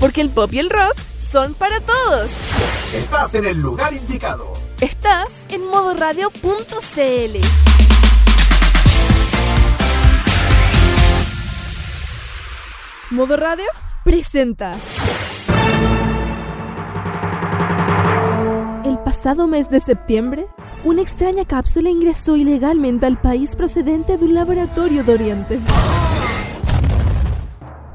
Porque el pop y el rock son para todos. Estás en el lugar indicado. Estás en modoradio.cl. Modo Radio presenta. El pasado mes de septiembre, una extraña cápsula ingresó ilegalmente al país procedente de un laboratorio de Oriente.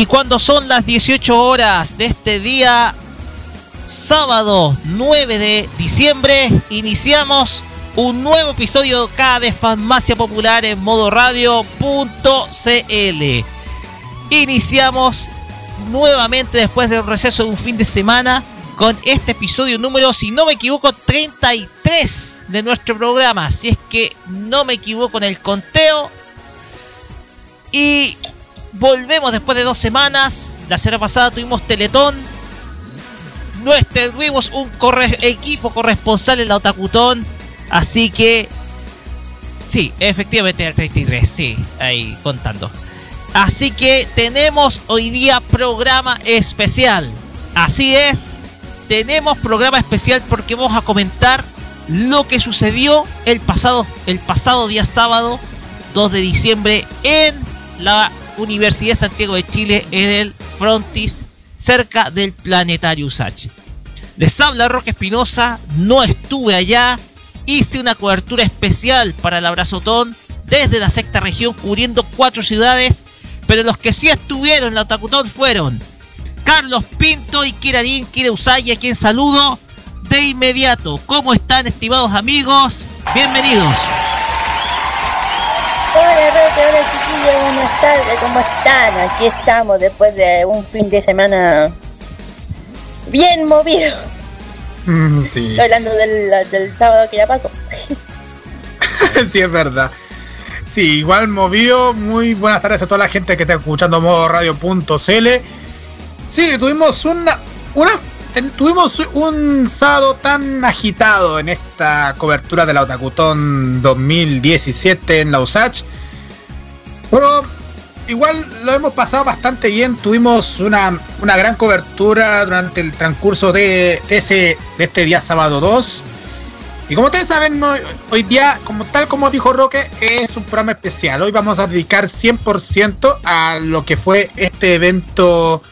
Y cuando son las 18 horas de este día, sábado 9 de diciembre, iniciamos un nuevo episodio acá de Farmacia Popular en modo radio.cl. Iniciamos nuevamente después del receso de un fin de semana con este episodio número, si no me equivoco, 33 de nuestro programa. Si es que no me equivoco en el conteo. Y volvemos después de dos semanas. La semana pasada tuvimos Teletón. No tuvimos un equipo corresponsal en la Otakutón. Así que. Sí, efectivamente el 33. Sí, ahí contando. Así que tenemos hoy día programa especial. Así es. Tenemos programa especial porque vamos a comentar lo que sucedió el pasado, el pasado día sábado 2 de diciembre en la Universidad de Santiago de Chile en el Frontis, cerca del Planetario USACH. Les habla Roque Espinosa, no estuve allá, hice una cobertura especial para el Abrazotón desde la sexta región cubriendo cuatro ciudades, pero los que sí estuvieron en la Otacutón fueron Carlos Pinto y Kirarin Kireusaya, quien saludo de inmediato. ¿Cómo están estimados amigos? Bienvenidos. Chiquillos, buenas tardes, ¿cómo están? Aquí estamos después de un fin de semana bien movido. Mm, sí. Estoy hablando del, del sábado que ya pasó. sí, es verdad. Sí, igual movido. Muy buenas tardes a toda la gente que está escuchando modo radio.cl. Sí, tuvimos una, unas, tuvimos un sábado tan agitado en esta cobertura de la Otakutón 2017 en la USACH. Pero igual lo hemos pasado bastante bien. Tuvimos una, una gran cobertura durante el transcurso de, ese, de este día sábado 2. Y como ustedes saben, hoy día, como tal como dijo Roque, es un programa especial. Hoy vamos a dedicar 100% a lo que fue este evento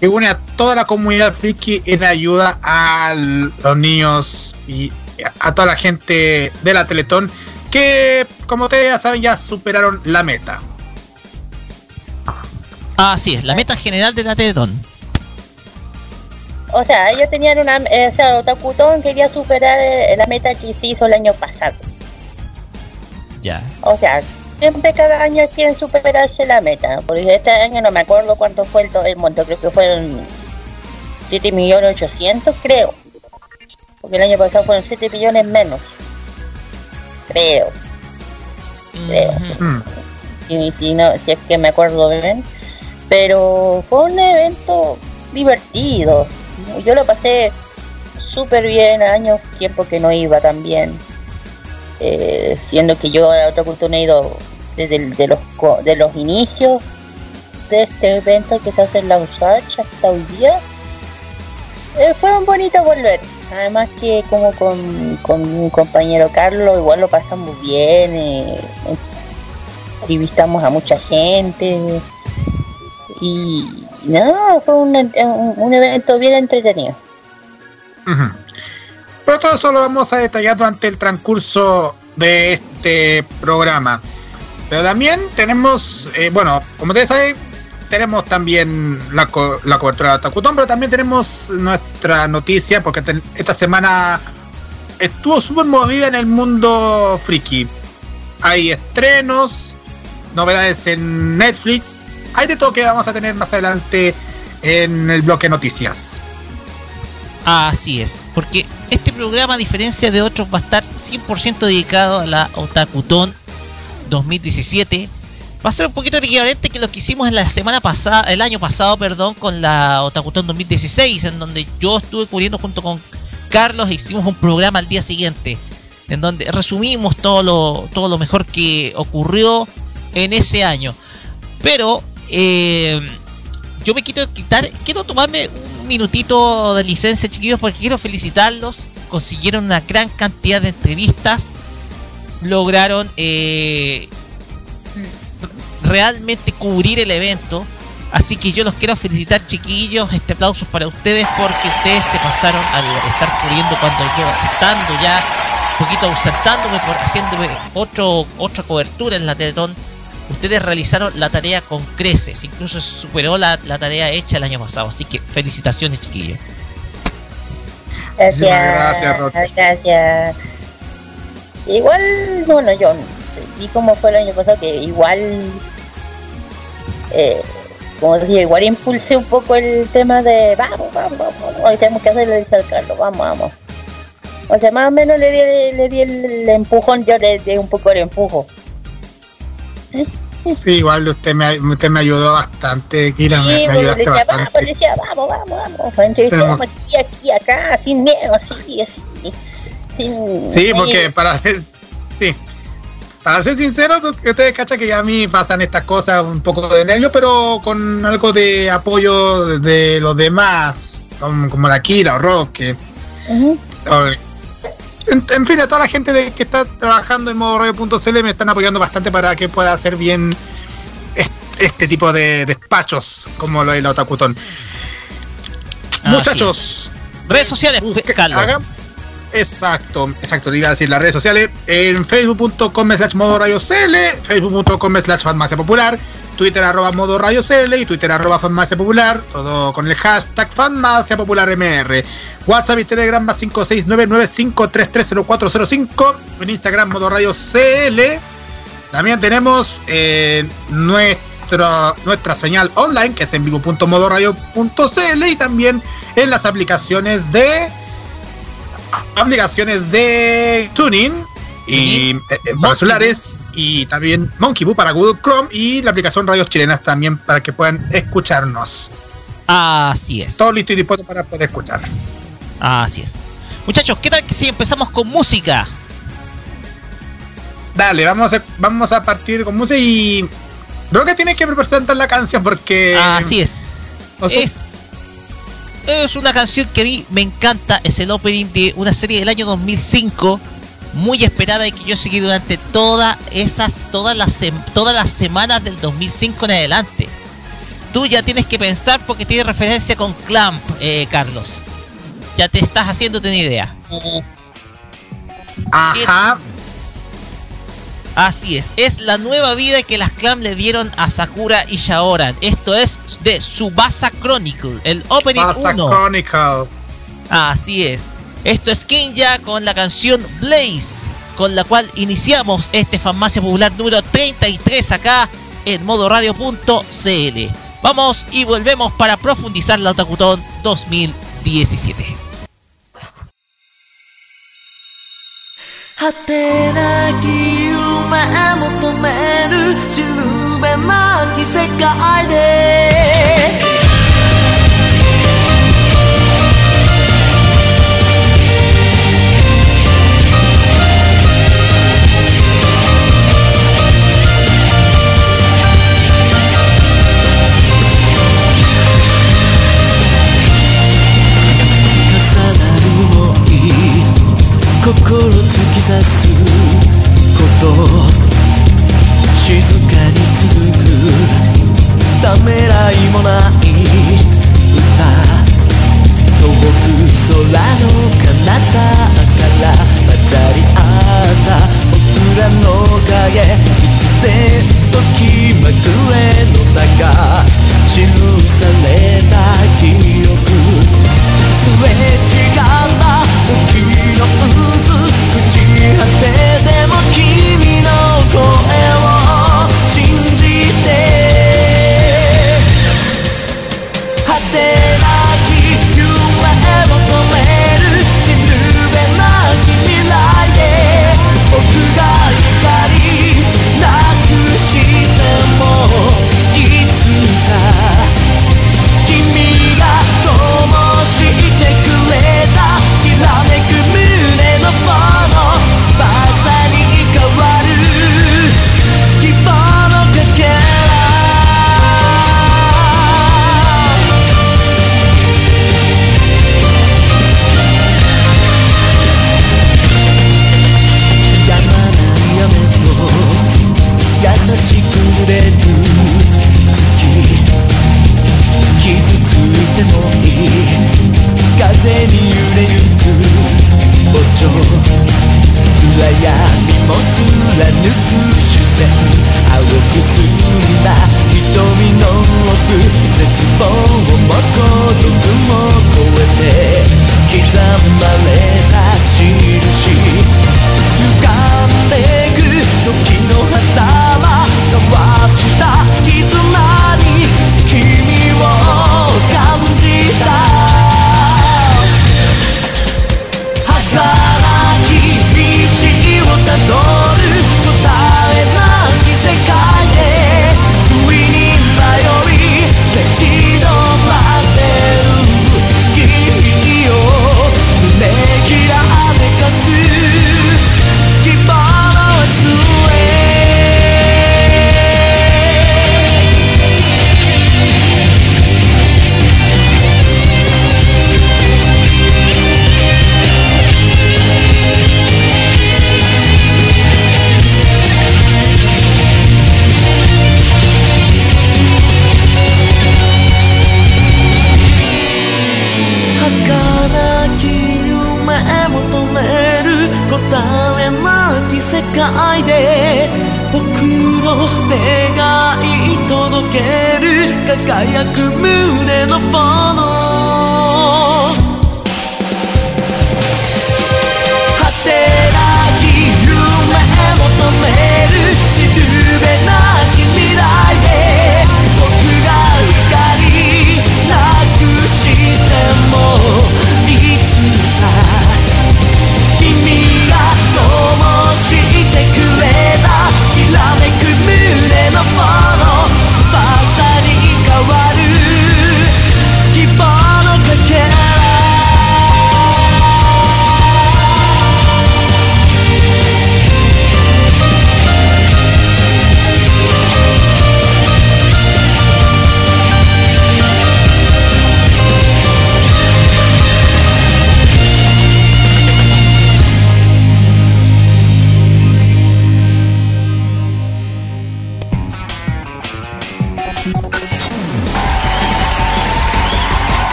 que une a toda la comunidad friki en ayuda a los niños y a toda la gente de la Teletón que, como ustedes ya saben, ya superaron la meta. Así es, la meta general de la Teletón. O sea, ellos tenían una. eh, o sea, Otakutón quería superar eh, la meta que se hizo el año pasado. Ya. O sea, siempre cada año quieren superarse la meta. Porque este año no me acuerdo cuánto fue el, el monto, creo que fueron 7 millones 800, creo. Porque el año pasado fueron 7 millones menos. Creo, creo. Mm. si, si no, si es que me acuerdo bien. Pero fue un evento divertido. Yo lo pasé súper bien, años, tiempo que no iba tan bien. Eh, siendo que yo a otra cultura he ido desde los, de los inicios de este evento que se hace en la USACH hasta hoy día. Eh, fue un bonito volver. Además que como con, con mi compañero Carlos igual lo pasamos bien. eh, entrevistamos a mucha gente. Y no, fue un, un- evento bien entretenido. Pero todo eso lo vamos a detallar durante el transcurso de este programa. Pero también tenemos, eh, bueno, como ustedes saben, tenemos también la, la cobertura de Takutón, pero también tenemos nuestra noticia, porque esta semana estuvo súper movida en el mundo friki. Hay estrenos, novedades en Netflix, hay de todo que vamos a tener más adelante en el bloque noticias. Así es, porque este programa, a diferencia de otros, va a estar 100% dedicado a la Otakutón 2017. Va a ser un poquito equivalente que lo que hicimos en la semana pasada, el año pasado, perdón, con la Otakutón 2016, en donde yo estuve cubriendo junto con Carlos e hicimos un programa al día siguiente, en donde resumimos todo lo, todo lo mejor que ocurrió en ese año. Pero eh, yo me quiero quitar, quiero tomarme un minutito de licencia, chiquillos, porque quiero felicitarlos. Consiguieron una gran cantidad de entrevistas, lograron eh, realmente cubrir el evento. Así que yo los quiero felicitar, chiquillos. Este aplauso para ustedes porque ustedes se pasaron al estar cubriendo cuando yo, estando ya un poquito ausentándome por haciéndome otro, otra cobertura en la Teletón ustedes realizaron la tarea con creces, incluso superó la, tarea hecha el año pasado, así que felicitaciones chiquillos. Gracias, gracias, Igual, bueno, yo vi cómo fue el año pasado, que igual, eh, como decía, igual impulsé un poco el tema de vamos, vamos, vamos, tenemos que hacerle el Carlos, vamos, vamos. O sea, más o menos le di, le di el, empujón, yo le di un poco el empujo. Sí, igual usted me, usted me ayudó bastante, Kira, me, me ayudaste decía, bastante. Vamos, decía, vamos, vamos, vamos. aquí, aquí, acá, sin miedo, así, así. sí, porque para ser, sí, para ser sincero, ustedes cachan que a mí pasan estas cosas un poco de nervio, pero con algo de apoyo de los demás, como, la Kira o Roque. En, fin, a toda la gente de, que está trabajando en modo radio.cl me están apoyando bastante para que pueda hacer bien este, tipo de despachos como lo de la Otakutón. Muchachos, redes sociales, Exacto, exacto, iba a decir las redes sociales. En facebook.com slash modo radio facebook.com slash farmacia popular, Twitter arroba modo radio CL y Twitter arroba farmacia popular, todo con el hashtag farmacia popular MR. WhatsApp y Telegram más 56995330405. En Instagram modo radio CL. También tenemos eh, nuestra, nuestra señal online que es en vivo.modoradio.cl y también en las aplicaciones de aplicaciones de tuning y eh, para celulares y también Monkey Boo para Google Chrome y la aplicación Radios Chilenas también para que puedan escucharnos. Así es. Todo listo y dispuesto para poder escuchar. Así es. Muchachos, ¿qué tal que si empezamos con música? Dale, vamos a, vamos a partir con música y creo que tienes que presentar la canción porque... Así es. es es una canción que a mí me encanta, es el opening de una serie del año 2005 muy esperada y que yo seguí durante todas esas, todas las, todas las semanas del 2005 en adelante. Tú ya tienes que pensar porque tiene referencia con Clamp, eh, Carlos. Ya te estás haciéndote una idea. Ajá. Así es, es la nueva vida que las Clamp le dieron a Sakura y Shaoran. Esto es de Subasa Chronicle, el opening Subasa Chronicle. Así es. Esto es Kinja con la canción Blaze, con la cual iniciamos este Farmacia Popular número 33 acá en modoradio.cl. Vamos y volvemos para profundizar la Otakutón 2017. 心突き刺すこと静かに続くためらいもない歌遠く空の彼方から混ざり合った僕らの影必然と気まぐれの中記された記憶すれ違った時の渦。打果てでも君の声は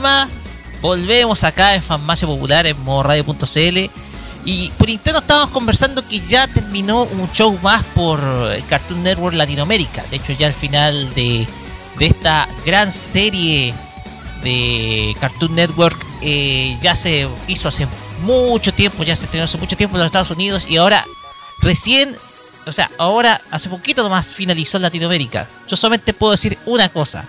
tema, volvemos acá en Farmacia Popular en modoradio.cl. Y por interno estábamos conversando que ya terminó un show más por Cartoon Network Latinoamérica. De hecho, ya al final de, de esta gran serie de Cartoon Network eh, ya se hizo hace mucho tiempo, ya se estrenó hace mucho tiempo en los Estados Unidos y ahora recién, o sea, ahora hace poquito nomás finalizó en Latinoamérica. Yo solamente puedo decir una cosa.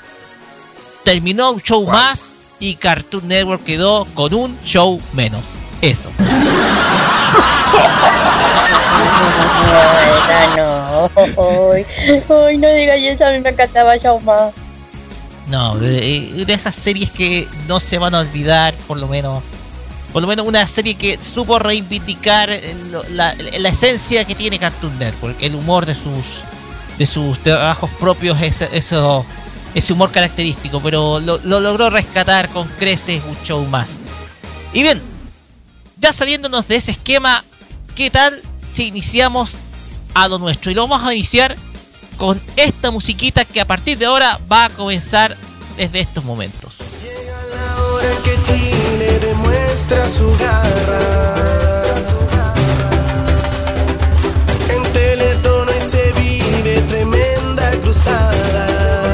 Terminó un show más y Cartoon Network quedó con un show menos. Eso. Ay, no. Ay, ay, no digas eso, a mí me encantaba Shauma. No, de, de esas series que no se van a olvidar, por lo menos. Por lo menos una serie que supo reivindicar la, la esencia que tiene Cartoon Network, el humor de sus de sus trabajos propios, ese, eso, ese humor característico, pero lo, lo logró rescatar con creces un show más. Y bien, ya saliéndonos de ese esquema, ¿qué tal si iniciamos a lo nuestro? Y lo vamos a iniciar con esta musiquita que a partir de ahora va a comenzar desde estos momentos. La hora que Chile demuestra su garra. En Teletón hoy se vive tremenda cruzada.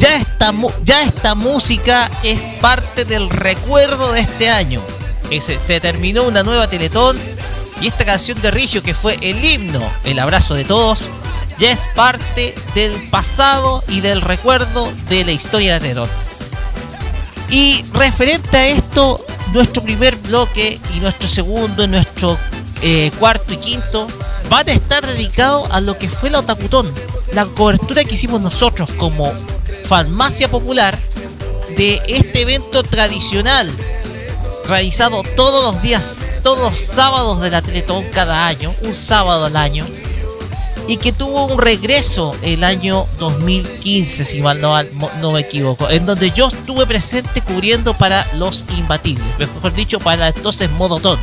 Ya esta, ya esta música es parte del recuerdo de este año. Se, terminó una nueva Teletón y esta canción de Rigio que fue el himno, el abrazo de todos, ya es parte del pasado y del recuerdo de la historia de Teletón. Y referente a esto, nuestro primer bloque y nuestro segundo, nuestro eh, cuarto y quinto, van a estar dedicados a lo que fue la Otakutón, la cobertura que hicimos nosotros como farmacia popular de este evento tradicional realizado todos los días, todos los sábados de la cada año, un sábado al año, y que tuvo un regreso el año 2015, si mal no, no me equivoco, en donde yo estuve presente cubriendo para los imbatibles, mejor dicho, para entonces Modotón.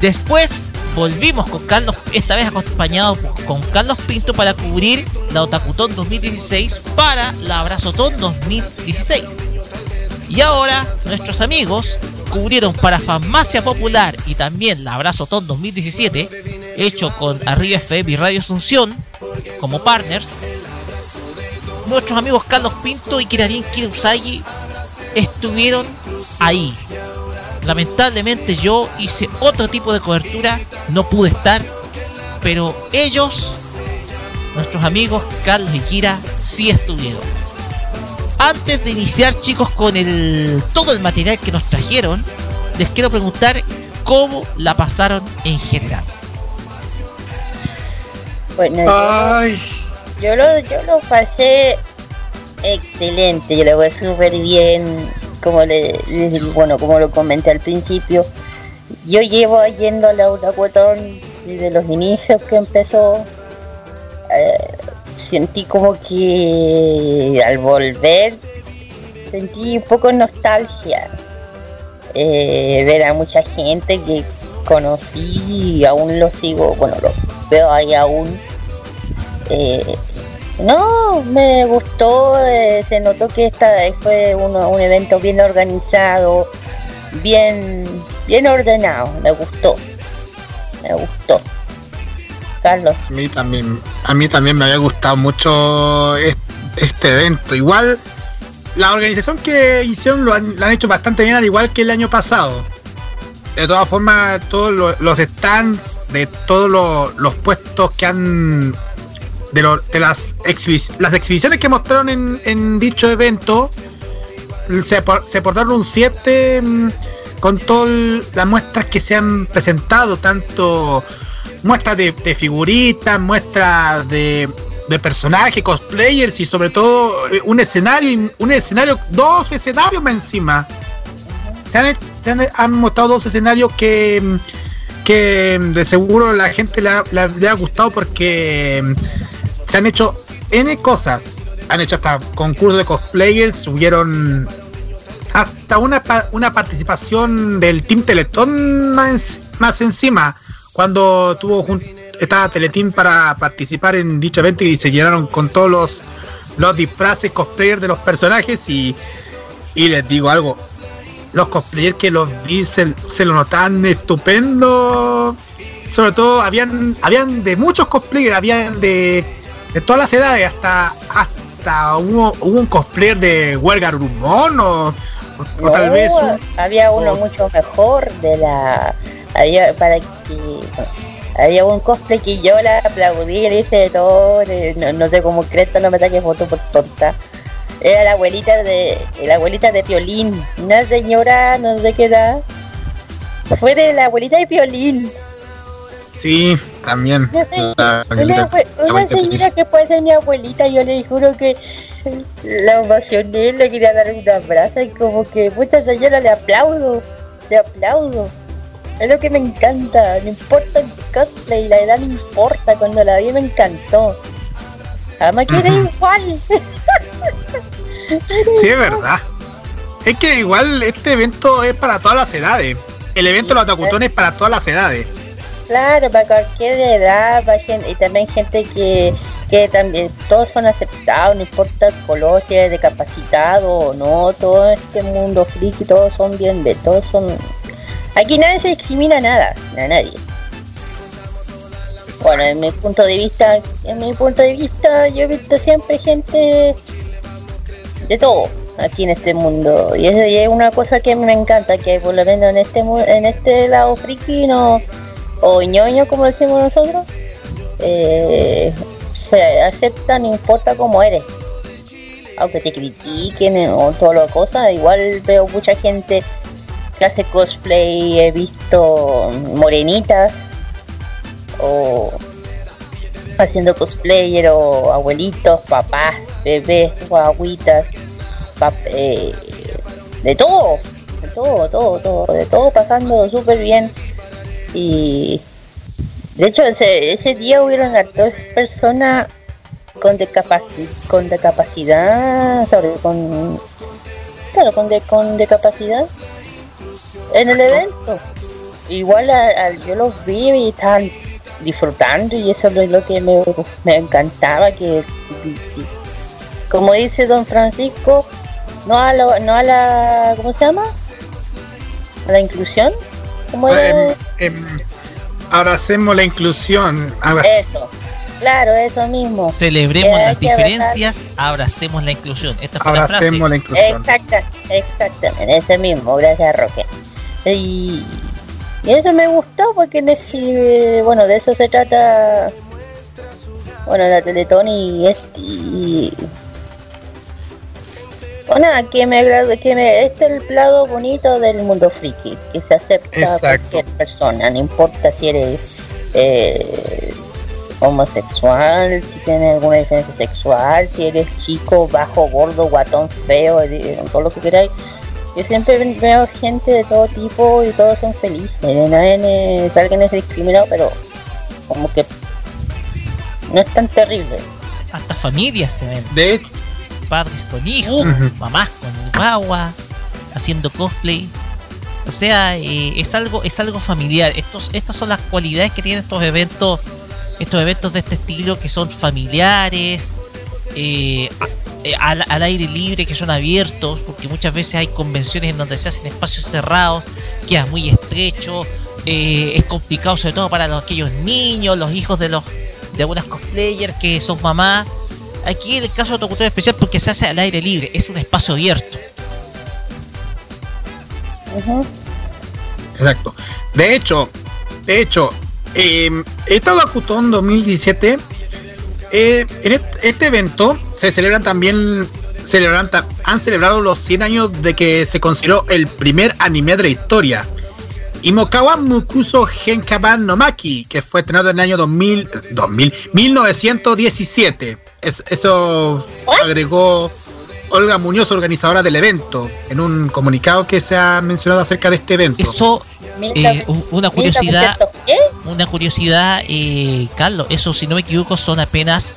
Después volvimos con Carlos, esta vez acompañado con Carlos Pinto para cubrir la Otakutón 2016 para la Abrazotón 2016. Y ahora nuestros amigos cubrieron para Farmacia Popular y también la Abrazotón 2017, hecho con Arriba FM y Radio Asunción como partners. Nuestros amigos Carlos Pinto y Kirarin Kirusagi estuvieron ahí. Lamentablemente yo hice otro tipo de cobertura, no pude estar, pero ellos, nuestros amigos Carlos y Kira, sí estuvieron. Antes de iniciar chicos con el todo el material que nos trajeron, les quiero preguntar cómo la pasaron en general. Bueno, yo, Ay, yo lo, yo lo pasé excelente, yo lo voy súper bien, como bueno, como lo comenté al principio. Yo llevo yendo a la Utacuatón desde los inicios que empezó. eh, sentí como que al volver sentí un poco nostalgia. Eh, ver a mucha gente que conocí y aún lo sigo, bueno, lo veo ahí aún. Eh, no, me gustó, eh, se notó que esta vez fue un evento bien organizado, bien, bien ordenado, me gustó, me gustó. Carlos, a mí también, a mí también me había gustado mucho est- este evento. Igual la organización que hicieron lo han, hecho bastante bien, al igual que el año pasado. De todas formas, todos lo- los stands de todos lo- los puestos que han de, lo- de las, exhibi- las exhibiciones que mostraron en, en dicho evento se, se portaron un 7 mm, con todas las muestras que se han presentado, tanto muestras de, de figuritas, muestras de, de personajes, cosplayers y sobre todo eh, un escenario, un escenario, dos escenarios más encima. Se han, se han- han mostrado dos escenarios que, que de seguro la gente le ha, le- ha gustado porque se han hecho N cosas. Han hecho hasta concursos de cosplayers, hubieron hasta una, una participación del Team Teletón más, más encima, cuando tuvo estaba Teleteam para participar en dicho evento y se llenaron con todos los, los disfraces cosplayers de los personajes y, y les digo algo, los cosplayers que los vi se, se lo notaban estupendo, sobre todo habían, habían de muchos cosplayers, habían de, de todas las edades, hasta, hasta hubo, hubo un cosplayer de Huelga Rumón o, o- o tal vez un, había uno o- mucho mejor de la había para que había un cosplay que yo la aplaudí y le hice de todo no, no sé cómo crees no me saques foto por tonta. Era la abuelita de la abuelita de Piolín una señora no sé qué edad. Fue de la abuelita de Piolín Sí, también. Yo sé, La- una, la- señora que puede ser mi abuelita, yo le juro que la ovacioné, le quería dar un abrazo y como que, mucha señora, le aplaudo, le aplaudo. Es lo que me encanta, no importa el cosplay, la edad no importa, cuando la vi me encantó. Además que era igual. Sí, es verdad. Es que igual este evento es para todas las edades. El evento de los Otakutones es para todas las edades. Claro, para cualquier edad, para gente, y también gente que, que también todos son aceptados, no importa el color, si eres discapacitado o no, todo este mundo friki, todos son bien de, todos son... Aquí nadie se discrimina nada, a nadie. Bueno, en mi punto de vista, en mi punto de vista, yo he visto siempre gente de todo aquí en este mundo. Y eso y es una cosa que me encanta, que por lo menos en este en este lado friki no, o ñoño como decimos nosotros, eh, se acepta no importa cómo eres. Aunque te critiquen eh, o todas las cosas, igual veo mucha gente que hace cosplay, he visto morenitas o haciendo cosplayer o abuelitos, papás, bebés, guaguitas, eh, de todo, de todo, todo, todo, de todo pasando súper bien y de hecho ese, ese día hubieron hartas personas con discapacidad, con discapacidad, sobre, con, claro, con, de- con discapacidad en el evento. igual a- a- yo los vi y estaban disfrutando y eso es lo que me, me encantaba que, que- como dice don Francisco no a la, no a la ¿cómo se llama? a la inclusión. Em, em, abracemos la inclusión. eso claro eso mismo Celebremos hay las que abrazar. diferencias, abracemos la inclusión. Esta fue la frase. Abracemos la inclusión. Exacta, exactamente, ese mismo, gracias Roque. Y, y eso me gustó porque en ese- bueno, de eso se trata, bueno, la Teletón y, es, y bueno, que me agrada, que me, este es el lado bonito del mundo friki, que se acepta a cualquier persona, no importa si eres eh, homosexual, si tienes alguna diferencia sexual, si eres chico, bajo, gordo, guatón, feo, eh, todo lo que queráis. Yo siempre veo gente de todo tipo y todos son felices. Nadie es, alguien es discriminado, pero como que no es tan terrible. Hasta familias se ven. De Padres con hijos, mamás con guagua, haciendo cosplay. O sea, eh, es algo, es algo familiar. Estos, estas son las cualidades que tienen estos eventos, estos eventos de este estilo que son familiares, eh, eh, al, al aire libre, que son abiertos, porque muchas veces hay convenciones en donde se hacen espacios cerrados, queda muy estrecho, eh, es complicado sobre todo para los, aquellos niños, los hijos de los de algunas cosplayers que son mamás. Aquí en el caso de es especial porque se hace al aire libre, es un espacio abierto. Exacto. De hecho, de hecho, eh, este Otakutón 2017, eh, en este, evento se celebran también, celebran, han celebrado los 100 años de que se consideró el primer anime de la historia. Imokawa Mukuso Genkaban no Maki, que fue estrenado en el año 2000, 2000 1917. Es- eso agregó Olga Muñoz, organizadora del evento, en un comunicado que se ha mencionado acerca de este evento. Eso, eh, una curiosidad, una curiosidad, eh, Carlos, eso si no me equivoco son apenas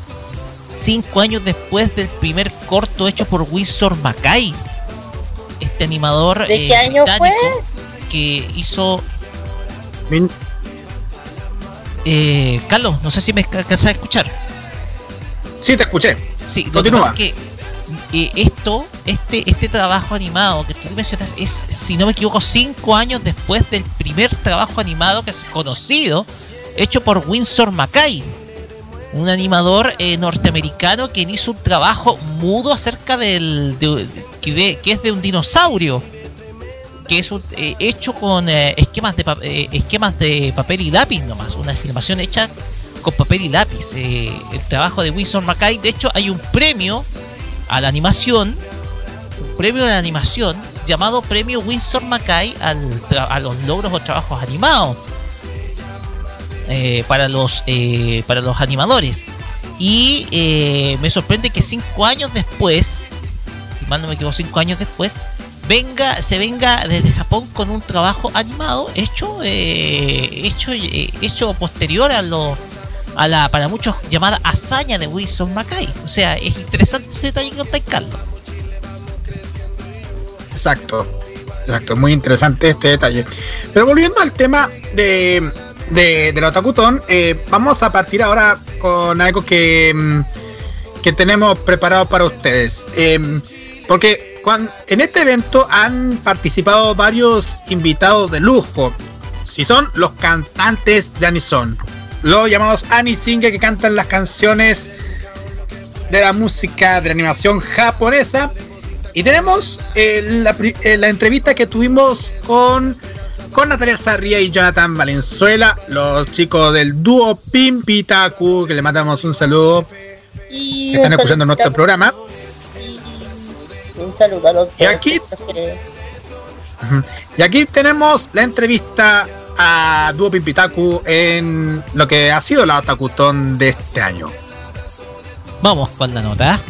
5 años después del primer corto hecho por Winsor Mackay, este animador ¿De eh, año fue? que hizo Min- eh, Carlos, no sé si me alcanzas a escuchar. Sí, te escuché. Sí, lo que Continúa. pasa es que eh, esto, este, este trabajo animado que tú mencionas es, si no me equivoco, cinco años después del primer trabajo animado que es conocido, hecho por Winsor Mackay, un animador eh, norteamericano que hizo un trabajo mudo acerca del de- que, de- que es de un dinosaurio que es un- eh, hecho con eh, esquemas de eh, esquemas de papel y lápiz nomás, una filmación hecha con papel y lápiz. Eh, el trabajo de Winsor Mackay, de hecho, hay un premio a la animación, un premio de animación llamado Premio Winsor Mackay al a los logros o trabajos animados eh, para los eh, para los animadores. Y eh, me sorprende que cinco años después, si mal no me equivoco, cinco años después, venga se venga desde Japón con un trabajo animado hecho eh, hecho hecho posterior a lo a la para muchos llamada hazaña de Wilson Mackay o sea es interesante ese detalle que Carlos Exacto. Exacto, muy interesante este detalle. Pero volviendo al tema de, de, del Otakutón, eh, vamos a partir ahora con algo que, mm, que tenemos preparado para ustedes. Em, porque cuan- en este evento han participado varios invitados de lujo. Si son los cantantes de Anison. Los llamados Anisinger que cantan las canciones de la música de la animación japonesa. Y tenemos eh, la, eh, la entrevista que tuvimos con, con Natalia Sarria y Jonathan Valenzuela, los chicos del dúo Pimpitaku, que le mandamos un saludo, Y que están escuchando nuestro programa. Un saludo a los Y aquí- que-. Y aquí tenemos la entrevista a Dúo Pimpitaku en lo que ha sido la Otakutón de este año. vamos con la nota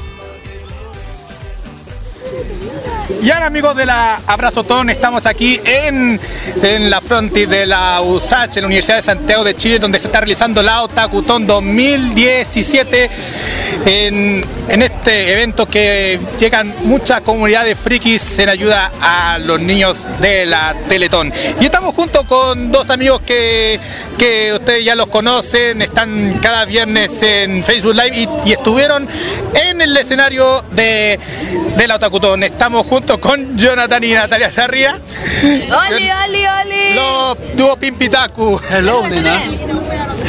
Y ahora amigos de la Abrazotón, estamos aquí en, en la frontis de la USACH, en la Universidad de Santiago de Chile, donde se está realizando la Otakutón 2017. en, este evento que llegan muchas comunidades frikis en ayuda a los niños de la Teletón. Y estamos junto con dos amigos que, que ustedes ya los conocen, están cada viernes en Facebook Live y, estuvieron en el escenario de, de la Otakutón. Estamos con Jonathan y Natalia Sarria. ¡Oli, oli, oli! Los dúo Pimpitaku. Hello, nenas.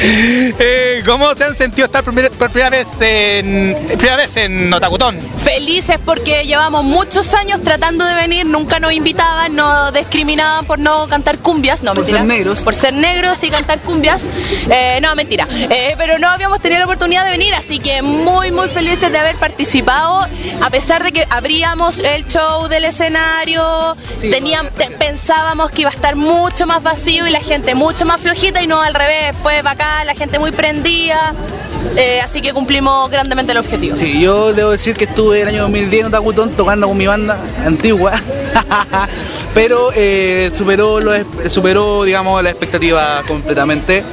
Eh, ¿Cómo se han sentido estar por primera vez en primera vez en Otakutón? Felices porque llevamos muchos años tratando de venir, nunca nos invitaban, nos discriminaban por no cantar cumbias, no Por mentira. ser negros. Por ser negros y cantar cumbias. Eh, no, mentira. Eh, pero no habíamos tenido la oportunidad de venir, así que muy, muy felices de haber participado. A pesar de que abríamos el show del escenario, Sí, teníamos, te- pensábamos que iba a estar mucho más vacío y la gente mucho más flojita y no al revés, fue bacán, la gente muy prendida. Eh, así que cumplimos grandemente el objetivo. Sí, yo debo decir que estuve el año 2010 en Otakutón tocando con mi banda antigua, pero eh, superó, lo, superó digamos, la expectativa completamente.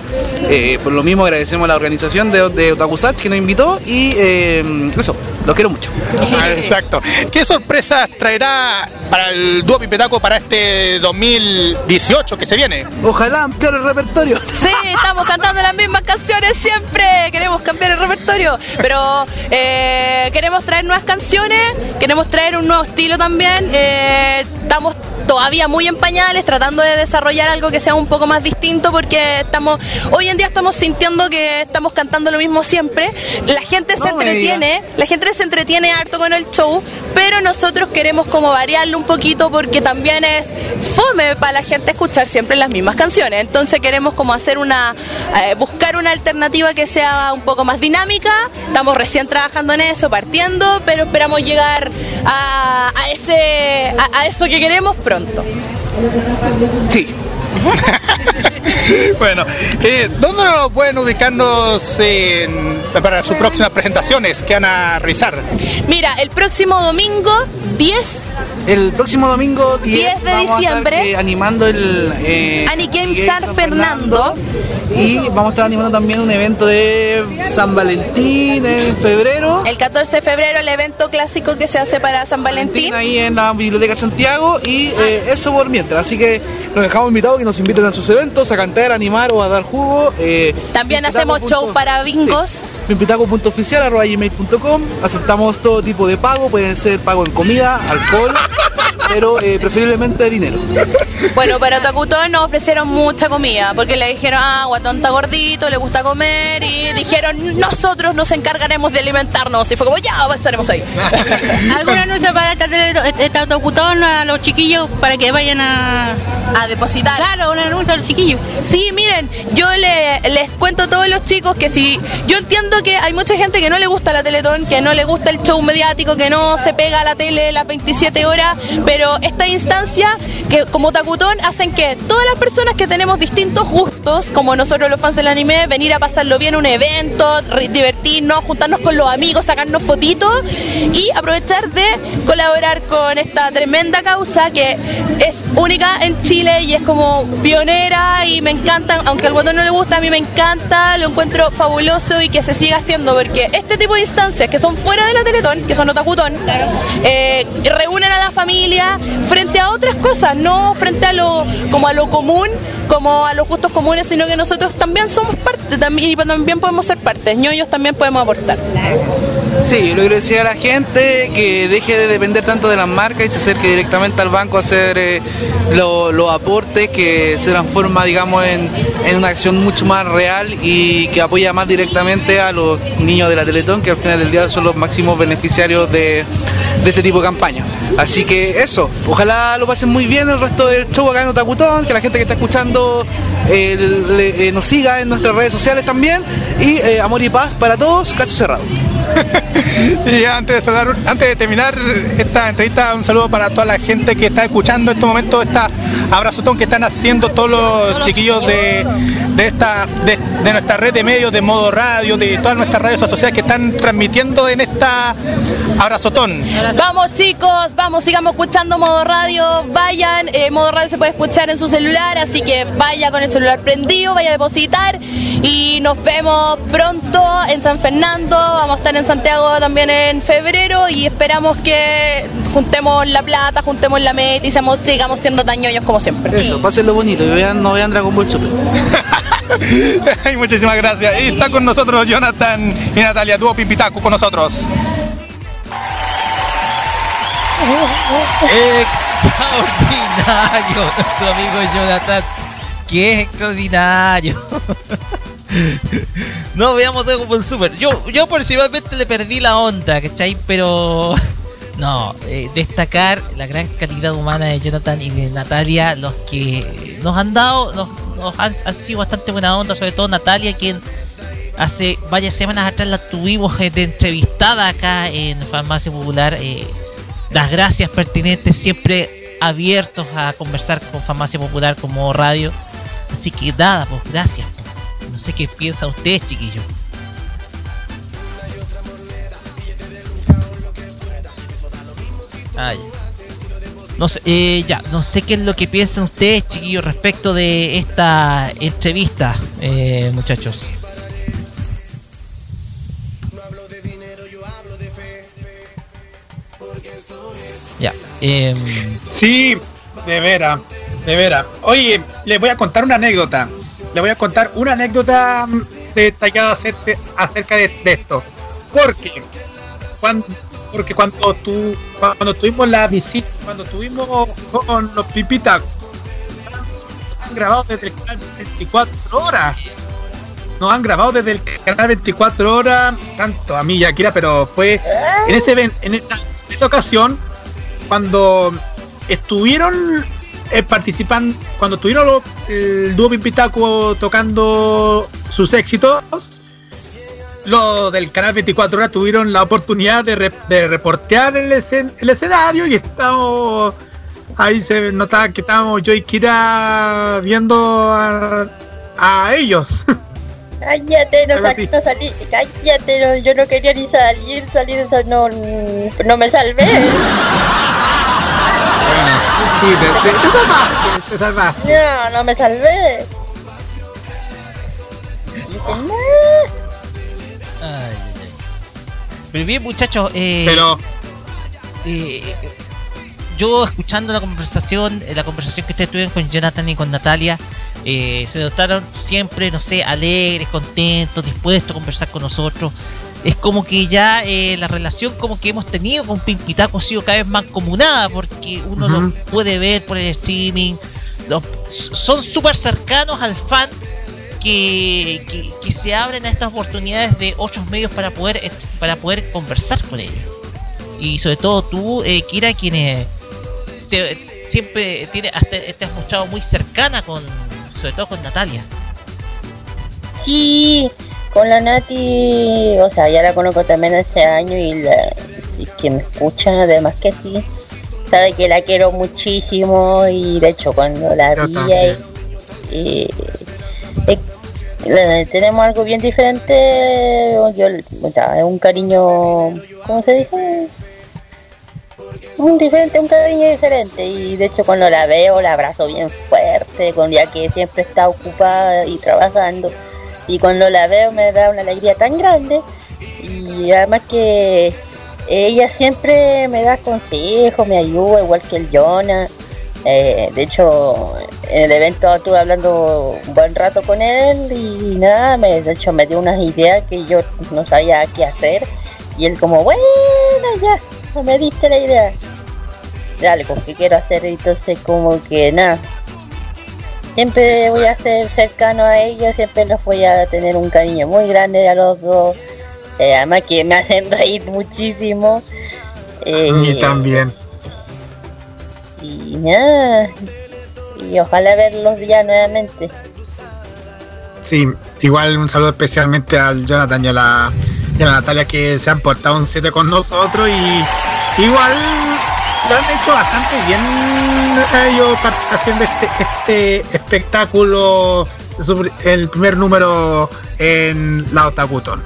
Eh, por lo mismo agradecemos a la organización de, de Otakusach que nos invitó y eh, eso, los quiero mucho. Ah, Exacto. ¿Qué sorpresas traerá para el dúo Pimpitaku para este 2018 que se viene? Ojalá ampliar el repertorio. Sí, estamos cantando las mismas canciones siempre. Queremos cambiar el repertorio. Pero eh, queremos traer nuevas canciones, queremos traer un nuevo estilo también. Eh, estamos todavía muy en pañales, tratando de desarrollar algo que sea un poco más distinto porque estamos hoy en día estamos sintiendo que estamos cantando lo mismo siempre. La gente se No entretiene, la gente se entretiene harto con el show, pero nosotros queremos como variarlo un poquito porque también es fome para la gente escuchar siempre las mismas canciones. Entonces queremos como hacer una, eh, buscar una alternativa que sea un poco más dinámica. Estamos recién trabajando en eso, partiendo, pero esperamos llegar a, a ese, a, a eso que queremos pronto. Sí. Bueno, eh, ¿dónde nos pueden ubicarnos en- para sus próximas presentaciones que van a realizar? Mira, el próximo domingo 10 El próximo domingo 10, 10 de vamos a estar, diciembre. eh, animando el eh, Game San Fernando. Y vamos a estar animando también un evento de San Valentín en febrero. El 14 de febrero el evento clásico que se hace para San Valentín. ahí en la Biblioteca Santiago y eh, eso por mientras. Así que los dejamos invitados que nos inviten a sus eventos, a cantar, a animar o a dar jugo. eh, También hacemos show para bingos. Sí. Pimpitaco.oficial arroba gmail.com Aceptamos todo tipo de pago, pueden ser pago en comida, alcohol, pero eh, preferiblemente dinero. Bueno, pero Takutón nos ofrecieron mucha comida, porque le dijeron, ah, guatón está gordito, le gusta comer, y dijeron, nosotros nos encargaremos de alimentarnos. Y fue como, ya, estaremos ahí. ¿Alguna anuncio para esta autocutón a los chiquillos para que vayan a, a depositar? Claro, un anuncio a los chiquillos. Sí, miren, yo le- les cuento a todos los chicos que si yo entiendo que hay mucha gente que no le gusta la Teletón, que no le gusta el show mediático, que no se pega a la tele las 27 horas, pero esta instancia que como Takutón hacen que todas las personas que tenemos distintos gustos, como nosotros los fans del anime, venir a pasarlo bien en un evento, divertirnos, juntarnos con los amigos, sacarnos fotitos y aprovechar de colaborar con esta tremenda causa que es única en Chile y es como pionera y me encanta, aunque al botón no le gusta, a mí me encanta, lo encuentro fabuloso y que se siga haciendo porque este tipo de instancias que son fuera de la Teletón, que son Otakutón, eh, reúnen a la familia frente a otras cosas, no frente a lo como a lo común, como a los gustos comunes, sino que nosotros también somos parte también, y también podemos ser parte, ñoños también podemos aportar. Sí, le quiero decir a la gente que deje de depender tanto de las marcas y se acerque directamente al banco a hacer eh, lo- los aportes, que se transforma, digamos, en, una acción mucho más real y que apoya más directamente a los niños de la Teletón, que al final del día son los máximos beneficiarios de, este tipo de campaña. Así que eso, ojalá lo pasen muy bien el resto del show acá en Otakutón, que la gente que está escuchando eh, eh, nos siga en nuestras redes sociales también y amor y paz para todos, caso cerrado. Y antes de, saludar- antes de terminar esta entrevista, un saludo para toda la gente que está escuchando en este momento esta abrazotón que están haciendo todos los chiquillos de, de esta de, de nuestra red de medios, de modo radio, de todas nuestras redes asociadas que están transmitiendo en esta abrazotón. Vamos chicos, vamos, sigamos escuchando modo radio, vayan, eh, modo radio se puede escuchar en su celular, así que vaya con el celular prendido, vaya a depositar Y nos vemos pronto en San Fernando. Vamos a estar en Santiago también en febrero. Y esperamos que juntemos la plata, juntemos la meta y seamos, sigamos siendo tan ñoños como siempre. Eso, pásenlo bonito y vean, no vean Dragon Ball Super. Ay, Muchísimas gracias. Y está con nosotros Jonathan y Natalia, dúo Pimpitacu con nosotros. Extraordinario, nuestro amigo Jonathan. Es extraordinario. No veamos Dragon Ball Super. Yo, yo personalmente le perdí la onda, ¿cachai? Pero. No, eh, destacar la gran calidad humana de Jonathan y de Natalia, los que nos han dado, nos, han sido bastante buena onda, sobre todo Natalia, quien hace varias semanas atrás la tuvimos eh, de entrevistada acá en Farmacia Popular. eh, las gracias pertinentes, siempre abiertos a conversar con Farmacia Popular como radio. Así que nada, pues gracias. No sé qué piensa usted, chiquillo. Ay. No sé, eh, ya, no sé qué es lo que piensan ustedes, chiquillos, respecto de esta entrevista, eh, muchachos. Ya, eh, Sí, de veras, de veras. Oye, les voy a contar una anécdota. Les voy a contar una anécdota mm, detallada acerca, de, esto. Porque cuando, porque cuando tu, cuando tuvimos la visita, cuando tuvimos con los pipitas, han grabado desde el canal 24 horas. Nos han grabado desde el canal 24 horas, tanto a mí y a Kira, pero fue en ese en esa, en esa ocasión cuando estuvieron eh, participan cuando estuvieron los- el dúo Pimpitaco tocando sus éxitos los del canal 24 horas tuvieron la oportunidad de, re- de reportear el, escen- el escenario y estamos ahí se notaba que estábamos yo y Kira viendo a, a ellos Cállate, no, sal- no salí, cállate, no, yo no quería ni salir, salir, no, no me salvé. sí, te, te- te salvaste, te salvaste. No, no me salvé. Pero bien, muchachos, eh, pero eh, yo escuchando la conversación, eh, la conversación que ustedes tuvieron con Jonathan y con Natalia, eh, se notaron siempre, no sé, alegres, contentos, dispuestos a conversar con nosotros. Es como que ya eh, la relación como que hemos tenido con Pimpitaco ha sido cada vez más comunada porque uno lo puede ver por el streaming. los- son súper cercanos al fan que, que, que se abren a estas oportunidades de otros medios para poder para poder conversar con ellos y sobre todo tú eh, Kira quien eh, te- siempre tiene hasta te has mostrado muy cercana con sobre todo con Natalia Sí, con la Nati, o sea, ya la conozco también hace años y la, y que me escucha, además que sí, sabe que la quiero muchísimo y de hecho cuando la Yo vi también. eh, eh, tenemos algo bien diferente, yo, o sea, es un cariño, ¿cómo se dice? Un diferente, un cariño diferente y de hecho cuando la veo la abrazo bien fuerte, con ya que siempre está ocupada y trabajando y cuando la veo me da una alegría tan grande y además que ella siempre me da consejos, me ayuda igual que el Jonah. Eh, de hecho, en el evento estuve hablando un buen rato con él y nada, me, de hecho me dio unas ideas que yo no sabía qué hacer y él como, bueno, ya, me diste la idea de algo que quiero hacer, entonces como que nada. Siempre voy a ser cercano a ellos, siempre los voy a tener un cariño muy grande a los dos. Eh, además que me hacen reír muchísimo. Eh, a mí también y nada. Y ojalá verlos ya nuevamente. Sí, igual un saludo especialmente al Jonathan y a la, y a la Natalia que se han portado un 7 con nosotros y igual lo han hecho bastante bien ellos par- haciendo este, este espectáculo, el primer número en la Otakuton.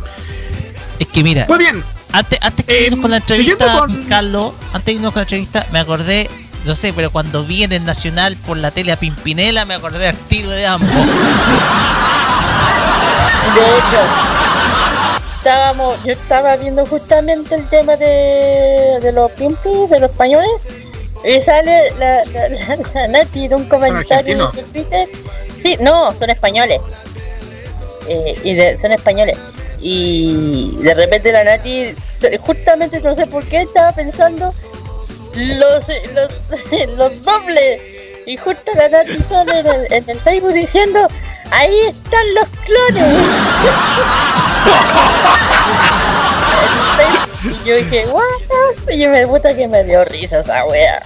es que mira Muy bien, antes antes que Eh, irnos con la entrevista con- Carlos antes de irnos con la entrevista me acordé no sé pero cuando vi en el Nacional por la tele a Pimpinela me acordé del tiro de ambos De hecho, estábamos, yo estaba viendo justamente el tema de, de los pimpis, de los españoles, y sale la, la, la, la Nati de un comentario su Twitter. Sí, no, son españoles. Eh, y de- son españoles. Y de repente la Nati, justamente no sé por qué, estaba pensando los, los, los dobles. Y justo la Nati sale en el, en el Facebook diciendo, ahí están los clones. y yo dije, what? Y me puta que me dio risa esa wea.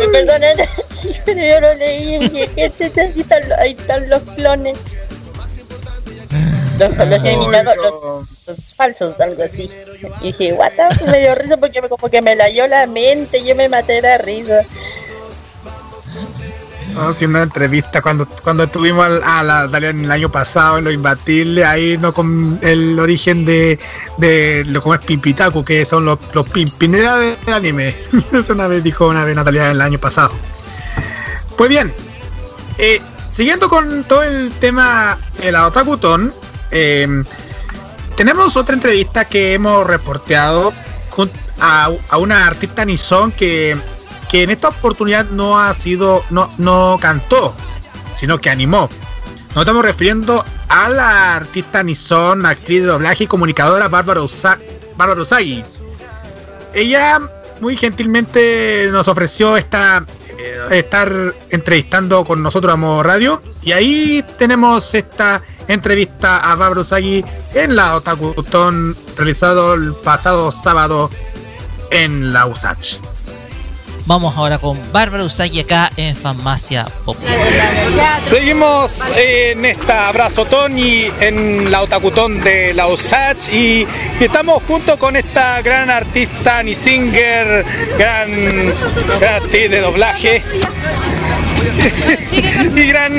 Me perdonan, pero yo lo leí y dije, ¿qué es esto? Ahí están, ahí están los clones. Los, los imitados, los, los falsos, algo así. Y dije, what? the? Me dio risa porque me- como que me layó la mente, yo me maté de la risa. No, sí, una entrevista cuando, cuando estuvimos a la Dalian el año pasado en Lo Imbatible, ahí no con el origen de, de lo como es Pimpitaku, que son los, los pimpineras del anime. Eso una vez dijo una vez Natalia el año pasado. Pues bien, eh, siguiendo con todo el tema de la Otakuton, eh, tenemos otra entrevista que hemos reporteado a, a una artista Nison que, que en esta oportunidad no ha sido, no, no cantó, sino que animó. Nos estamos refiriendo a la artista Nison, actriz de doblaje y comunicadora Bárbara, Usa- Bárbara Usagi. Ella muy gentilmente nos ofreció esta eh, estar entrevistando con nosotros a Modo Radio y ahí tenemos esta entrevista a Bárbara Usagi en la Otakuton realizado el pasado sábado en la USACH. Vamos ahora con Bárbara Usagi acá en Farmacia Popular. Seguimos en esta abrazotón y en la Otakutón de la Osach y estamos junto con esta gran artista ni singer, gran, gran actriz de doblaje y gran,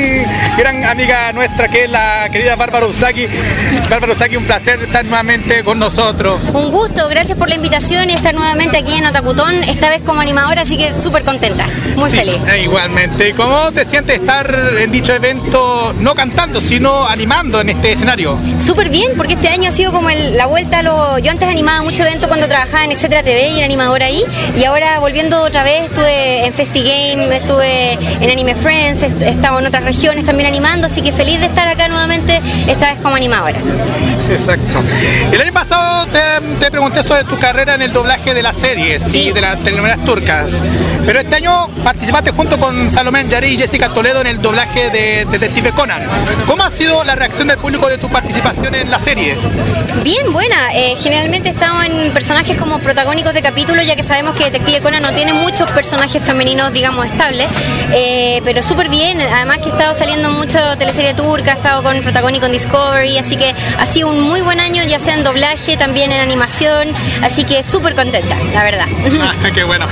gran amiga nuestra que es la querida Bárbara Usagi. Bárbara Usagi, un placer estar nuevamente con nosotros. Un gusto, gracias por la invitación y estar nuevamente aquí en Otakutón, esta vez como animadora, así que súper contenta, muy feliz. Eh, Igualmente. ¿Y cómo te sientes estar en dicho evento no cantando, sino animando en este escenario? Súper bien, porque este año ha sido como el- la vuelta a lo... Yo antes animaba mucho evento cuando trabajaba en Etcétera TV y era animadora ahí, y ahora volviendo otra vez estuve en FestiGame, estuve en Anime Friends, he estado en otras regiones también animando, así que feliz de estar acá nuevamente, esta vez como animadora. Exacto. El año pasado te, te pregunté sobre tu carrera en el doblaje de las series y de las telenovelas turcas. Pero este año participaste junto con Salomé Yari y Jessica Toledo en el doblaje de Detective Conan. ¿Cómo ha sido la reacción del público de tu participación en la serie? Bien, buena. Eh, generalmente estamos en personajes como protagónicos de capítulo, ya que sabemos que Detective Conan no tiene muchos personajes femeninos, digamos, estables. Eh, pero súper bien. Además que he estado saliendo mucho teleserie turca, he estado con protagónico en Discovery, así que ha sido un muy buen año, ya sea en doblaje, también en animación. Así que súper contenta, la verdad. Ah, qué bueno.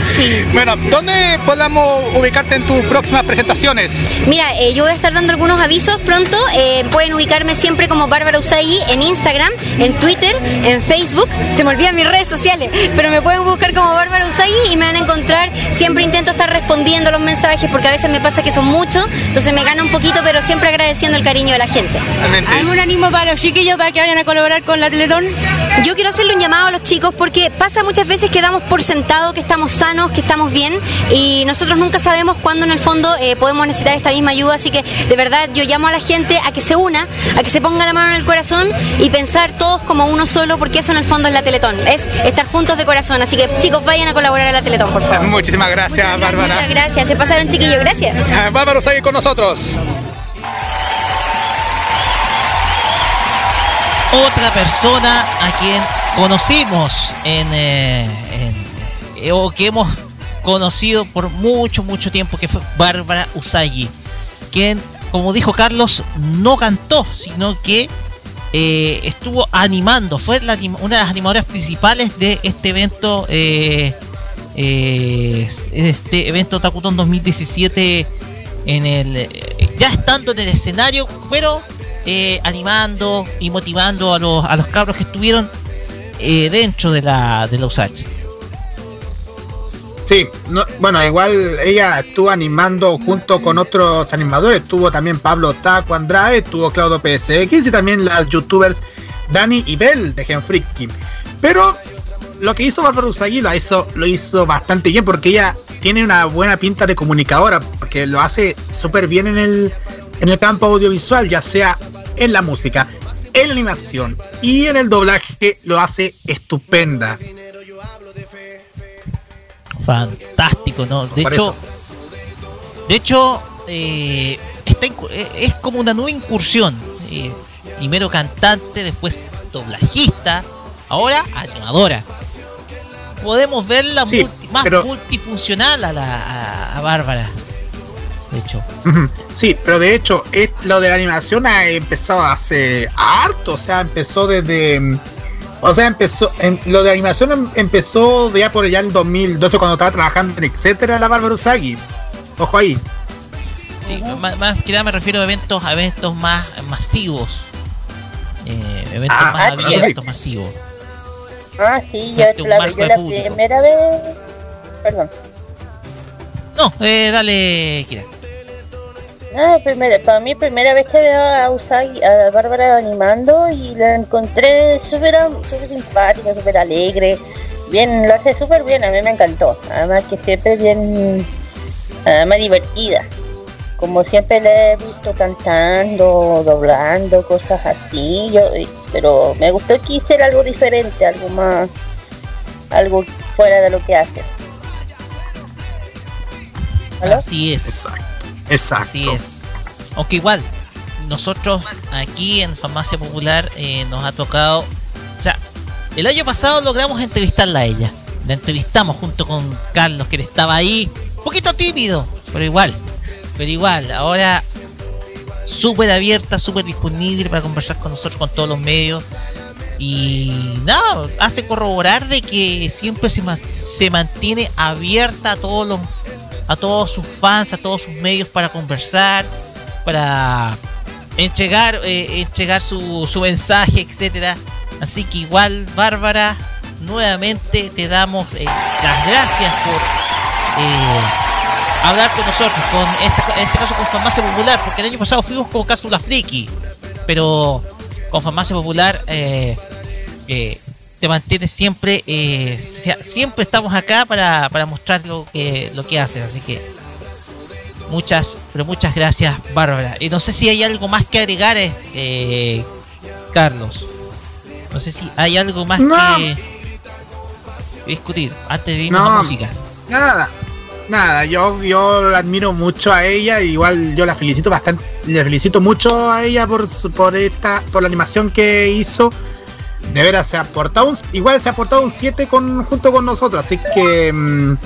Bueno, ¿dónde podamos ubicarte en tus próximas presentaciones? Mira, eh, yo voy a estar dando algunos avisos pronto. Eh, pueden ubicarme siempre como Bárbara Usagi en Instagram, en Twitter, en Facebook. Se me olvidan mis redes sociales, pero me pueden buscar como Bárbara Usagi y me van a encontrar. Siempre intento estar respondiendo los mensajes porque a veces me pasa que son muchos, entonces me gana un poquito, pero siempre agradeciendo el cariño de la gente. ¿Algún ánimo para los chiquillos para que vayan a colaborar con la Teletón? Yo quiero hacerle un llamado a los chicos porque pasa muchas veces que damos por sentado que estamos sanos, que estamos bien y nosotros nunca sabemos cuándo en el fondo eh, podemos necesitar esta misma ayuda, así que de verdad yo llamo a la gente a que se una, a que se ponga la mano en el corazón y pensar todos como uno solo porque eso en el fondo es la Teletón, es estar juntos de corazón, así que chicos vayan a colaborar a la Teletón, por favor. Muchísimas gracias, Bárbara. Muchas gracias, se pasaron chiquillos, gracias. Bárbara Usagi con nosotros. Otra persona a quien conocimos en, eh, en- o que hemos conocido por mucho, mucho tiempo, que fue Bárbara Usagi, quien, como dijo Carlos, no cantó, sino que eh, estuvo animando, fue una de las animadoras principales de este evento, eh, este evento Takutón 2017 en el ya estando en el escenario, pero eh, animando y motivando a los, a los cabros que estuvieron eh, dentro de la de la USACH. Sí, no, bueno, igual ella estuvo animando junto con otros animadores. Estuvo también Pablo Taco Andrade, estuvo Claudio PSX y también las youtubers Dani y Bell de Gen Freaky. Pero lo que hizo Bárbara Usagi hizo, lo hizo bastante bien porque ella tiene una buena pinta de comunicadora, porque lo hace súper bien en el, en el campo audiovisual, ya sea en la música, en la animación y en el doblaje lo hace estupenda. Fantástico, ¿no? De Por hecho, eso. de hecho, eh, está eh, es como una nueva incursión. Eh, primero cantante, después doblajista, ahora animadora. Podemos verla Sí, multi- más pero- multifuncional a, la, a, a Bárbara. De hecho. Sí, pero de hecho, es, lo de la animación ha empezado hace harto, o sea, empezó desde. O sea, empezó. en- lo de animación em- empezó ya por allá en 2012 cuando estaba trabajando en etcétera la Bárbara Usagi. Ojo ahí. sí, más, más que nada me refiero a eventos, a eventos más masivos. Eh, eventos Ah, más ah, sí. abiertos, masivos. Ah, sí, yo, marco yo de la público. primera vez. Perdón. No, eh, dale, Kira. Ah, primera, para mí primera vez que veo a Usagi, a Bárbara animando y la encontré súper súper simpática, súper alegre. Bien, lo hace súper bien, a mí me encantó. Además que siempre bien, además divertida. Como siempre la he visto cantando, doblando, cosas así. Yo, pero me gustó que hiciera algo diferente, algo más, algo fuera de lo que hace. ¿Aló? Así es. Exacto. Exacto. Así es. Aunque igual, nosotros aquí en Farmacia Popular eh, nos ha tocado. O sea, el año pasado logramos entrevistarla a ella. La entrevistamos junto con Carlos, que estaba ahí. Un poquito tímido, pero igual. Pero igual, ahora súper abierta, súper disponible para conversar con nosotros, con todos los medios. Y nada, hace corroborar de que siempre se, se mantiene abierta a todos los a todos sus fans, a todos sus medios para conversar, para entregar, eh, entregar su, su mensaje, etcétera. Así que igual, Bárbara, nuevamente te damos eh, las gracias por eh, hablar con nosotros, con este, en este caso con Farmacia Popular, porque el año pasado fuimos con Cápsula Friki, pero con Farmacia Popular eh, te mantienes siempre, eh, sea- siempre estamos acá para, para mostrar lo que, lo que haces, así que muchas, pero muchas gracias Bárbara. Y no sé si hay algo más que agregar, eh, Carlos. No sé si hay algo más No. que discutir antes de irnos No. a música. Nada, nada, yo, yo la admiro mucho a ella, igual yo la felicito bastante, le felicito mucho a ella por, por esta, por la animación que hizo. De veras se ha aportado un, igual se ha aportado un 7 con, junto con nosotros, así que mm,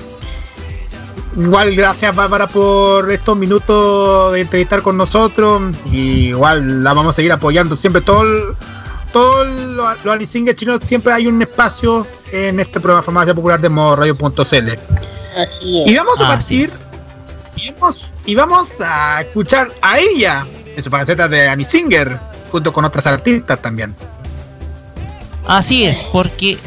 igual gracias Bárbara por estos minutos de entrevistar con nosotros. Y igual la vamos a seguir apoyando siempre todo el- todos los Alicingues chinos siempre hay un espacio en este programa Farmacia Popular de modo radio.cl. Y vamos a partir y vamos, y vamos a escuchar a ella en su faceta de Annie Singer, junto con otras artistas también. Así es, porque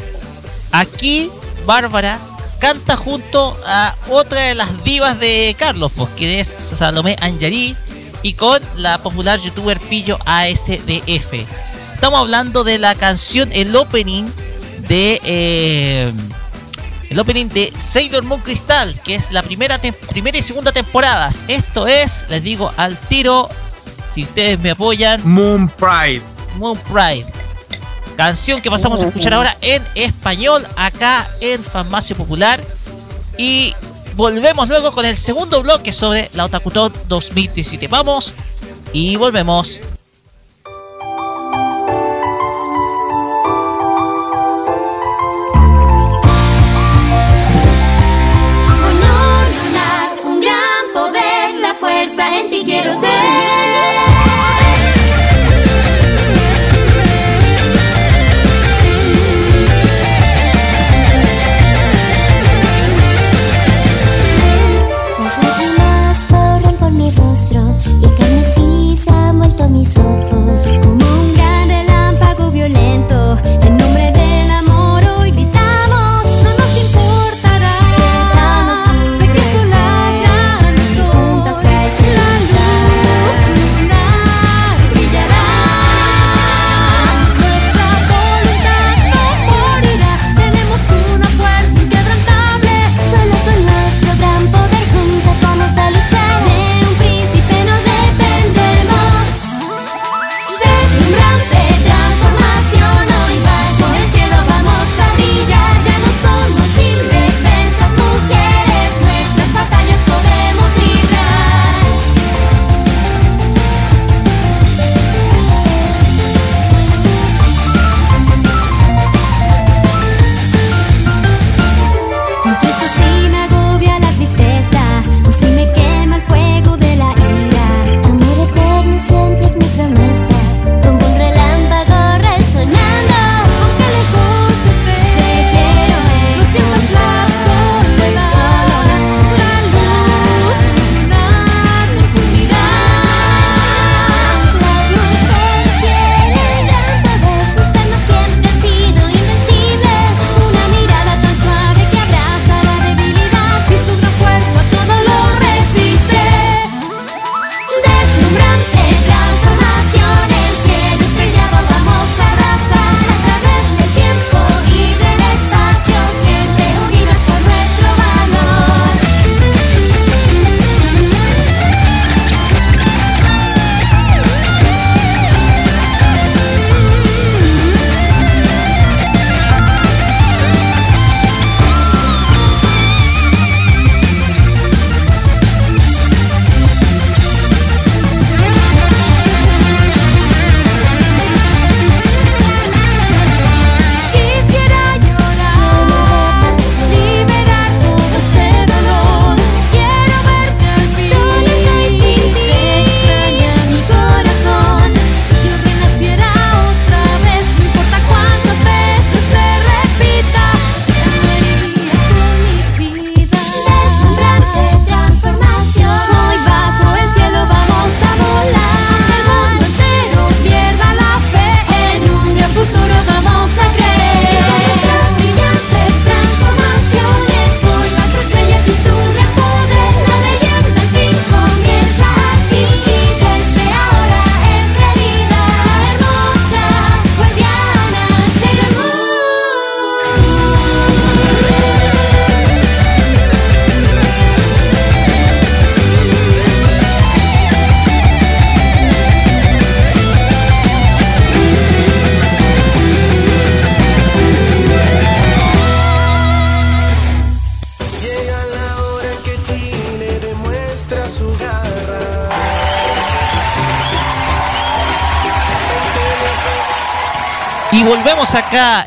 aquí Bárbara canta junto a otra de las divas de Carlos, pues, que es Salomé Anjari, y con la popular youtuber Pillo ASDF. Estamos hablando de la canción, el opening de eh, el opening de Sailor Moon Crystal, que es la primera, primera y segunda temporadas. Esto es, les digo al tiro, si ustedes me apoyan, Moon Pride. Moon Pride. Canción que pasamos a escuchar ahora en español acá en Farmacia Popular. Y volvemos luego con el segundo bloque sobre la Otakuton 2017. Vamos y volvemos.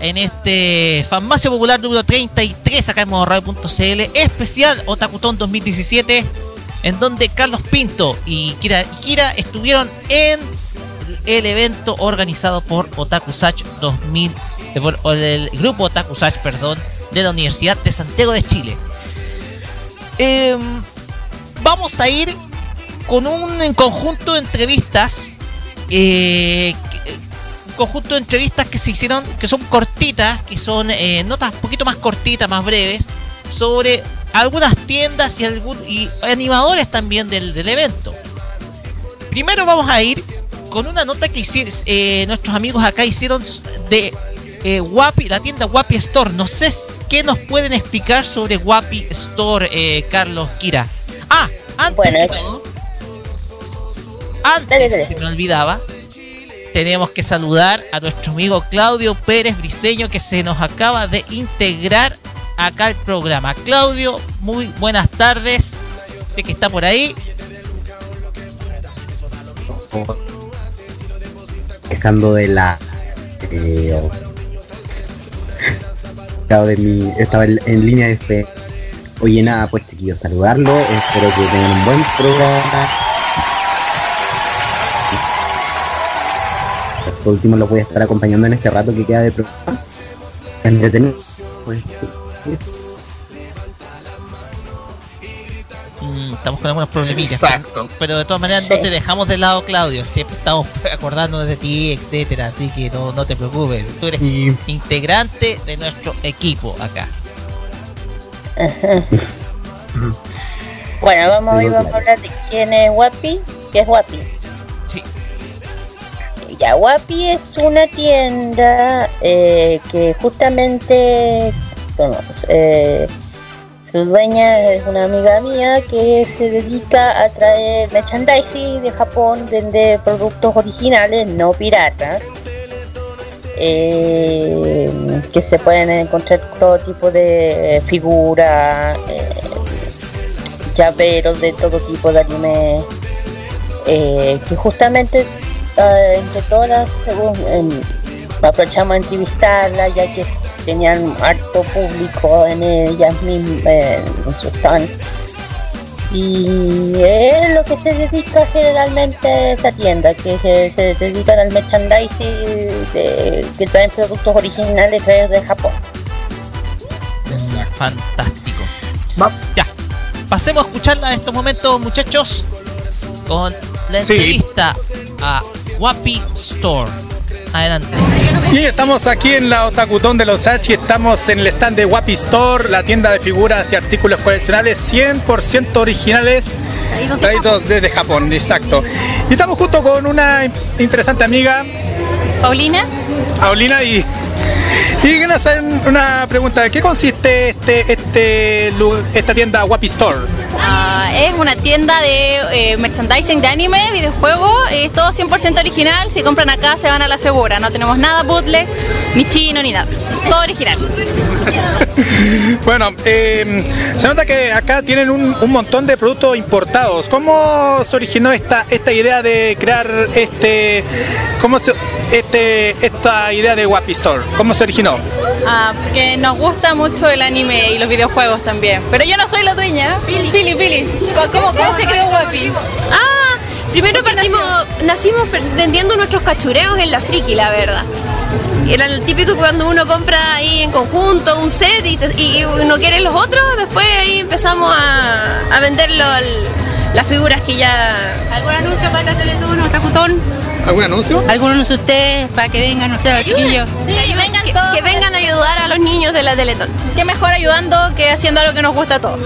En este Farmacia Popular número 33 acá en modoradio.cl especial Otakutón 2017 en donde Carlos Pinto y Kira, Kira estuvieron en el evento organizado por Otaku Sach 2000 eh, por el grupo Otaku Sach, perdón, de la Universidad de Santiago de Chile. Em, vamos a ir con un conjunto de entrevistas eh, conjunto de entrevistas que se hicieron que son cortitas que son eh, notas un poquito más cortitas más breves sobre algunas tiendas y algún y animadores también del, del evento primero vamos a ir con una nota que hicieron eh, nuestros amigos acá hicieron de eh, Wapi, la tienda Wapi Store. No sé qué nos pueden explicar sobre Wapi Store, eh, Carlos Kira. Ah, antes Bueno, todo, antes se me olvidaba, tenemos que saludar a nuestro amigo Claudio Pérez Briseño que se nos acaba de integrar acá al programa. Claudio, muy buenas tardes. Sé que está por ahí. dejando de la eh, estaba en, línea de este oye nada pues chiquillos saludarlo espero que tengan un buen programa por último los voy a estar acompañando en este rato que queda de programa entretenido pues, Mm, estamos con algunos problemillas. Exacto. Pero de todas maneras no te dejamos de lado, Claudio. Siempre estamos acordándonos de ti, etcétera. Así que no, no te preocupes. Tú eres integrante de nuestro equipo acá. Bueno, vamos, hoy vamos a hablar de quién es Wapi. ¿Qué es Wapi? Sí. Ya, Wapi es una tienda eh, que justamente, bueno, eh, su dueña es una amiga mía que se dedica a traer merchandising de Japón, vende productos originales, no piratas. eh, que se pueden encontrar todo tipo de figuras, llaveros de todo tipo de anime, que justamente eh, entre todas según, em, aprovechamos a entrevistarla ya que tenían harto público en ellas mismas, en su stand. Y es lo que se dedica generalmente esta tienda, que se, se dedican al merchandising de, que traen productos originales de Japón. Fantástico. Ya. Pasemos a escucharla en estos momentos, muchachos. Con la Sí. entrevista a Wapi Store. Adelante. Y estamos aquí en la Otakutón de los H, estamos en el stand de Wapi Store, la tienda de figuras y artículos coleccionables 100% originales traídos desde Japón, exacto. Y estamos junto con una interesante amiga, Paulina. Paulina, y, y hacen una pregunta, ¿qué consiste este, este, esta tienda Wapi Store? Ah, es una tienda de eh, merchandising de anime, videojuegos, es todo 100% original. Si compran acá se van a la segura. No tenemos nada bootleg, ni chino, ni nada. Todo original. Bueno, eh, se nota que acá tienen un, un montón de productos importados. ¿Cómo se originó esta, esta idea de crear este, cómo se, este, esta idea de Wapi Store? ¿Cómo se originó? Ah, porque nos gusta mucho el anime y los videojuegos también. Pero yo no soy la dueña. Pili, Pili. Pili. ¿Cómo, cómo se creó Guapi? Ah, primero partimos, nacimos vendiendo nuestros cachureos en la friki, la verdad. Era el típico cuando uno compra ahí en conjunto un set y, te- y uno quiere los otros, después ahí empezamos a, a vender las figuras que ya... ¿Algún anuncio para la Teletón o Tacutón? ¿Algún anuncio? ¿Algún anuncio de ustedes para que vengan ustedes, los chiquillos? Sí, vengan que, todos. que vengan a ayudar a los niños de la Teletón. Qué mejor ayudando que haciendo algo que nos gusta a todos.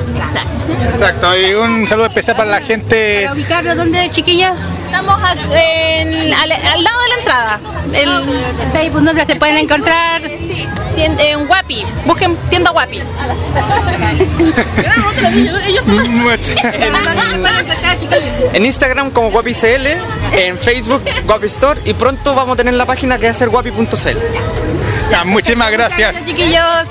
Exacto, y un saludo especial para la gente. ¿Para ubicarlos dónde, chiquillas? Estamos en- al, al lado de la entrada. El Facebook, ¿dónde se pueden encontrar? en Guapi. Busquen tienda Guapi. En Instagram como guapicl, en Facebook Guapi Store y pronto vamos a tener la página que va a ser guapi.cl. Muchísimas gracias. Chiquillos.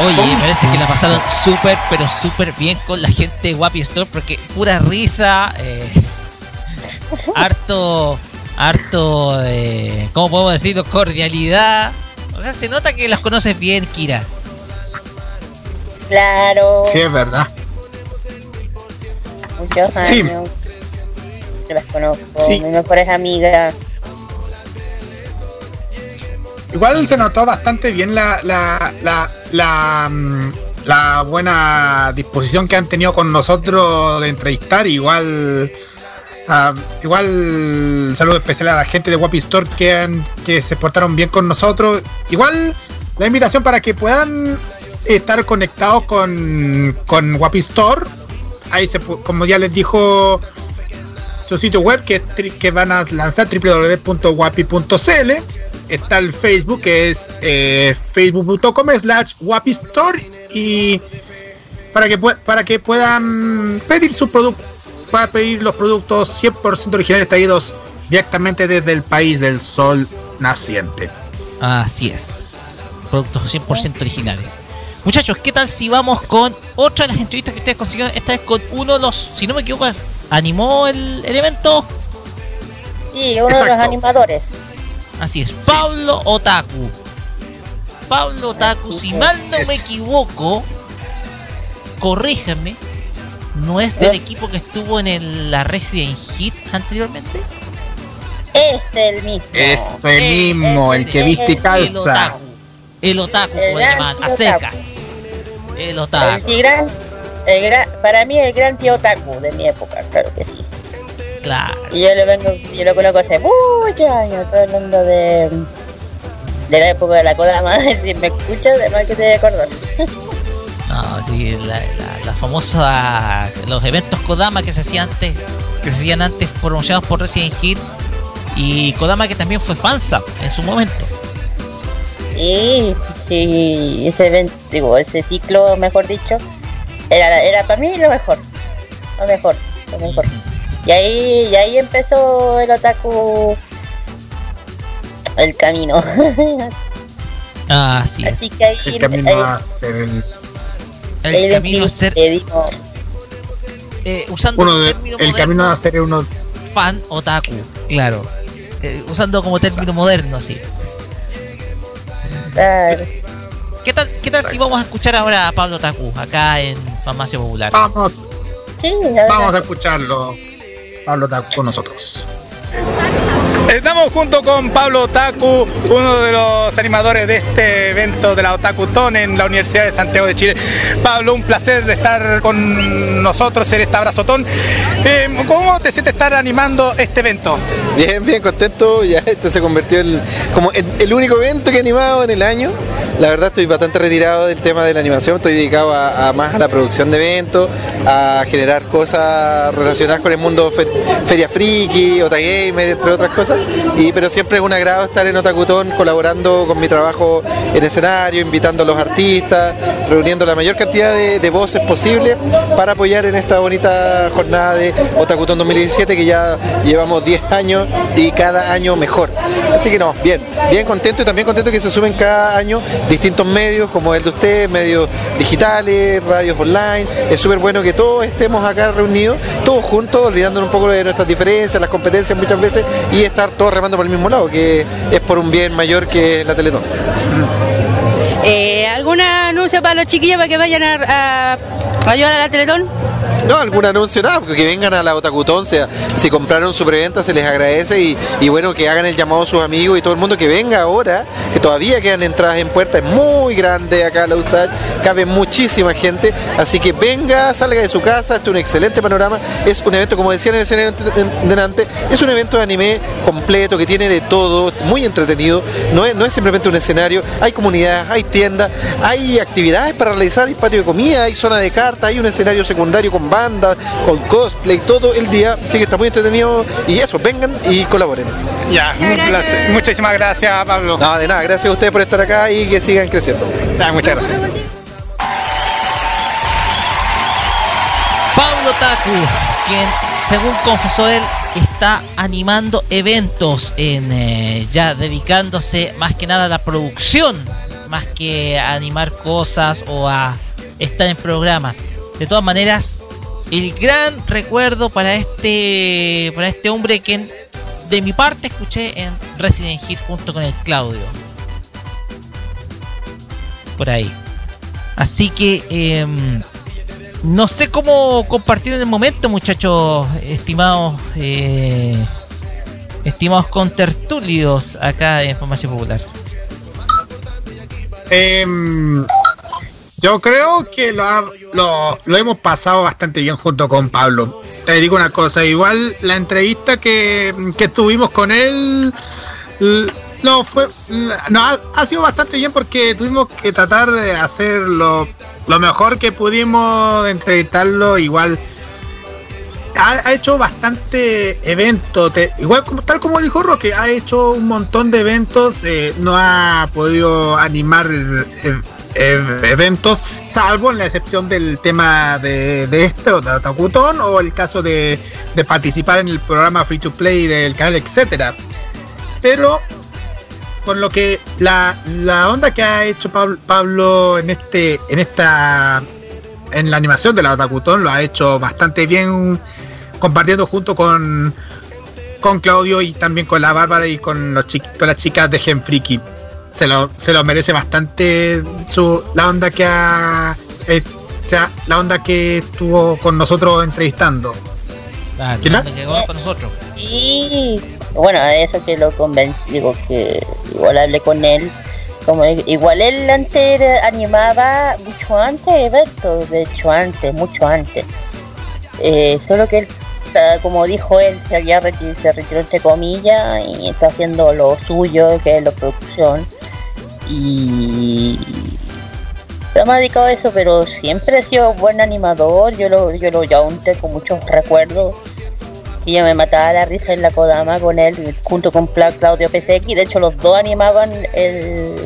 Oye, parece que la pasaron súper, pero súper bien con la gente de Wapi Store porque pura risa. eh, harto, harto, eh, ¿cómo podemos decirlo? Cordialidad. O sea, se nota que los conoces bien, Kira. Claro. Sí, es verdad. Muchos Sí. años. Que las conozco. Sí. Mis mejores amigas. Igual se notó bastante bien la, la, la, la, mm, la buena disposición que han tenido con nosotros de entrevistar. Igual, ah, igual saludo especial a la gente de Wapi Store que, han, que se portaron bien con nosotros. Igual la invitación para que puedan estar conectados con, con Wapi. Ahí se, como ya les dijo su sitio web que, que van a lanzar www.wapi.cl está el Facebook que es eh, facebook.com slash wapistore y para que para que puedan pedir su producto para pedir los productos 100% originales traídos directamente desde el país del sol naciente. Así es. Productos 100% originales. Muchachos, ¿qué tal si vamos con otra de las entrevistas que ustedes consiguieron? Esta vez con uno de los, si no me equivoco, animó el, el evento. Sí, uno de los animadores. Así es, Pablo Otaku. Pablo Otaku, si mal no me equivoco, corríjame, ¿no es del equipo que estuvo en el- la Resident Hit anteriormente? Es el mismo. Ese mismo, el que viste y calza. El Otaku, El a tío secas. El El Otaku, gran, el gran, para mí el gran tío Taku de mi época, claro que sí. Claro. Y yo lo vengo, yo lo conozco hace muchos años, estoy hablando de de la época de la Kodama, si me escuchas, además que te voy a acordar. No, sí, la, la- la famosa. Los eventos Kodama que se hacían antes. Que se hacían antes promocionados por Resident Hit. Y Kodama que también fue fansa en su momento. Sí, sí, ese evento, digo, ese ciclo, mejor dicho, era, era para mí lo mejor, lo mejor, lo mejor. Y ahí, y ahí empezó el otaku, el camino. Así es. Así que ahí, El camino ahí- a ser el, camino a ser. eh, usando uno el de- término el moderno, camino a ser uno fan otaku. Claro. Eh, usando como término moderno, sí. claro. ¿Qué tal, qué tal si vamos a escuchar ahora a Pablo Otaku acá en Farmacia Popular? Vamos, Sí, la vamos a escucharlo. Pablo con nosotros. Estamos junto con Pablo Otaku, uno de los animadores de este evento de la Otakutón en la Universidad de Santiago de Chile. Pablo, un placer de estar con nosotros en este abrazotón. Eh, ¿Cómo te sientes estar animando este evento? Bien, bien contento. Ya este se convirtió en como el, único evento que he animado en el año. La verdad estoy bastante retirado del tema de la animación. Estoy dedicado a, más a la producción de eventos, a generar cosas relacionadas con el mundo fe- feria friki, otagamer, entre otras cosas. Pero siempre es un agrado estar en Otakutón colaborando con mi trabajo en escenario, invitando a los artistas, reuniendo la mayor cantidad de, voces posible para apoyar en esta bonita jornada de Otakutón 2017 que ya llevamos 10 años y cada año mejor. Así que no, bien, bien contento y también contento que se sumen cada año distintos medios como el de ustedes, medios digitales, radios online. Es súper bueno que todos estemos acá reunidos, todos juntos, olvidándonos un poco de nuestras diferencias, las competencias muchas veces y estar todos remando por el mismo lado, que es por un bien mayor que la Teletón. Eh, ¿Algún anuncio para los chiquillos para que vayan a, a ayudar a la Teletón? No, algún anuncio, nada, porque que vengan a la Otakutón, sea, si compraron su preventa se les agradece y, bueno, que hagan el llamado a sus amigos y todo el mundo que venga ahora, que todavía quedan entradas en puerta, es muy grande acá la USAC, cabe muchísima gente, así que venga, salga de su casa, este es un excelente panorama, es un evento, como decía en el escenario ante- delante, es un evento de anime completo que tiene de todo, muy entretenido, no es, no es simplemente un escenario, hay comunidades, hay tiendas, hay actividades para realizar, hay patio de comida, hay zona de cartas, hay un escenario secundario con bandas, con cosplay, todo el día, así que está muy entretenido y eso, vengan y colaboren. Ya, un placer. Muchísimas gracias, Pablo. No, de nada, gracias a ustedes por estar acá y que sigan creciendo. Ya, muchas gracias. Pablo Taku, quien según confesó él está animando eventos en eh, ya dedicándose más que nada a la producción, más que a animar cosas o a estar en programas. De todas maneras, el gran recuerdo para este para este hombre que de mi parte escuché en Resident Hit junto con el Claudio. Por ahí. Así que em, no sé cómo compartir en el momento, muchachos, estimados, eh, estimados contertulios acá en Farmacia Popular. Em, yo creo que lo, ha- lo, hemos pasado bastante bien junto con Pablo. Te digo una cosa, igual la entrevista que, tuvimos con él no fue no, ha, sido bastante bien porque tuvimos que tratar de hacer lo, mejor que pudimos entrevistarlo igual ha, hecho bastante eventos, igual como, tal como dijo Roque, ha hecho un montón de eventos, eh, no ha podido animar eh, eventos, salvo en la excepción del tema de, de este o de Otakutón o el caso de, de participar en el programa Free to Play del canal, etcétera. Pero por lo que la, la onda que ha hecho Pablo, en este en esta en la animación de la Otakutón lo ha hecho bastante bien compartiendo junto con con Claudio y también con la Bárbara y con los con las chicas de Gen Friki. Se lo, se lo merece bastante su la onda que ha eh, o sea, la onda que estuvo con nosotros entrevistando. Claro, ¿Quién más? que llegó con nosotros. Y bueno, eso que lo convencí, digo que igual hablé con él. Como igual él antes animaba mucho antes eventos, de hecho antes, mucho antes. Eh, solo que él, como dijo él, se había retirado, se retiró entre comillas y está haciendo lo suyo, que es la producción. Y se me ha dedicado a eso, pero siempre ha sido buen animador. Yo lo, yo lo yaunte con muchos recuerdos. Y yo me mataba la risa en la Kodama con él, junto con Pla- Claudio PCX. De hecho, los dos animaban el,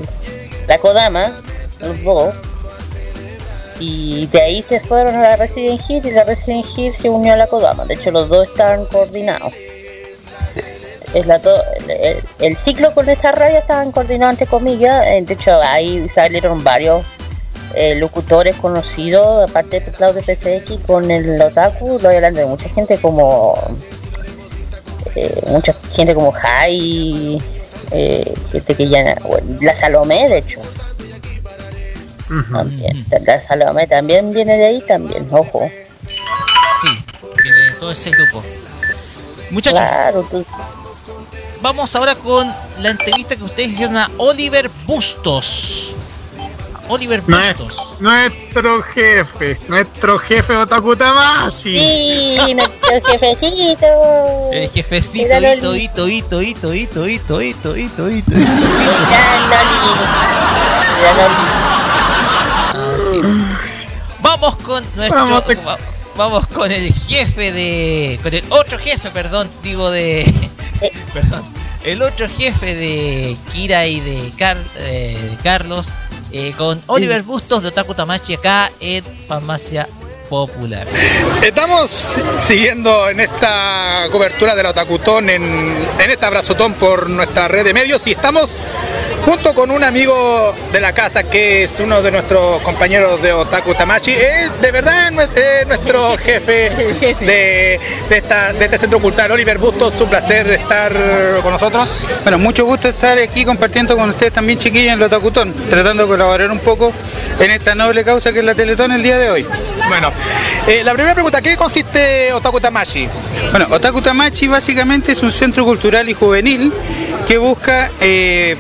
la Kodama, los dos. Y de ahí se fueron a la Resident Hit y la Resident Hit se unió a la Kodama. De hecho, los dos estaban coordinados. Es la el, el- el ciclo con esta radio estaban coordinados entre comillas. eh, De hecho, ahí salieron varios eh, locutores conocidos, aparte de Claudio PCX, con el Otaku, lo hablando de mucha gente como eh, mucha gente como Jai, eh, gente que ya bueno, la Salomé de hecho. También, la Salomé también viene de ahí también, ojo. Sí, viene todo ese grupo. Muchachos, Claro, entonces, vamos ahora con la entrevista que ustedes hicieron a Oliver Bustos. Oliver Bustos. Nuestro jefe, nuestro jefe Otaku Tamashi. Sí, nuestro jefecito. El jefecito, hito, hito, hito, hito, hito, hito, hito, hito, hito. Vamos con nuestro. Vamos, va- Vamos con el jefe de. Con el otro jefe, perdón, digo de. perdón. El otro jefe de Kira y de, Car- eh, de Carlos. eh, con Oliver Bustos de Otaku Tamachi acá en Farmacia Popular. Estamos siguiendo en esta cobertura de la Otakutón, en, en este abrazotón por nuestra red de medios y estamos junto con un amigo de la casa que es uno de nuestros compañeros de Otaku Tamachi. Es de verdad es nuestro jefe de, de esta, de este centro cultural, Oliver Bustos. Un placer estar con nosotros. Bueno, mucho gusto estar aquí compartiendo con ustedes también, chiquillos, en Lota Cutón, tratando de colaborar un poco en esta noble causa que es la Teletón el día de hoy. Bueno, eh, la primera pregunta, ¿qué consiste Otaku Tamashi? Bueno, Otaku Tamachi básicamente es un centro cultural y juvenil que busca, eh,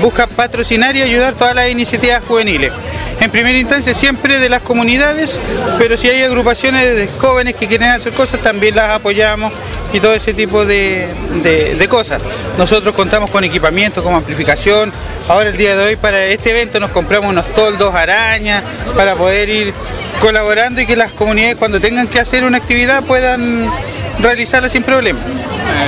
busca patrocinar y ayudar todas las iniciativas juveniles. En primera instancia siempre de las comunidades, pero si hay agrupaciones de jóvenes que quieren hacer cosas, también las apoyamos y todo ese tipo de, de- cosas. Nosotros contamos con equipamiento como amplificación. Ahora el día de hoy para este evento nos compramos unos toldos arañas para poder ir colaborando y que las comunidades cuando tengan que hacer una actividad puedan realizarla sin problema.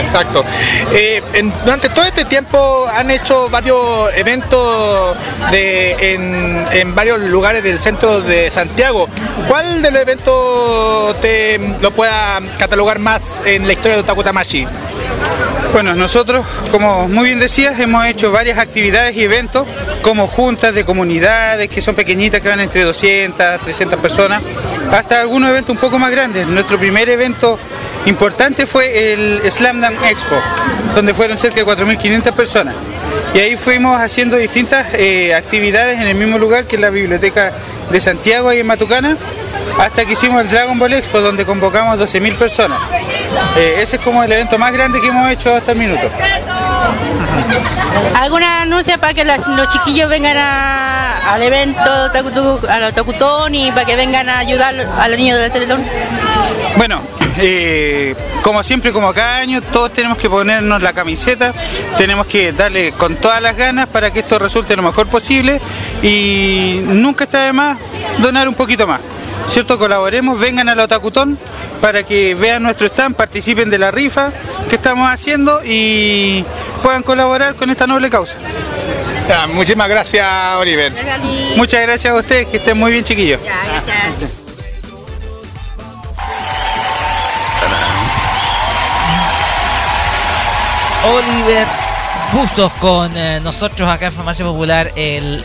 Exacto. Eh, en- durante todo este tiempo han hecho varios eventos de, en, en varios lugares del centro de Santiago. ¿Cuál de los eventos te lo pueda catalogar más en la historia de Otaku Tamashi? Bueno, nosotros, como muy bien decías, hemos hecho varias actividades y eventos, como juntas de comunidades que son pequeñitas, que van entre 200, 300 personas, hasta algunos eventos un poco más grandes. Nuestro primer evento importante fue el Slam Dunk Expo, donde fueron cerca de 4.500 personas. Y ahí fuimos haciendo distintas eh, actividades en el mismo lugar que es la Biblioteca de Santiago, ahí en Matucana, hasta que hicimos el Dragon Ball Expo, donde convocamos 12.000 personas. Eh, ese es como el evento más grande que hemos hecho hasta el minuto. ¿Alguna anuncia para que los, los chiquillos vengan a- al evento a los Tacutón y para que vengan a ayudar a los niños del Teletón? Bueno, eh, como siempre, como cada año, todos tenemos que ponernos la camiseta, tenemos que darle con todas las ganas para que esto resulte lo mejor posible y nunca está de más donar un poquito más. ¿Cierto? Colaboremos, vengan a la Otacutón para que vean nuestro stand, participen de la rifa que estamos haciendo y puedan colaborar con esta noble causa. muchísimas gracias, Oliver. Muchas gracias a ustedes, que estén muy bien, chiquillos. Oliver Bustos con eh, nosotros acá en Farmacia Popular, el,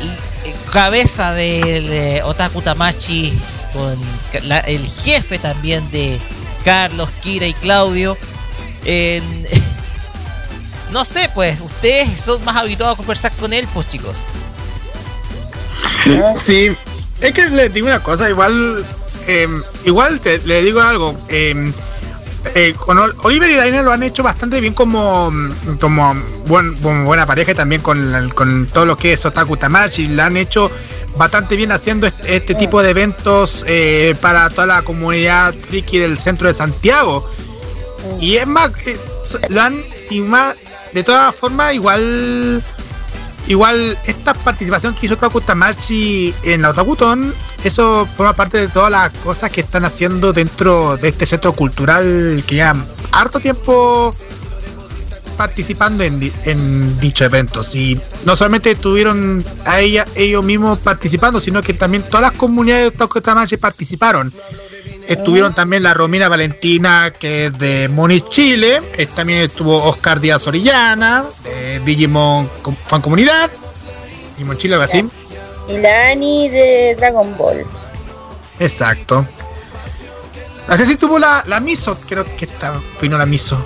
cabeza del eh, Otaku Tamachi, con el jefe también de Carlos, Kira y Claudio. No sé, pues, ustedes son más habituados a conversar con él, pues chicos. Sí, es que les digo una cosa, igual, eh, igual te, le digo algo. eh, eh, con Oliver y Daina lo han hecho bastante bien como, como, buen- como buena pareja y también con, con todo lo que es Otaku Tamashi. La han hecho bastante bien haciendo este, este tipo de eventos eh, para toda la comunidad friki del centro de Santiago. Y es más, eh, lo han, y más, de todas formas, igual Igual, esta participación que hizo Otaku Tamachi en la Otakuton, eso forma parte de todas las cosas que están haciendo dentro de este centro cultural que ya harto tiempo participando en, en dichos eventos. Y no solamente estuvieron a ella, ellos mismos participando, sino que también todas las comunidades de Otaku Tamachi participaron. Estuvieron también la Romina Valentina, que es de Moniz Chile. Eh, También estuvo Oscar Díaz Orellana, de Digimon Fan Comunidad. Digimon Chile, algo así. Y la Ani de Dragon Ball. Exacto. Así sí tuvo la, la Miso, creo que está, vino la Miso.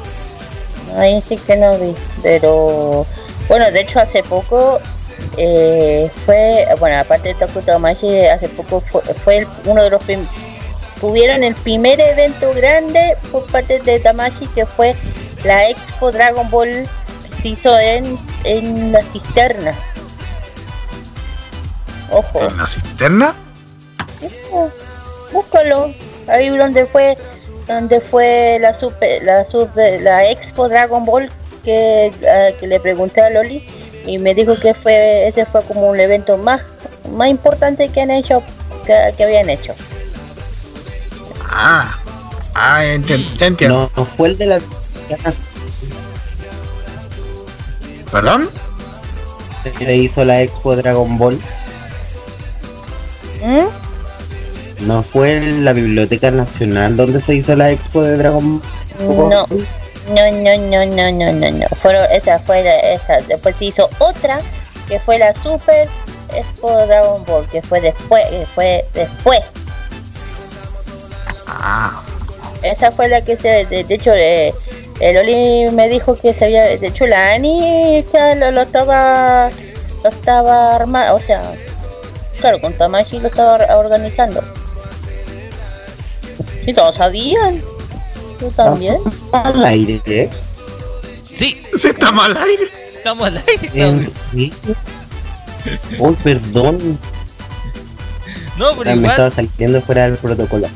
Ahí sí que no vi, pero bueno, de hecho hace poco eh, fue, bueno, aparte de Taku Tamashi, hace poco fue, fue el- uno de los prim- tuvieron el primer evento grande por parte de Tamashi que fue la Expo Dragon Ball que se hizo en, en la cisterna. Ojo. ¿En la cisterna? búscalo ahí donde fue donde fue la super la super la expo Dragon Ball que, que le pregunté a Loli y me dijo que fue ese fue como un evento más más importante que han hecho que, que habían hecho Ah, ah, entiendo. No, fue el de las ¿Perdón? Le hizo la expo Dragon Ball. ¿Eh? ¿No fue en la Biblioteca Nacional donde se hizo la expo de Dragon Ball? No. No, no, no, no, no, no, no. Fueron, esa fue esa. Después se hizo otra, que fue la Super Expo Dragon Ball, que fue después, que fue después Ah, Esa fue la que se, de, de hecho, eh, el Oli me dijo que se había, de hecho, la Ani ya lo, lo estaba, lo estaba armando, o sea, claro, con Tamashi lo estaba or- organizando. Sí, todos sabían. Tú también. Al aire, ¿eh? Sí. Sí, estamos al aire. Estamos al aire. Oh, perdón. No, pero Ah, Me igual. estaba saliendo fuera del protocolo.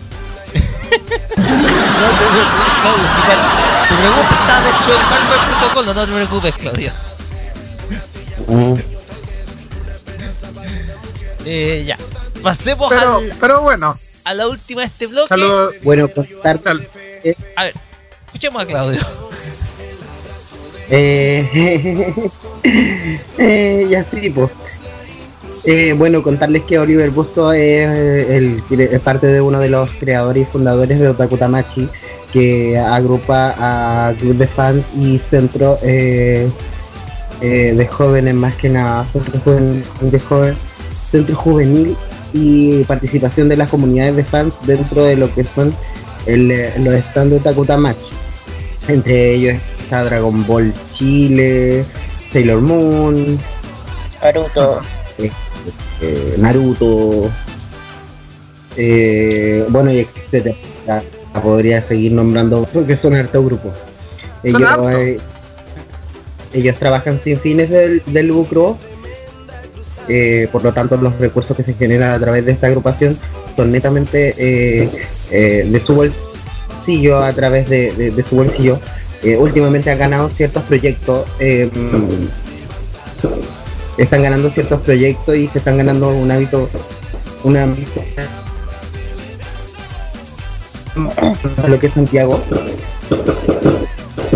No te preocupes, Claudio. Si para- tu pregunta está de hecho en marco del protocolo, no te preocupes, Claudio. Mm. Eh, ya. Pasemos Pero, al- pero bueno. a la última de este bloque. Saludos. Bueno, contar. A ver, escuchemos a Claudio. Eh, eh, ya sí, pues. Eh, bueno, contarles que Oliver Busto es, eh, el, es parte de uno de los creadores y fundadores de Otaku Tamachi, que agrupa a club de fans y centro eh, eh, de jóvenes más que nada, centro juvenil, de joven, centro juvenil y participación de las comunidades de fans dentro de lo que son el, los stands de Takutamachi. Entre ellos está Dragon Ball Chile, Sailor Moon, Naruto, eh, Naruto, eh, bueno, y etcétera. Podría seguir nombrando porque son harto grupos. Ellos, eh, ellos trabajan sin fines del, del lucro, por lo tanto los recursos que se generan a través de esta agrupación son netamente de su bolsillo a través de, de- de su bolsillo. Últimamente han ganado ciertos proyectos, eh, están ganando ciertos proyectos y se están ganando un hábito, un ámbito a lo que es Santiago.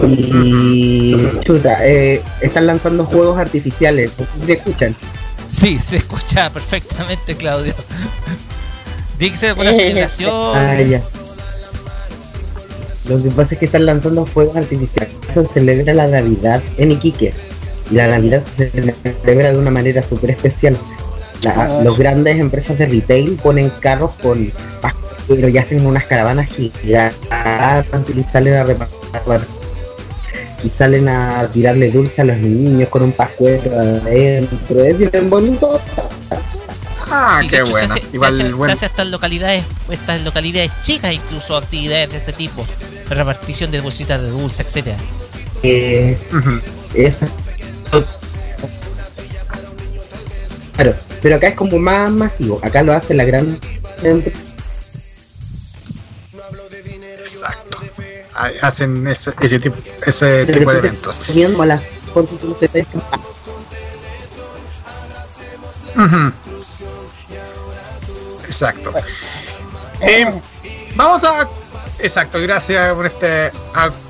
Y chuta, eh, están lanzando juegos artificiales, no sé si se escuchan. Sí, se escucha perfectamente, Claudio. Que ser buena celebración. Ah, ya. Lo que pasa es que están lanzando juegos artificiales. Se celebra la Navidad en Iquique. Y la Navidad se celebra de una manera súper especial. La- los grandes empresas de retail ponen carros con pero y hacen unas caravanas gigantes y salen a repartir y salen a tirarle dulce a los niños con un pascuero adentro. Es bien bonito. Ah, qué hecho se bueno. se Igual, hace, bueno. se hace hasta en localidades, estas localidades chicas incluso actividades de este tipo, repartición de bolsitas de dulce, etcétera. Eh, esa- Claro, pero acá es como más masivo. Acá lo hace la gran. Exacto. Ah, Hacen ese, ese tipo, ese tipo de eventos. Las. Exacto. Eh, vamos a. Exacto, gracias por este,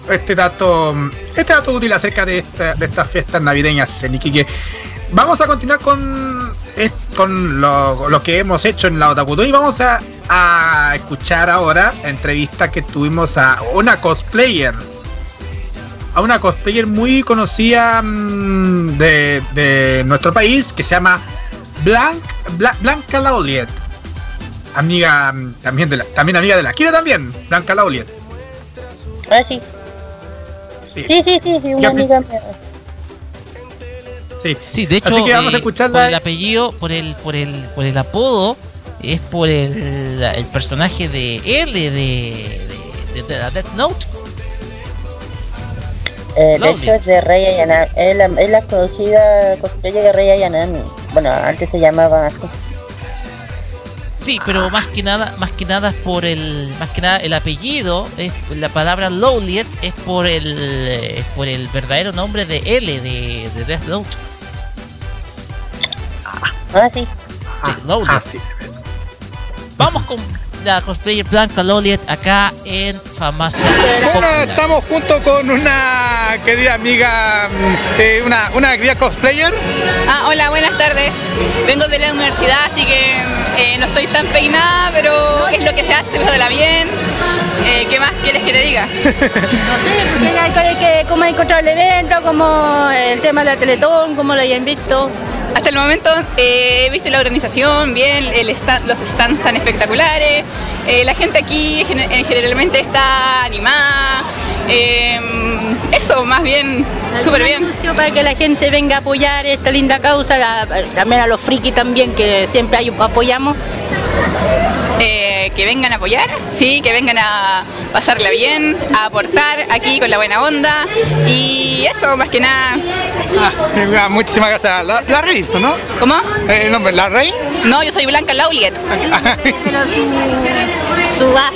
este dato. Este dato útil acerca de, esta, de estas fiestas navideñas en Iquique. Vamos a continuar con, con lo, que hemos hecho en la Otakuto y vamos a, escuchar ahora entrevista que tuvimos a una cosplayer. A una cosplayer muy conocida mm, de, nuestro país que se llama Blanc, Bla- Blanca Lauliet. Amiga mm, también de la, también amiga de la Kira también, Blanca Lauliet. Ah, sí. Sí. Sí, sí, sí, sí, una amiga mía. Sí. Sí, de hecho, Así que vamos a eh, escucharla. por el apellido, por el, por el, por el apodo, es por el, el personaje de L de, de, de la Death Note. Eh, de Lauliet. hecho es de Rey Ayanami. Es la, es la conocida cosplayer de Rey Ayanami. Bueno, antes se llamaba así. Sí, pero más que nada, más que nada por el, más que nada el apellido, es la palabra Lowliet es por el, es por el verdadero nombre de L de, de Death Note. Ah, sí. Sí, Lowliet. Vamos con la cosplayer blanca Lowliet acá en Farmacia. Bueno, Popular. estamos junto con una querida amiga, mm, eh, una, una querida cosplayer. Ah, hola, buenas tardes. Vengo de la universidad, así que eh, no estoy tan peinada, pero es lo que se hace, pasándola bien. Eh, ¿Qué más quieres que te diga? Tengan con el que cómo ha encontrado el evento, como el tema de la Teletón, cómo lo hayan visto. Hasta el momento eh, he visto la organización, bien, el los stands tan espectaculares. eh, la gente aquí eh, generalmente está animada. eh, eso, más bien, súper bien. para que la gente venga a apoyar esta linda causa, la- también a los frikis también, que siempre hay- apoyamos. Eh, que vengan a apoyar, sí, que vengan a pasarla bien, a aportar aquí con la buena onda. Y eso, más que nada. Ah, muchísimas gracias. La, la Rey, ¿no? ¿Cómo? Eh, el nombre, ¿La Rey? No, yo soy Blanca Lauliet. Pero su, su, ah,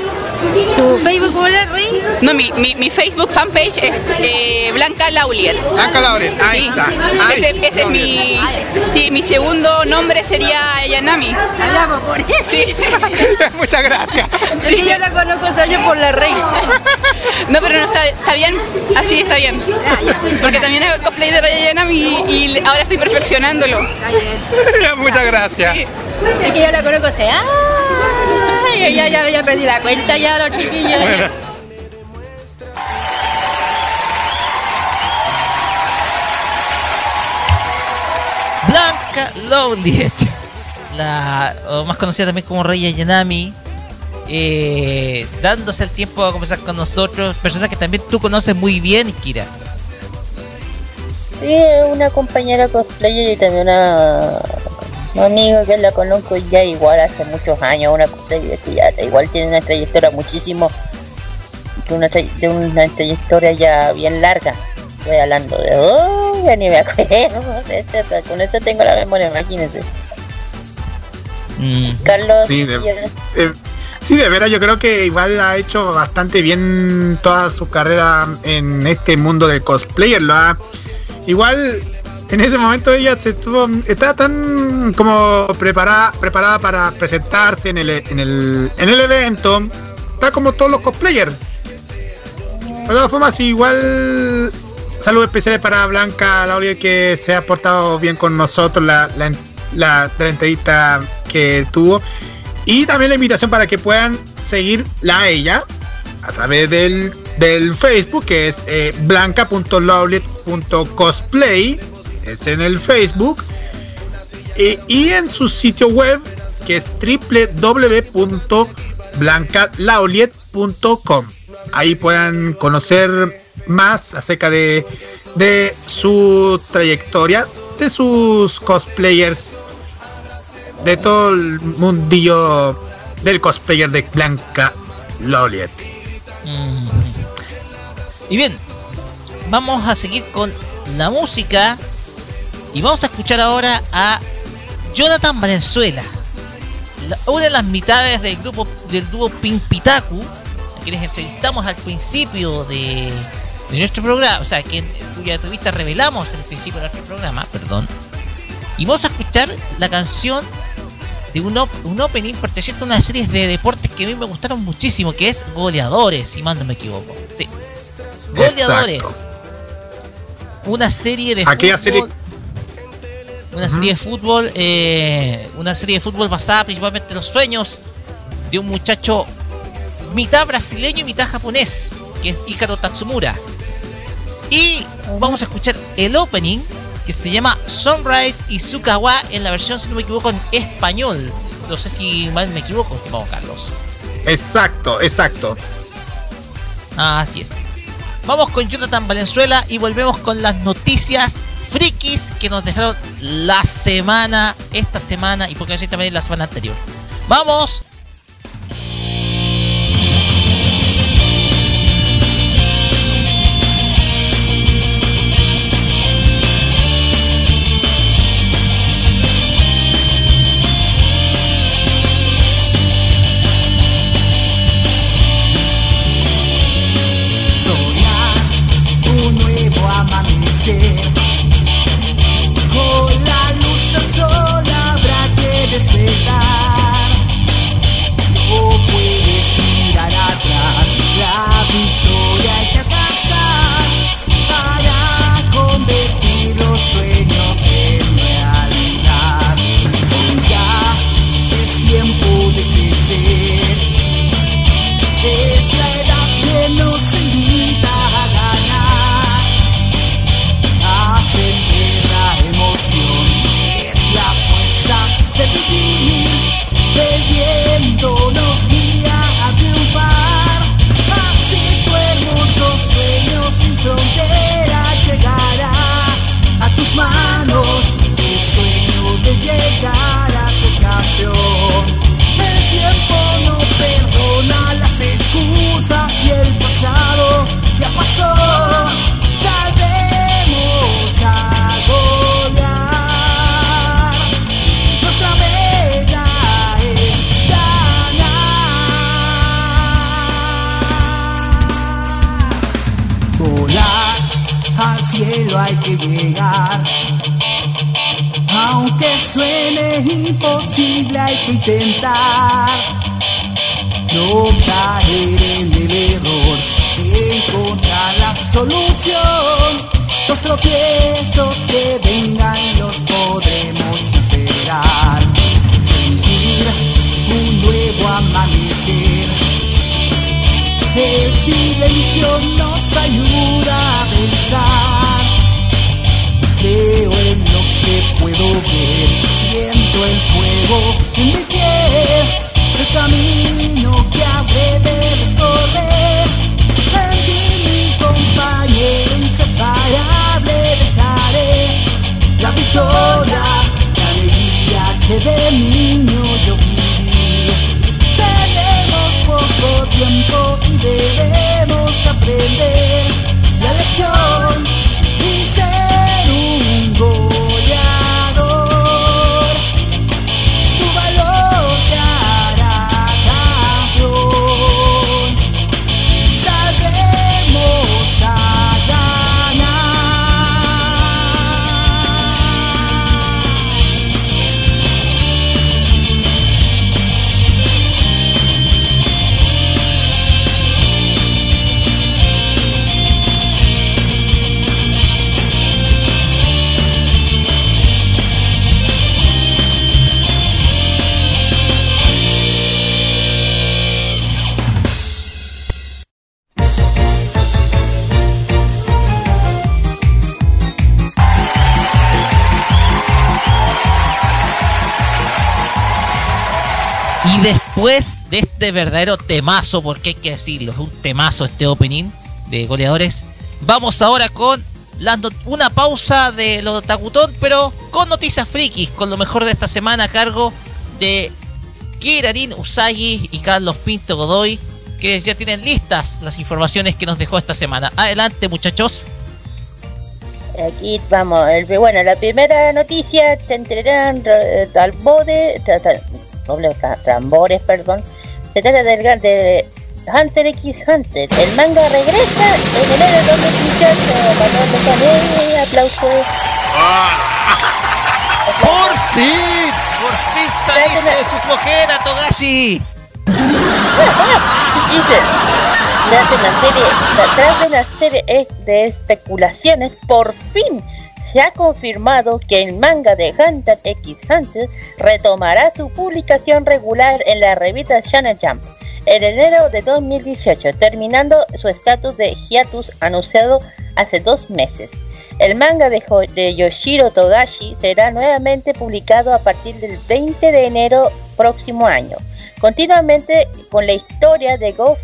su Facebook, ¿cómo le Rey? No, mi, mi, mi Facebook fanpage es eh, Blanca Lauliet. Blanca Lauliet, ahí Sí. está. Ahí, Ese, ese es mi, sí, mi segundo nombre sería Yanami. Sí. Muchas gracias. Sí, yo la conozco años por la Rey. No, pero no está, está bien, así está bien. Porque también hago cosplay de Raya Yanami y, y ahora estoy perfeccionándolo. Muchas gracias. Es que yo la conozco hace Ya, ya, ya perdí la cuenta ya los chiquillos. Blanca Lowliet. la o más conocida también como Rey Yanami, eh, dándose el tiempo a conversar con nosotros, personas que también tú conoces muy bien, Kira. Sí, es una compañera cosplayer y también una, una amiga que la conozco ya igual hace muchos años, una cosplayer que ya igual tiene una trayectoria muchísimo, de una, tray- de una trayectoria ya bien larga. Estoy hablando de, oh, ya ni me acuerdo, Este, con esto tengo la memoria, imagínense. Carlos, Sí, de, ¿quieres? eh, sí, de veras, yo creo que igual ha hecho bastante bien toda su carrera en este mundo del cosplayer. Lo ha, igual en ese momento ella se estuvo, estaba tan como preparada, preparada para presentarse en el, en el, en el evento. Está como todos los cosplayers. De todas formas, igual saludos especiales para Blanca Lauria que se ha portado bien con nosotros la, la entrevista que tuvo. Y también la invitación para que puedan seguirla a ella a través del, del Facebook, que es eh, blanca.lowlet.cosplay. Es en el Facebook. Eh, y en su sitio web, que es www.blancalauliet.com. Ahí puedan conocer más acerca de, de su trayectoria, de sus cosplayers, de todo el mundillo del cosplayer de Blanca Lauliet. Mm. Y bien, vamos a seguir con la música y vamos a escuchar ahora a Jonathan Valenzuela, la- una de las mitades del grupo del dúo Pimpitaku, a quienes entrevistamos al principio de, de nuestro programa, o sea, que, cuya entrevista revelamos el principio de nuestro programa, perdón. Y vamos a escuchar la canción de un, op- un opening perteneciente a una serie de deportes que a mí me gustaron muchísimo, que es Goleadores, si mal no me equivoco. Sí. Goleadores. Una serie de Aquella fútbol. serie- Una serie de fútbol, eh, una serie de fútbol basada principalmente en los sueños de un muchacho mitad brasileño y mitad japonés, que es Ikaro Tatsumura. Y vamos a escuchar el opening que se llama Sunrise y Sukawa en la versión, si no me equivoco, en español. No sé si mal me equivoco, estimado Carlos. Exacto, exacto. Así es. Vamos con Jonathan Valenzuela y volvemos con las noticias frikis que nos dejaron la semana, esta semana y porque decir también la semana anterior. ¡Vamos! Después de este verdadero temazo, porque hay que decirlo, es un temazo este opening de goleadores, vamos ahora con la una pausa de los Takutón, pero con noticias frikis, con lo mejor de esta semana a cargo de Kirarin Usagi y Carlos Pinto Godoy, que ya tienen listas las informaciones que nos dejó esta semana. Adelante muchachos. Aquí vamos. Bueno, la primera noticia, se eh, doble tambores, perdón. Se trata del gran de Hunter x Hunter. El manga regresa en enero de 2018. Manuel Becané, aplausos. ¡Por fin! ¡Por fin saliste de su flojera, Togashi! Dice, tras de una serie, tras de una serie eh, de especulaciones, por fin se ha confirmado que el manga de Hunter x Hunter retomará su publicación regular en la revista Shonen Jump en enero de 2018, terminando su estatus de hiatus anunciado hace dos meses. El manga de, Yoshiro Togashi será nuevamente publicado a partir del 20 de enero próximo año, continuamente con la historia de Go,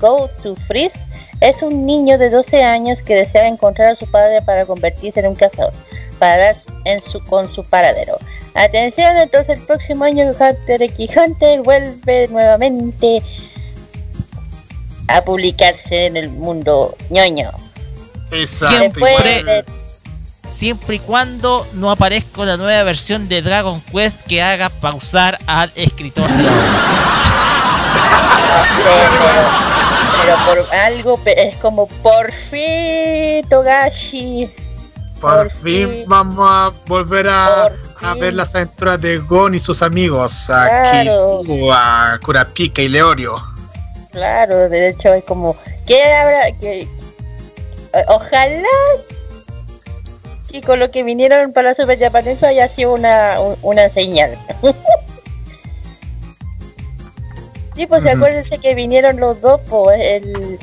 Go to Freeze. Es un niño de 12 años que desea encontrar a su padre para convertirse en un cazador, para dar en su, con su paradero. Atención, entonces el próximo año Hunter x Hunter vuelve nuevamente a publicarse en el mundo ñoño. Después Siempre, de- siempre y cuando no aparezca la nueva versión de Dragon Quest que haga pausar al escritor de la obra. Pero, por algo es como por fin Togashi. Por fin vamos a volver a, a ver las aventuras de Gon y sus amigos, a Claro. A Kurapika y Leorio. Claro, de hecho es como que habrá que ojalá que con lo que vinieron para la Super Japan eso haya sido una, un- una señal. sí, pues Ujú. acuérdense que vinieron los dos, pues el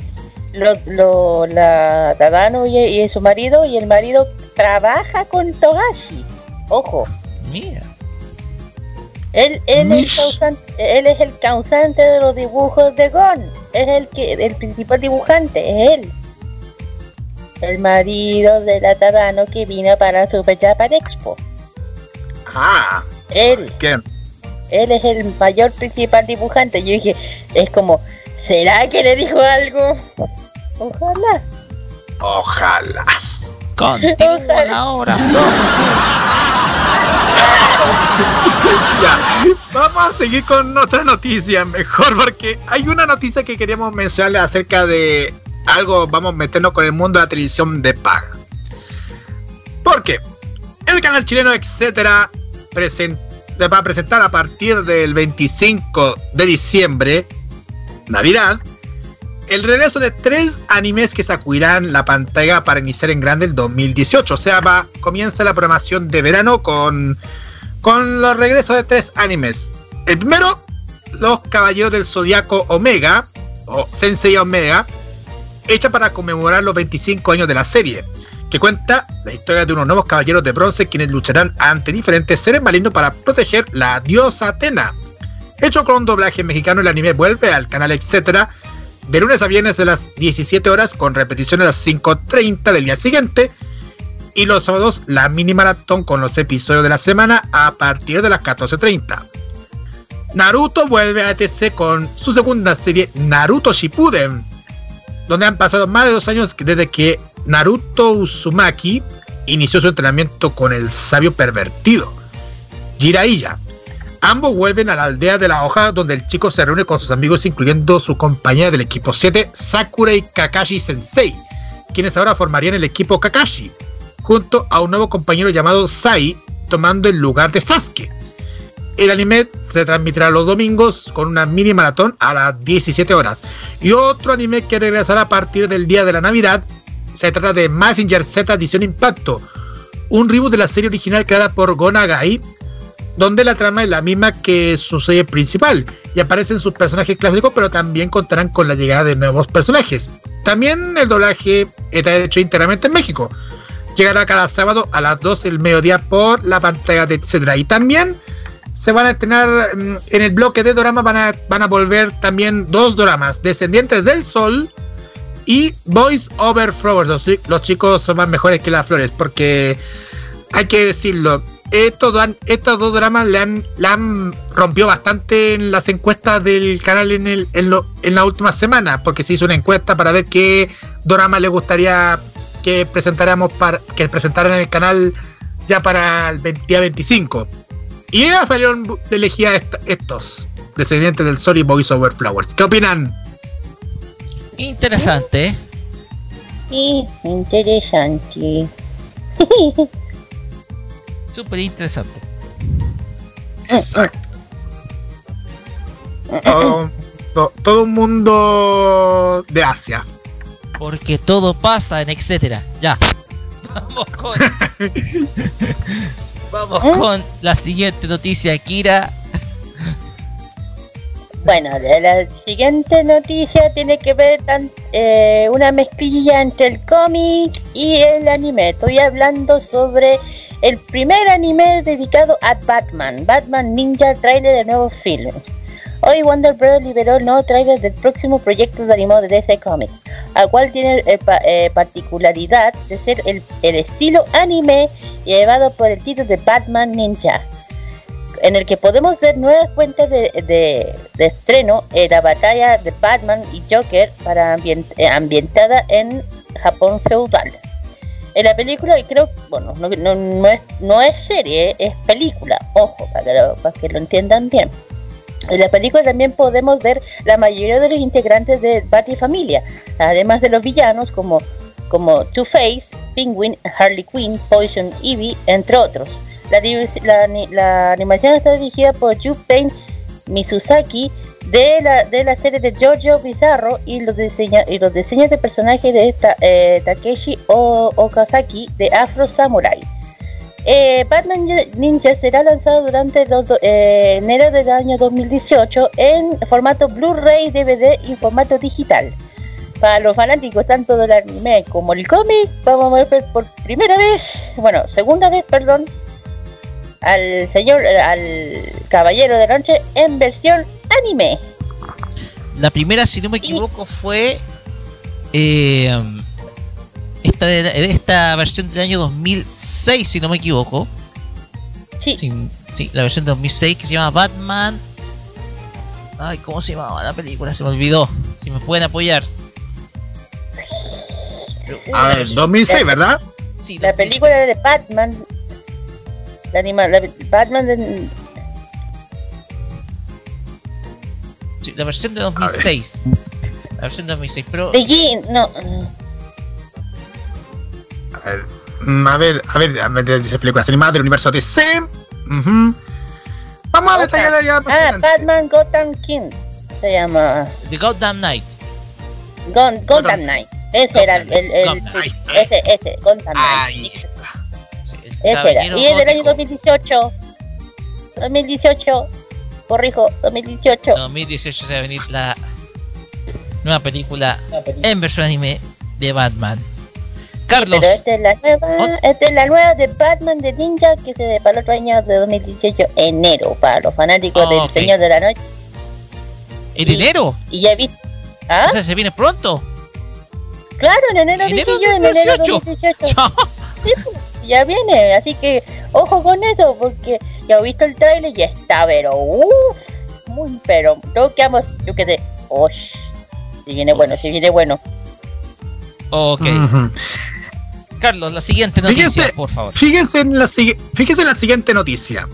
lo, lo- la Tadano y, y su marido y el marido trabaja con Togashi. Ojo. Mira. Él, él, es causante, él es el causante de los dibujos de Gon. Es el que el principal dibujante, es él. El marido de la Tadano que vino para Super Japan Expo. Ah, Él, ¿qué? Él es el mayor principal dibujante. Yo dije, es como, ¿será que le dijo algo? Ojalá. Ojalá. Continúa la obra. Ya, vamos a seguir con otra noticia mejor porque hay una noticia que queríamos mencionarle acerca de algo, vamos a meternos con el mundo de la televisión de paga. Porque el canal chileno, etcétera, presen- va a presentar a partir del 25 de diciembre, Navidad, el regreso de tres animes que sacudirán la pantalla para iniciar en grande el 2018. O sea, va, comienza la programación de verano con, con los regresos de tres animes. El primero, Los Caballeros del Zodiaco Omega, o Sensei Omega, hecha para conmemorar los 25 años de la serie, que cuenta la historia de unos nuevos caballeros de bronce quienes lucharán ante diferentes seres malignos para proteger la diosa Atena. Hecho con un doblaje mexicano, el anime vuelve al canal etcétera de lunes a viernes de las 17 horas con repetición a las 5.30 del día siguiente y los sábados la mini maratón con los episodios de la semana a partir de las 14.30. Naruto vuelve a ETC con su segunda serie Naruto Shippuden, donde han pasado más de dos años desde que Naruto Uzumaki inició su entrenamiento con el sabio pervertido, Jiraiya. Ambos vuelven a la aldea de la hoja donde el chico se reúne con sus amigos incluyendo su compañera del equipo 7, Sakurai Kakashi Sensei, quienes ahora formarían el equipo Kakashi, junto a un nuevo compañero llamado Sai, tomando el lugar de Sasuke. El anime se transmitirá los domingos con una mini maratón a las 17 horas. Y otro anime que regresará a partir del día de la Navidad se trata de Messenger Z Edición Impacto, un reboot de la serie original creada por Gonagai, donde la trama es la misma que su serie principal y aparecen sus personajes clásicos, pero también contarán con la llegada de nuevos personajes. También el doblaje está hecho íntegramente en México. Llegará cada sábado a las 12 del mediodía por la pantalla de etcétera. Y también se van a estrenar mm, en el bloque de drama van a, van a volver también dos dramas, Descendientes del Sol y Boys Over Flowers. Los, chi- los chicos son más mejores que las flores, porque hay que decirlo, estos, dan- estos dos dramas le han, le han rompió bastante en las encuestas del canal en, el, en, lo- en la última semana, porque se hizo una encuesta para ver qué drama le gustaría que presentáramos para que presentaran en el canal ya para el 20 día 25. Y ya salieron elegidas est- estos, descendientes del Sol y Boys Over Flowers. ¿Qué opinan? Interesante, ¿eh? Sí, interesante. Súper interesante. Todo, to- todo un mundo de Asia. Porque todo pasa en etcétera. Ya. Vamos con. Vamos con la siguiente noticia, Kira. Bueno, la, siguiente noticia tiene que ver tan, eh, una mezclilla entre el cómic y el anime. Estoy hablando sobre el primer anime dedicado a Batman, Batman Ninja trailer de nuevos films. Hoy Wonder Bros. liberó el nuevo trailer del próximo proyecto de animado de DC Comics, al cual tiene eh, eh, particularidad de ser el, el estilo anime llevado por el título de Batman Ninja en el que podemos ver nuevas cuentas de, de- estreno en la batalla de Batman y Joker para ambien- eh, ambientada en Japón feudal. En la película creo, bueno, no, es, no es serie, es película, ojo, para que, lo, para que lo entiendan bien. En la película también podemos ver la mayoría de los integrantes de Familia, además de los villanos como, como Two-Face, Penguin, Harley Quinn, Poison Ivy, entre otros. La, animación está dirigida por Yupei Mizusaki de la, de la serie de Jojo Bizarro y los, diseña- y los diseños de personajes de esta, eh, Takeshi Okazaki de Afro Samurai. Eh, Batman Ninja será lanzado durante do- eh, enero del año 2018 en formato Blu-ray, DVD y formato digital. Para los fanáticos tanto del anime como el cómic, vamos a ver por primera vez, bueno, segunda vez, perdón, al señor, al caballero de la noche en versión anime. La primera, si no me equivoco, fue. eh, esta, de- esta versión del año 2006, si no me equivoco. Sí. sí, la versión de 2006 que se llama Batman. Ay, ¿cómo se llamaba la película? Se me olvidó. Si me pueden apoyar. A ver, 2006, ¿verdad? Sí, La película de Batman, la, anima, la Batman de, Sí, la versión de 2006. La versión de 2006, pero. Begin, no, A ver, mm, a ver, a ver, a ver, películas animadas del universo DC. Ujú. Vamos a detallarla ya más ah. Batman Gotham King se llama The Goddamn Night. Gon- Gotham Knights. Ese era el, el, el- Gotham sí, ese, ese, Gotham era. Caballero Y es del año gótico. 2018. 2018. Corrijo, 2018. 2018 se va a venir la nueva película en versión anime de Batman. Carlos. Pero esta es la nueva, esta es la nueva de Batman de Ninja que se de para el otro año de 2018, enero, para los fanáticos Ah, del. Señor de la Noche. ¿En enero? Y ya he visto. ¿Ah? O sea, se viene pronto. Claro, en enero, Enero dije yo, en enero 2018. Sí, pues, ya viene, así que ojo con eso, porque ya he visto el trailer y está, pero uff, muy, pero yo quedamos, yo quedé, uff, si viene bueno, si viene bueno. Ok. Carlos, la siguiente noticia, Fíjense, por favor. fíjense en, la, fíjense en la siguiente noticia.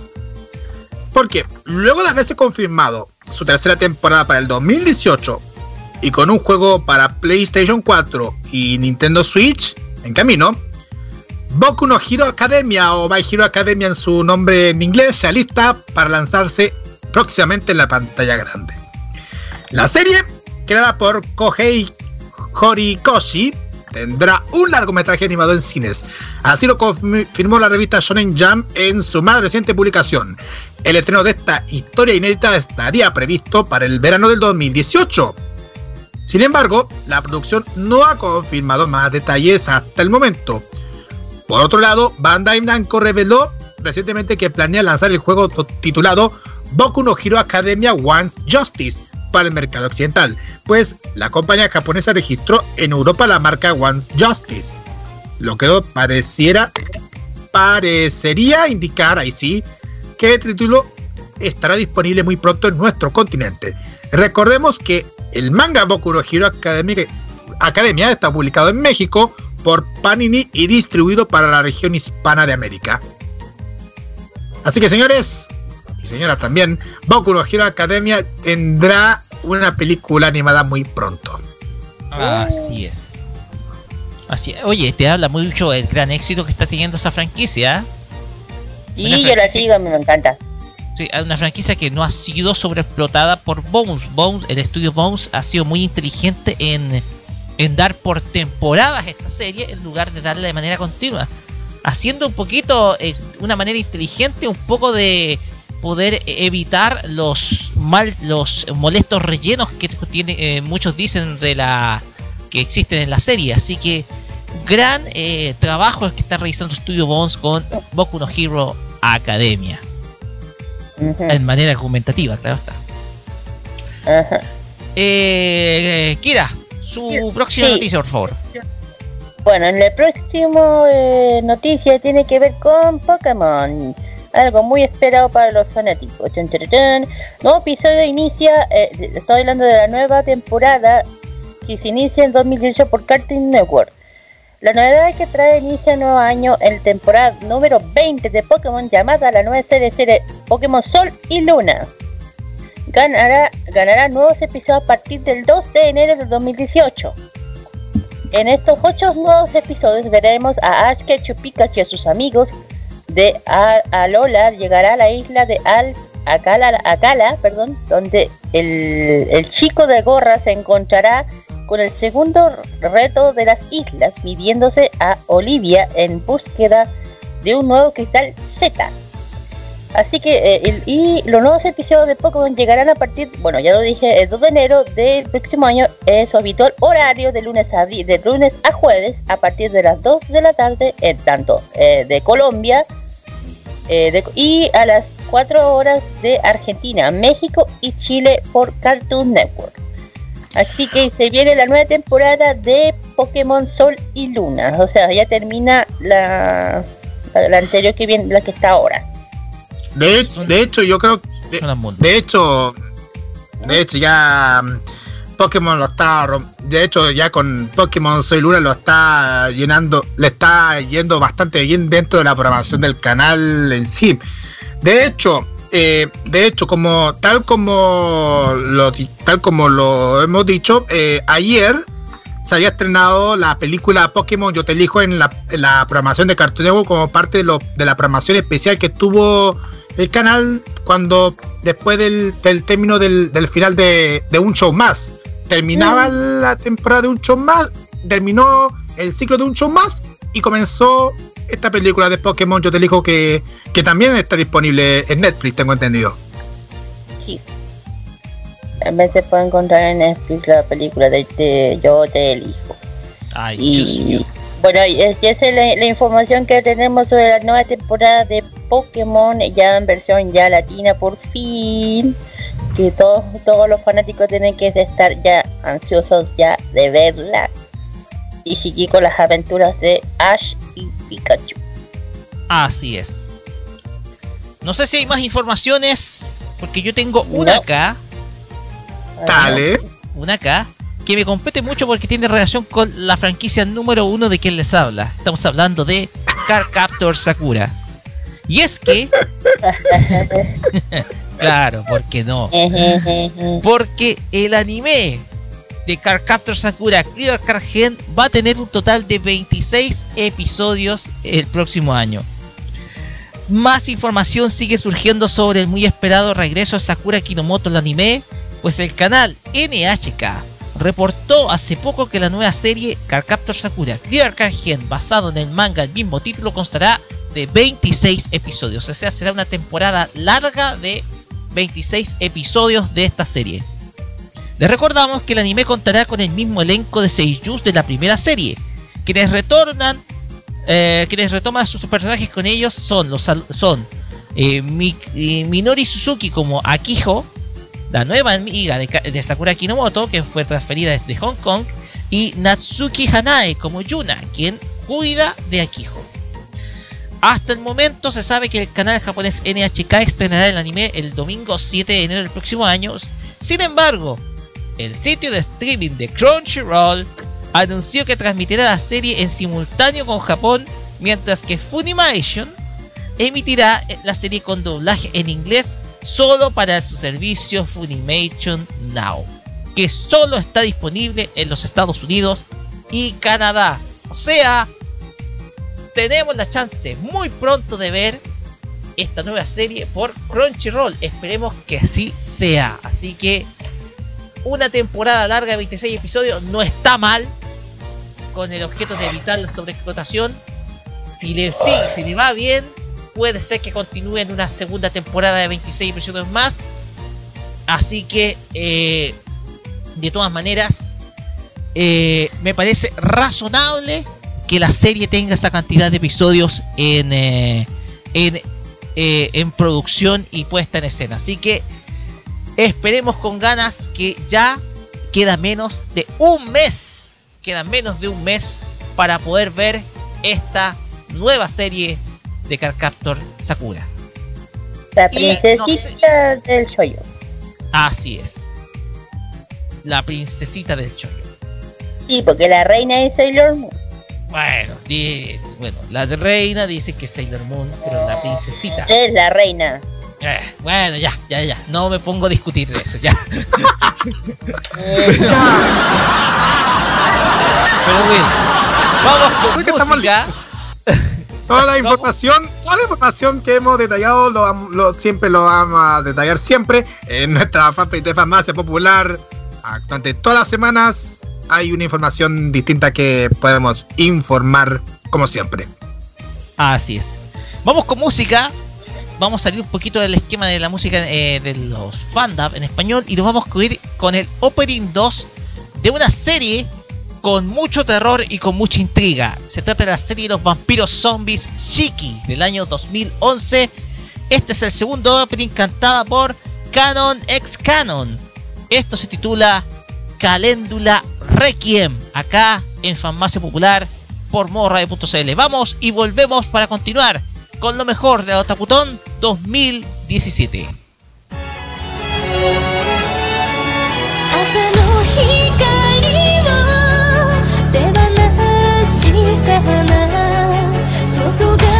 Porque luego de haberse confirmado su tercera temporada para el 2018 y con un juego para PlayStation 4 y Nintendo Switch en camino, Boku no Hero Academia o My Hero Academia en su nombre en inglés se alista para lanzarse próximamente en la pantalla grande. La serie, creada por Kohei Horikoshi, tendrá un largometraje animado en cines. Así lo confirmó la revista Shonen Jump en su más reciente publicación. El estreno de esta historia inédita estaría previsto para el verano del 2018. Sin embargo, la producción no ha confirmado más detalles hasta el momento. Por otro lado, Bandai Namco reveló recientemente que planea lanzar el juego titulado Boku no Hero Academia Wants Justice para el mercado occidental, pues la compañía japonesa registró en Europa la marca Wants Justice. Lo que pareciera parecería indicar ahí sí que el título estará disponible muy pronto en nuestro continente. Recordemos que el manga Boku no Hero Academia, Academia está publicado en México por Panini y distribuido para la región hispana de América. Así que señores y señoras también, Boku no Hero Academia tendrá una película animada muy pronto. Así es. Así es. Oye, te habla mucho del gran éxito que está teniendo esa franquicia. Y Una yo la sigo, me encanta. Sí, hay una franquicia que no ha sido sobreexplotada por Bones. Bones, el estudio Bones ha sido muy inteligente en, en dar por temporadas esta serie en lugar de darla de manera continua. Haciendo un poquito, eh, una manera inteligente, un poco de poder evitar los mal, los molestos rellenos que tiene, eh, muchos dicen de la que existen en la serie. Así que gran eh, trabajo el que está realizando Studio Bones con Boku no Hero Academia. En manera argumentativa, claro está. Eh, Kira, su próxima Sí. noticia, por favor. Bueno, en el próximo eh, noticia tiene que ver con Pokémon. Algo muy esperado para los fanáticos. Chun, chun, chun. Nuevo episodio inicia, eh, estoy hablando de la nueva temporada que se inicia en 2018 por Cartoon Network. La novedad que trae inicia el nuevo año en temporada número 20 de Pokémon llamada la nueva serie, serie Pokémon Sol y Luna. Ganará, ganará nuevos episodios a partir del 2 de enero de 2018. En estos ocho nuevos episodios veremos a Ash Ketchum Pikachu y a sus amigos de Alola llegará a la isla de Al Akala, Akala, perdón, donde el, el chico de gorra se encontrará con el segundo reto de las islas, midiéndose a Olivia en búsqueda de un nuevo cristal Z. Así que, eh, el- y los nuevos episodios de Pokémon llegarán a partir, bueno, ya lo dije, el 2 de enero del próximo año, en su habitual horario de lunes a, de lunes a jueves, a partir de las 2 de la tarde, en tanto eh, de Colombia, eh, y a las 4 horas de Argentina, México y Chile por Cartoon Network. Así que se viene la nueva temporada de Pokémon Sol y Luna. O sea, ya termina la, la anterior que viene, la que está ahora. De, de hecho, yo creo. De, de hecho, de hecho, ya mm, Pokémon lo está. De hecho, ya con Pokémon Soy Luna lo está llenando. Le está yendo bastante bien dentro de la programación del canal en sí. De hecho, eh, de hecho, como tal como lo tal como lo hemos dicho, eh, ayer se había estrenado la película Pokémon Yo te elijo en la, en la programación de Cartoon Network como parte de, lo- de la programación especial que tuvo el canal cuando después del, del término del, del final de, de un show más. Terminaba la temporada de un show más, terminó el ciclo de un show más y comenzó esta película de Pokémon Yo te elijo que, que también está disponible en Netflix, tengo entendido. Sí. También se puede encontrar en Netflix la película de, de Yo te elijo. Ay, Y- Choose You. Bueno, esa es la, la información que tenemos sobre la nueva temporada de Pokémon, ya en versión ya latina por fin. Que todos, todos los fanáticos tienen que estar ya ansiosos ya de verla. Y seguir con las aventuras de Ash y Pikachu. Así es. No sé si hay más informaciones, porque yo tengo una acá. Dale. Una acá. Que me compete mucho porque tiene relación con la franquicia número uno de quien les habla. Estamos hablando de Car Captor Sakura. Y es que. claro, ¿por qué no? Porque el anime de Cardcaptor Sakura Clear Card Gen va a tener un total de 26 episodios el próximo año. Más información sigue surgiendo sobre el muy esperado regreso de Sakura Kinomoto al anime, pues el canal NHK reportó hace poco que la nueva serie Cardcaptor Sakura Clear Gen, basado en el manga del mismo título, constará de 26 episodios. O sea, será una temporada larga de 26 episodios de esta serie. Les recordamos que el anime contará con el mismo elenco de seiyus de la primera serie, quienes retornan, eh, quienes retoman sus personajes con ellos son los son eh, eh, Minori Suzuki como Akiho, la nueva amiga de, Sakura Kinomoto, que fue transferida desde Hong Kong, y Natsuki Hanae como Yuna, quien cuida de Akiho. Hasta el momento se sabe que el canal japonés NHK estrenará el anime el domingo 7 de enero del próximo año. Sin embargo, el sitio de streaming de Crunchyroll anunció que transmitirá la serie en simultáneo con Japón, mientras que Funimation emitirá la serie con doblaje en inglés solo para su servicio Funimation Now, que solo está disponible en los Estados Unidos y Canadá. O sea, tenemos la chance muy pronto de ver esta nueva serie por Crunchyroll. Esperemos que así sea. Así que una temporada larga de 26 episodios no está mal con el objeto de evitar la sobreexplotación. Si le, sí, si le va bien, puede ser que continúe en una segunda temporada de 26 episodios más. Así que, eh, de todas maneras, eh, me parece razonable que la serie tenga esa cantidad de episodios en, eh, en, en producción y puesta en escena. Así que esperemos con ganas que ya queda menos de un mes. Queda menos de un mes para poder ver esta nueva serie de Carcaptor Sakura. La no princesita del shoyo. Así es. La princesita del shoyo. Sí, porque la reina es Sailor Moon. Bueno, dice- bueno, la de reina dice que es Sailor Moon, pero la princesita. Es la reina. Eh, bueno, ya, ya, ya. No me pongo a discutir de eso, ya. Pero bueno, vamos con música. Toda la información, toda la información que hemos detallado, lo, vam- lo- siempre lo vamos a detallar siempre en nuestra fanpage de Farmacia Popular. Durante todas las semanas hay una información distinta que podemos informar como siempre. Así es. Vamos con música. Vamos a salir un poquito del esquema de la música eh, de los fandom en español y nos vamos a ir con el opening 2 de una serie con mucho terror y con mucha intriga. Se trata de la serie de los vampiros zombies Shiki del año 2011. Este es el segundo opening cantada por Canon X Canon. Esto se titula Caléndula Requiem, acá en Farmacia Popular por modoradio.cl. Vamos y volvemos para continuar con lo mejor de Otaputón 2017. た花。注が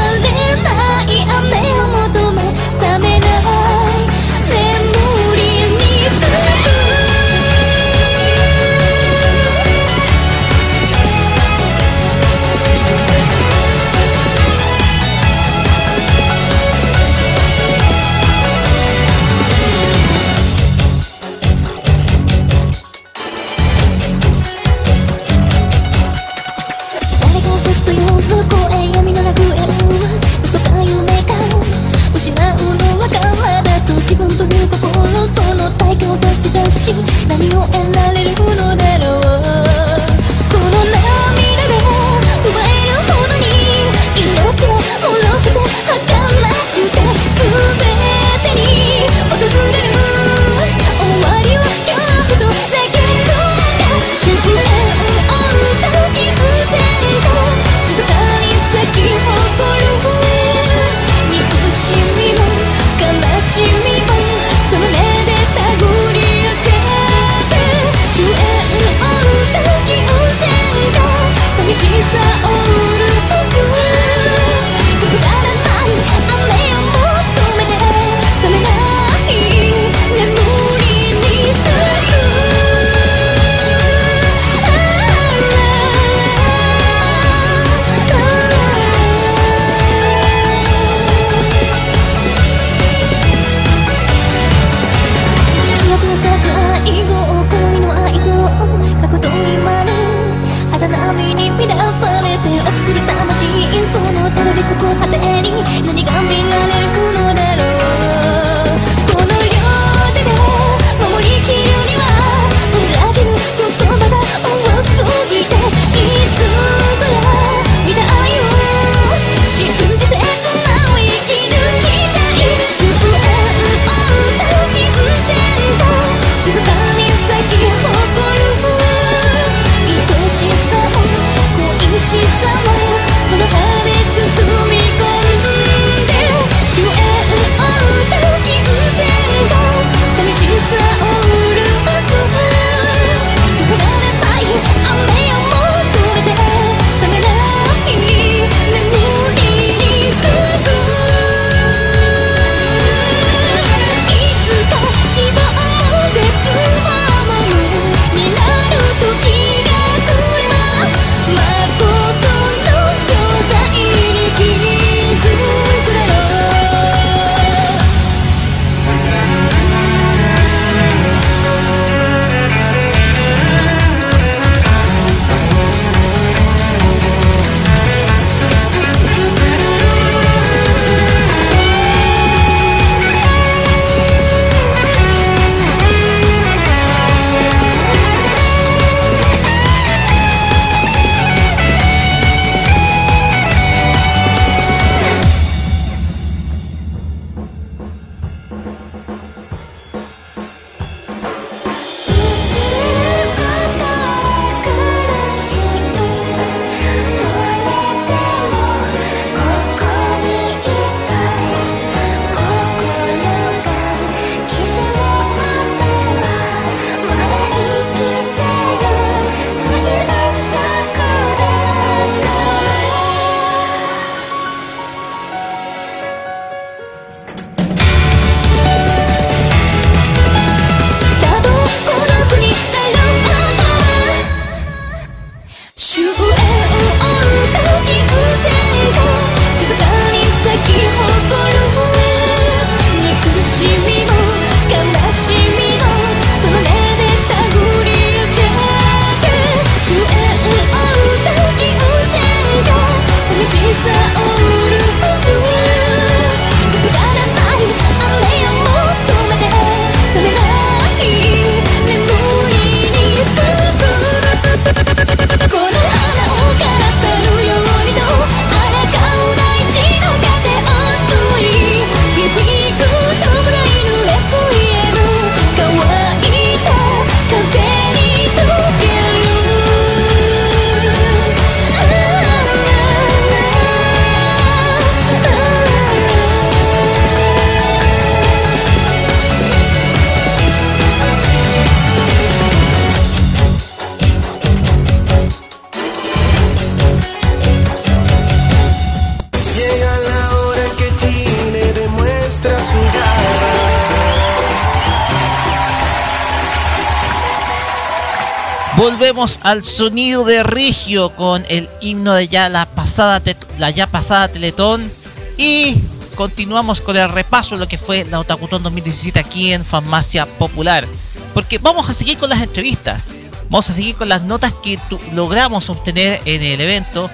Al sonido de Rigio con el himno de ya la pasada la ya pasada Teletón y continuamos con el repaso de lo que fue la Otakutón 2017 aquí en Farmacia Popular. Porque vamos a seguir con las entrevistas. Vamos a seguir con las notas que logramos obtener en el evento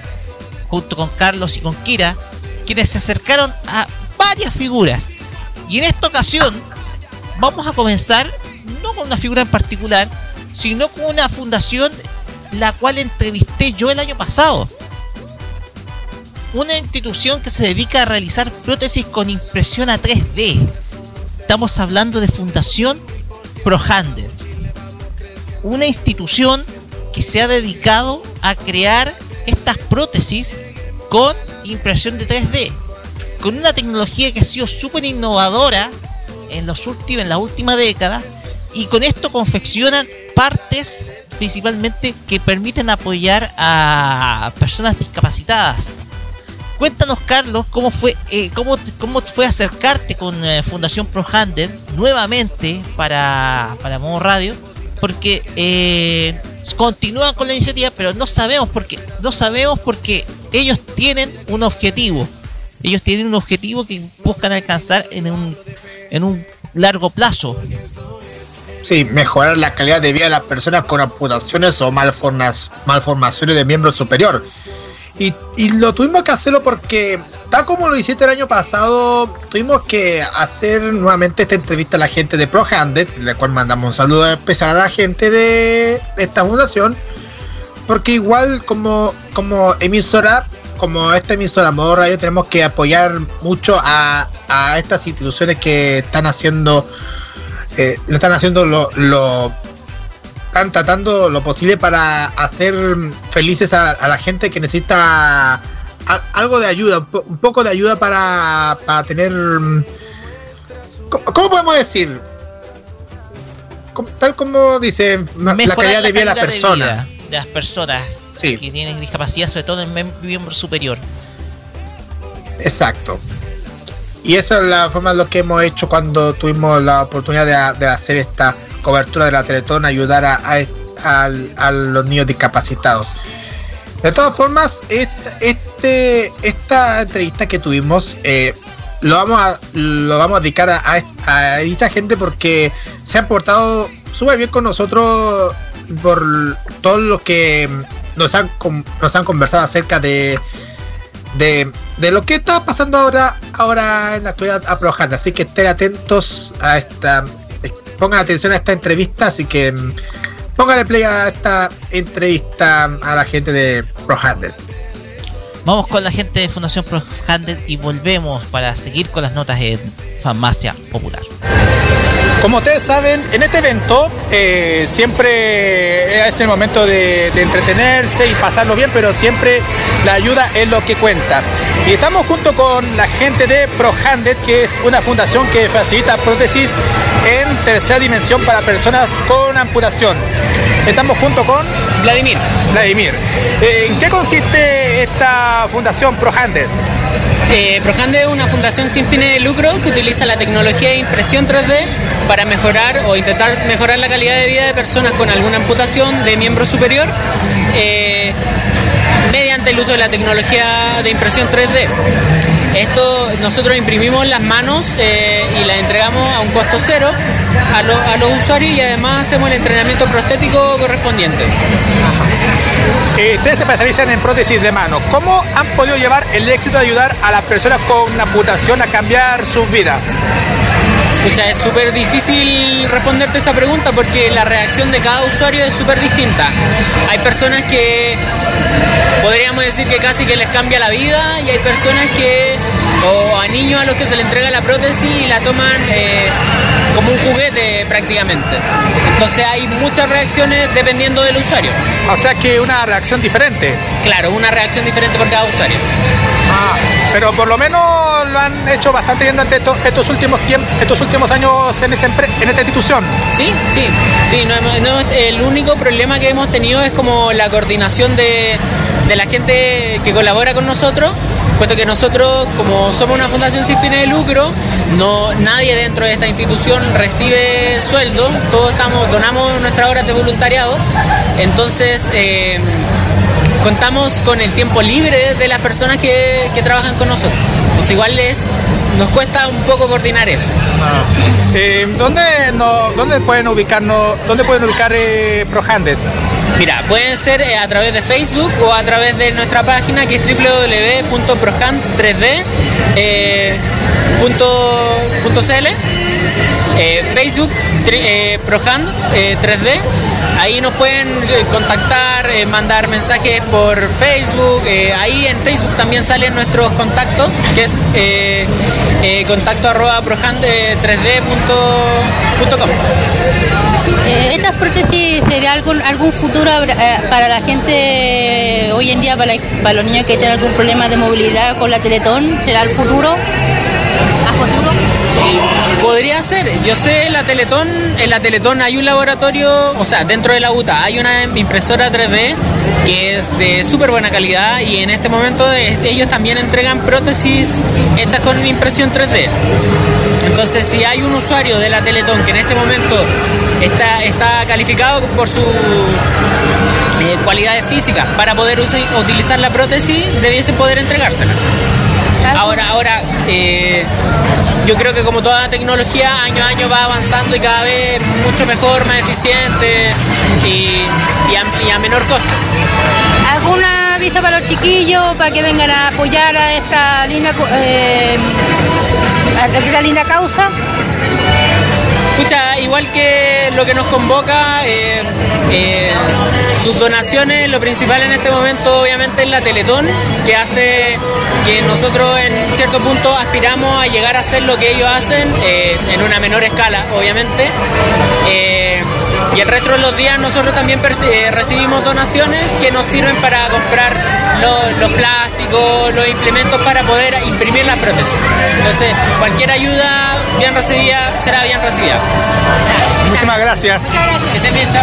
junto con Carlos y con Kira, quienes se acercaron a varias figuras. Y en esta ocasión vamos a comenzar no con una figura en particular, sino con una fundación la cual entrevisté yo el año pasado. Una institución que se dedica a realizar prótesis con impresión a 3D. Estamos hablando de Fundación ProHander. Una institución que se ha dedicado a crear estas prótesis con impresión de 3D. Con una tecnología que ha sido súper innovadora en, los últimos, en la última década. Y con esto confeccionan partes principalmente que permiten apoyar a personas discapacitadas. Cuéntanos, Carlos, cómo fue, eh, cómo, cómo fue acercarte con eh, Fundación ProHander nuevamente para, para Modo Radio, porque eh, continúan con la iniciativa, pero no sabemos porque no sabemos porque ellos tienen un objetivo. Ellos tienen un objetivo que buscan alcanzar en un, en un largo plazo. Sí, mejorar la calidad de vida de las personas con amputaciones o malformaciones de miembro superior. Y, y lo tuvimos que hacerlo porque, tal como lo hiciste el año pasado, tuvimos que hacer nuevamente esta entrevista a la gente de ProHanded, la cual mandamos un saludo especial a la gente de esta fundación, porque igual como, como emisora, como esta emisora Modo Radio, tenemos que apoyar mucho a, a estas instituciones que están haciendo eh, lo están haciendo lo, lo están tratando lo posible para hacer felices a, a la gente que necesita a- algo de ayuda, un, po- un poco de ayuda para, para tener mm, ¿cómo, cómo podemos decir? Como- tal como dice ma- la Mejorar calidad de vida de la calidad persona. vida de las personas que tienen discapacidad, sobre todo en miembro superior. Exacto. Y esa es la forma de lo que hemos hecho cuando tuvimos la oportunidad de, hacer esta cobertura de la Teletón, ayudar a, los niños discapacitados. De todas formas, este, esta entrevista que tuvimos eh, lo, vamos a, dedicar a, dicha gente porque se han portado súper bien con nosotros por todo lo que nos han, nos han conversado acerca de, de, de lo que está pasando ahora, ahora en la actualidad a ProHand. Así que estén atentos a esta, pongan atención a esta entrevista, así que mm, pónganle play a esta entrevista a la gente de ProHand. Vamos con la gente de Fundación ProHanded y volvemos para seguir con las notas en Farmacia Popular. Como ustedes saben, en este evento eh, siempre es el momento de, de entretenerse y pasarlo bien, pero siempre la ayuda es lo que cuenta. Y estamos junto con la gente de ProHanded, que es una fundación que facilita prótesis en tercera dimensión para personas con amputación. Estamos junto con Vladimir. Vladimir. Eh, ¿En qué consiste esta fundación ProHanded? Eh, Projande es una fundación sin fines de lucro que utiliza la tecnología de impresión 3D para mejorar o intentar mejorar la calidad de vida de personas con alguna amputación de miembro superior eh, mediante el uso de la tecnología de impresión 3D. Esto nosotros imprimimos las manos eh, y las entregamos a un costo cero a, lo- a los usuarios y además hacemos el entrenamiento prostético correspondiente. Eh, ustedes se especializan en prótesis de mano. ¿Cómo han podido llevar el éxito de ayudar a las personas con amputación a cambiar sus vidas? Escucha, es súper difícil responderte esa pregunta porque la reacción de cada usuario es súper distinta. Hay personas que podríamos decir que casi que les cambia la vida y hay personas que, o a niños a los que se les entrega la prótesis y la toman eh, como un juguete prácticamente. Entonces hay muchas reacciones dependiendo del usuario. O sea que una reacción diferente. Claro, una reacción diferente por cada usuario. Ah, pero por lo menos lo han hecho bastante bien durante estos, estos últimos estos últimos años en esta, en esta institución. Sí, sí, sí. no el único problema que hemos tenido es como la coordinación de, de la gente que colabora con nosotros, puesto que nosotros, como somos una fundación sin fines de lucro, no, nadie dentro de esta institución recibe sueldo, todos estamos, donamos nuestras horas de voluntariado, entonces eh, contamos con el tiempo libre de las personas que, que trabajan con nosotros. Pues igual es, nos cuesta un poco coordinar eso. Eh, ¿dónde, no, ¿Dónde pueden ubicarnos, dónde pueden ubicar eh, ProHanded? Mira, pueden ser eh, a través de Facebook o a través de nuestra página que es www.prohand3d.cl. Eh, Facebook tri- eh, Prohand eh, 3D. Ahí nos pueden eh, contactar, eh, mandar mensajes por Facebook. eh, ahí en Facebook también salen nuestros contactos, que es eh, eh, contacto arroba prohand 3D.com. Eh, ¿Estas prótesis sería algún, algún futuro eh, para la gente eh, hoy en día, para, para los niños que tienen algún problema de movilidad con la Teletón? ¿Será el futuro? ¿A futuro? Podría ser, yo sé la Teletón, en la Teletón hay un laboratorio, o sea, dentro de la UTA hay una impresora 3D que es de súper buena calidad y en este momento ellos también entregan prótesis hechas con impresión 3D. Entonces, si hay un usuario de la Teletón que en este momento está, está calificado por su eh, cualidades físicas para poder utilizar la prótesis, debiesen poder entregársela. Ahora, ahora eh, yo creo que como toda tecnología, año a año va avanzando y cada vez mucho mejor, más eficiente y, a, menor costo. ¿Alguna vista para los chiquillos para que vengan a apoyar a esta linda, eh, a esta linda causa? Igual que lo que nos convoca, eh, eh, sus donaciones, lo principal en este momento obviamente es la Teletón, que hace que nosotros en cierto punto aspiramos a llegar a hacer lo que ellos hacen eh, en una menor escala, obviamente. Y el resto de los días nosotros también recibimos donaciones que nos sirven para comprar lo- los plásticos, los implementos para poder imprimir las prótesis. Entonces, cualquier ayuda bien recibida será bien recibida. Muchísimas gracias. Que estén bien, chao.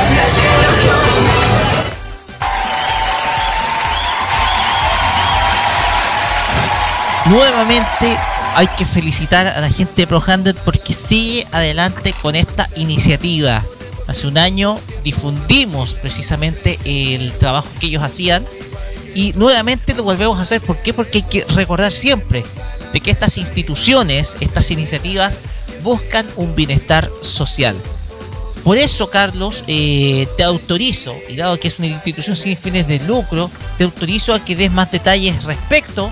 Nuevamente hay que felicitar a la gente de ProHanded porque sigue adelante con esta iniciativa. Hace un año difundimos precisamente el trabajo que ellos hacían y nuevamente lo volvemos a hacer. ¿Por qué? Porque hay que recordar siempre de que estas instituciones, estas iniciativas buscan un bienestar social. Por eso, Carlos, eh, te autorizo, y dado que es una institución sin fines de lucro, te autorizo a que des más detalles respecto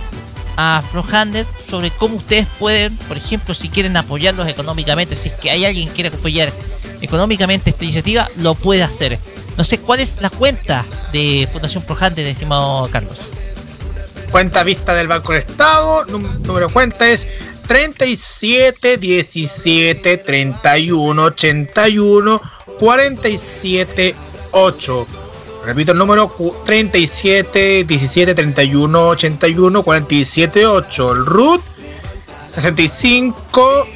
a ProHanded sobre cómo ustedes pueden, por ejemplo, si quieren apoyarlos económicamente, si es que hay alguien que quiere apoyar económicamente esta iniciativa, lo puede hacer. No sé cuál es la cuenta de Fundación ProHanded, estimado Carlos. Cuenta vista del Banco del Estado, número de cuenta es 37 17 31 81 47 8. Repito el número cu- 37 17 31 81 47 8. El RUT 65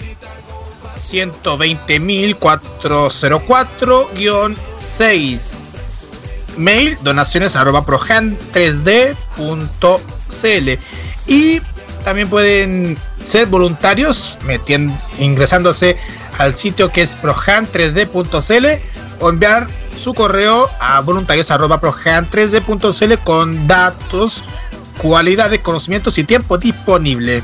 120.404-6. Mail donaciones arroba prohan3d.cl. Y también pueden ser voluntarios metien- ingresándose al sitio que es prohan3d.cl o enviar su correo a voluntarios arroba prohan3d.cl con datos, cualidades, conocimientos y tiempo disponible.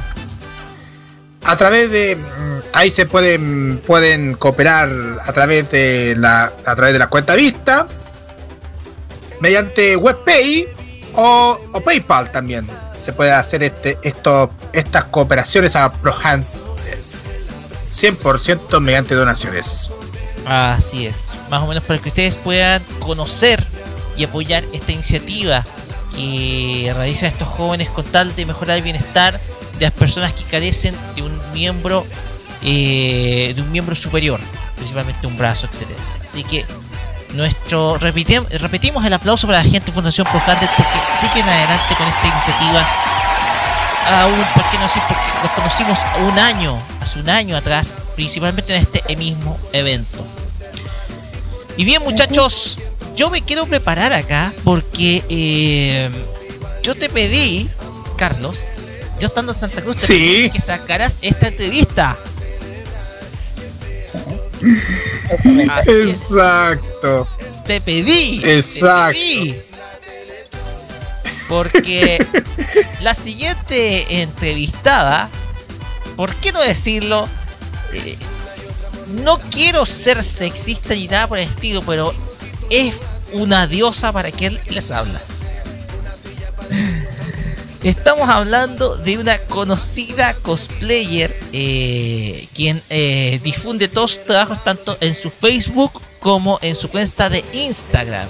A través de mm, ahí se pueden pueden cooperar a través de la a través de la cuenta vista mediante WebPay o, o PayPal también se puede hacer este esto estas cooperaciones a ProHand 100% mediante donaciones. Así es, más o menos para que ustedes puedan conocer y apoyar esta iniciativa que realizan estos jóvenes con tal de mejorar el bienestar de las personas que carecen de un miembro eh, de un miembro superior, principalmente un brazo, etcétera. Así que nuestro repetimos el aplauso para la gente de Fundación ProHanded porque siguen adelante con esta iniciativa aún, ¿por qué no decir? Porque los conocimos un año, hace un año atrás, principalmente en este mismo evento. Y bien, muchachos, yo me quiero preparar acá porque eh, yo te pedí, Carlos, yo estando en Santa Cruz te Sí. pedí que sacaras esta entrevista. Es, Exacto. te pedí. Exacto. Te pedí. Porque la siguiente entrevistada, ¿por qué no decirlo? Eh, no quiero ser sexista ni nada por el estilo, pero es una diosa para quien les habla. Estamos hablando de una conocida cosplayer eh, quien eh, difunde todos sus trabajos tanto en su Facebook como en su cuenta de Instagram.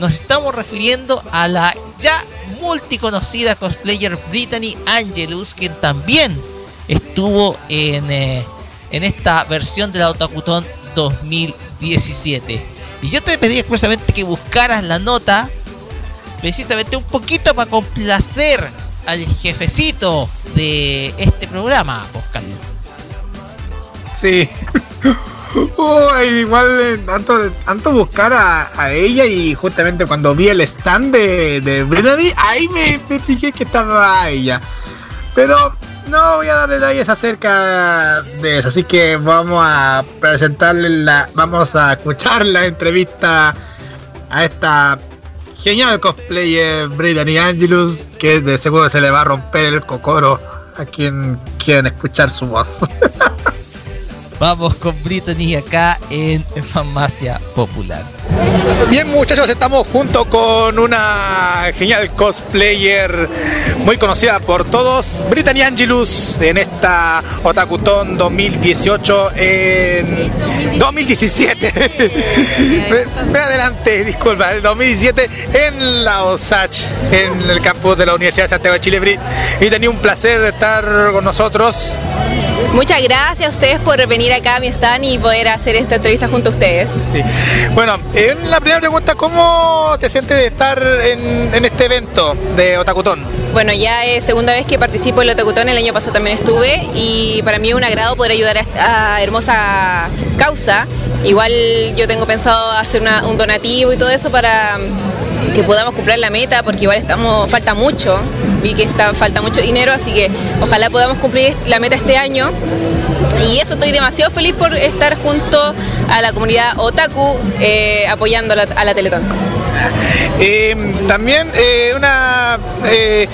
Nos estamos refiriendo a la ya multiconocida cosplayer Brittany Angelus, quien también estuvo en, eh, en esta versión de la Otakuton 2017. Y yo te pedí expresamente que buscaras la nota, precisamente un poquito para complacer al jefecito de este programa, Oscar. Sí. Igual eh, tanto, tanto buscar a, ella y justamente cuando vi el stand de, de ahí me, me fijé que estaba ella. Pero no voy a dar detalles acerca de eso, así que vamos a presentarle la, vamos a escuchar la entrevista a esta genial cosplayer Brittany Angelus, que de seguro se le va a romper el cocoro a quien quieran escuchar su voz. Vamos con Brittany acá en Farmacia Popular. Bien muchachos, estamos junto con una genial cosplayer muy conocida por todos, Brittany Angelus, en esta Otakuton 2018 en 2017. me, me adelante, disculpa, en 2017 en la OSACH, en el campus de la Universidad de Santiago de Chile. Brit. Y tenía un placer estar con nosotros. Muchas gracias a ustedes por venir acá a mi stand y poder hacer esta entrevista junto a ustedes. Sí. Bueno, en la primera pregunta, ¿cómo te sientes de estar en, en este evento de Otakuton? Bueno, ya es segunda vez que participo en el Otakutón, el año pasado también estuve y para mí es un agrado poder ayudar a esta hermosa causa. Igual yo tengo pensado hacer una- un donativo y todo eso para que podamos cumplir la meta porque igual estamos falta mucho vi que está falta mucho dinero así que ojalá podamos cumplir la meta este año y eso estoy demasiado feliz por estar junto a la comunidad otaku eh, apoyando a la, a la Teletón Eh, también eh, una... Eh,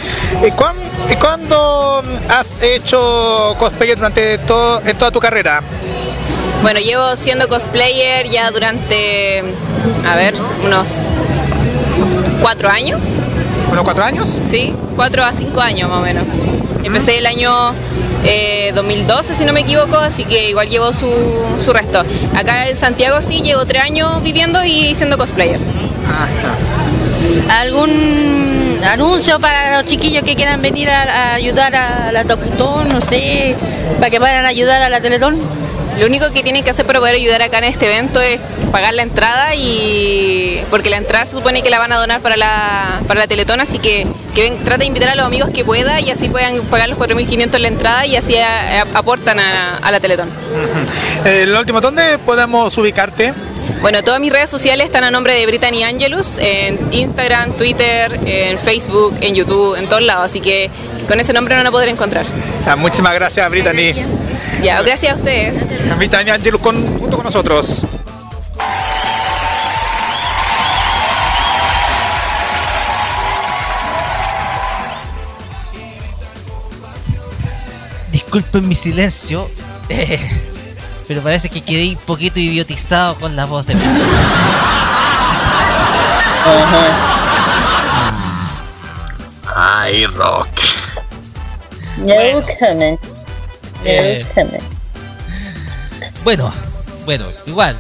¿cuán- ¿Cuándo has hecho cosplay durante todo, en toda tu carrera? Bueno, llevo siendo cosplayer ya durante, a ver, unos cuatro años. ¿Unos cuatro años? Sí, cuatro a cinco años más o menos. Empecé el año eh, 2012, si no me equivoco, así que igual llevo su, su resto. Acá en Santiago sí, llevo tres años viviendo y siendo cosplayer. ¿Algún anuncio para los chiquillos que quieran venir a, a ayudar a la Tocutón? No sé, para que vayan a ayudar a la Teletón. Lo único que tienen que hacer para poder ayudar acá en este evento es pagar la entrada y porque la entrada se supone que la van a donar para la, para la Teletón, así que, que ven, trata de invitar a los amigos que pueda y así puedan pagar los 4.500 en la entrada y así a- a- aportan a, a la Teletón. Eh, lo último, ¿dónde podemos ubicarte? Bueno, todas mis redes sociales están a nombre de Brittany Angelus, en Instagram, Twitter, en Facebook, en YouTube, en todos lados, así que con ese nombre no van a poder encontrar. Ah, muchísimas gracias, Brittany. Ya, gracias a ustedes. Brittany Angelus con, junto con nosotros. Disculpen mi silencio, eh, pero parece que quedé un poquito idiotizado con la voz de Brittany. Ay, Rock. No comment. No Eh. Bueno, bueno, igual.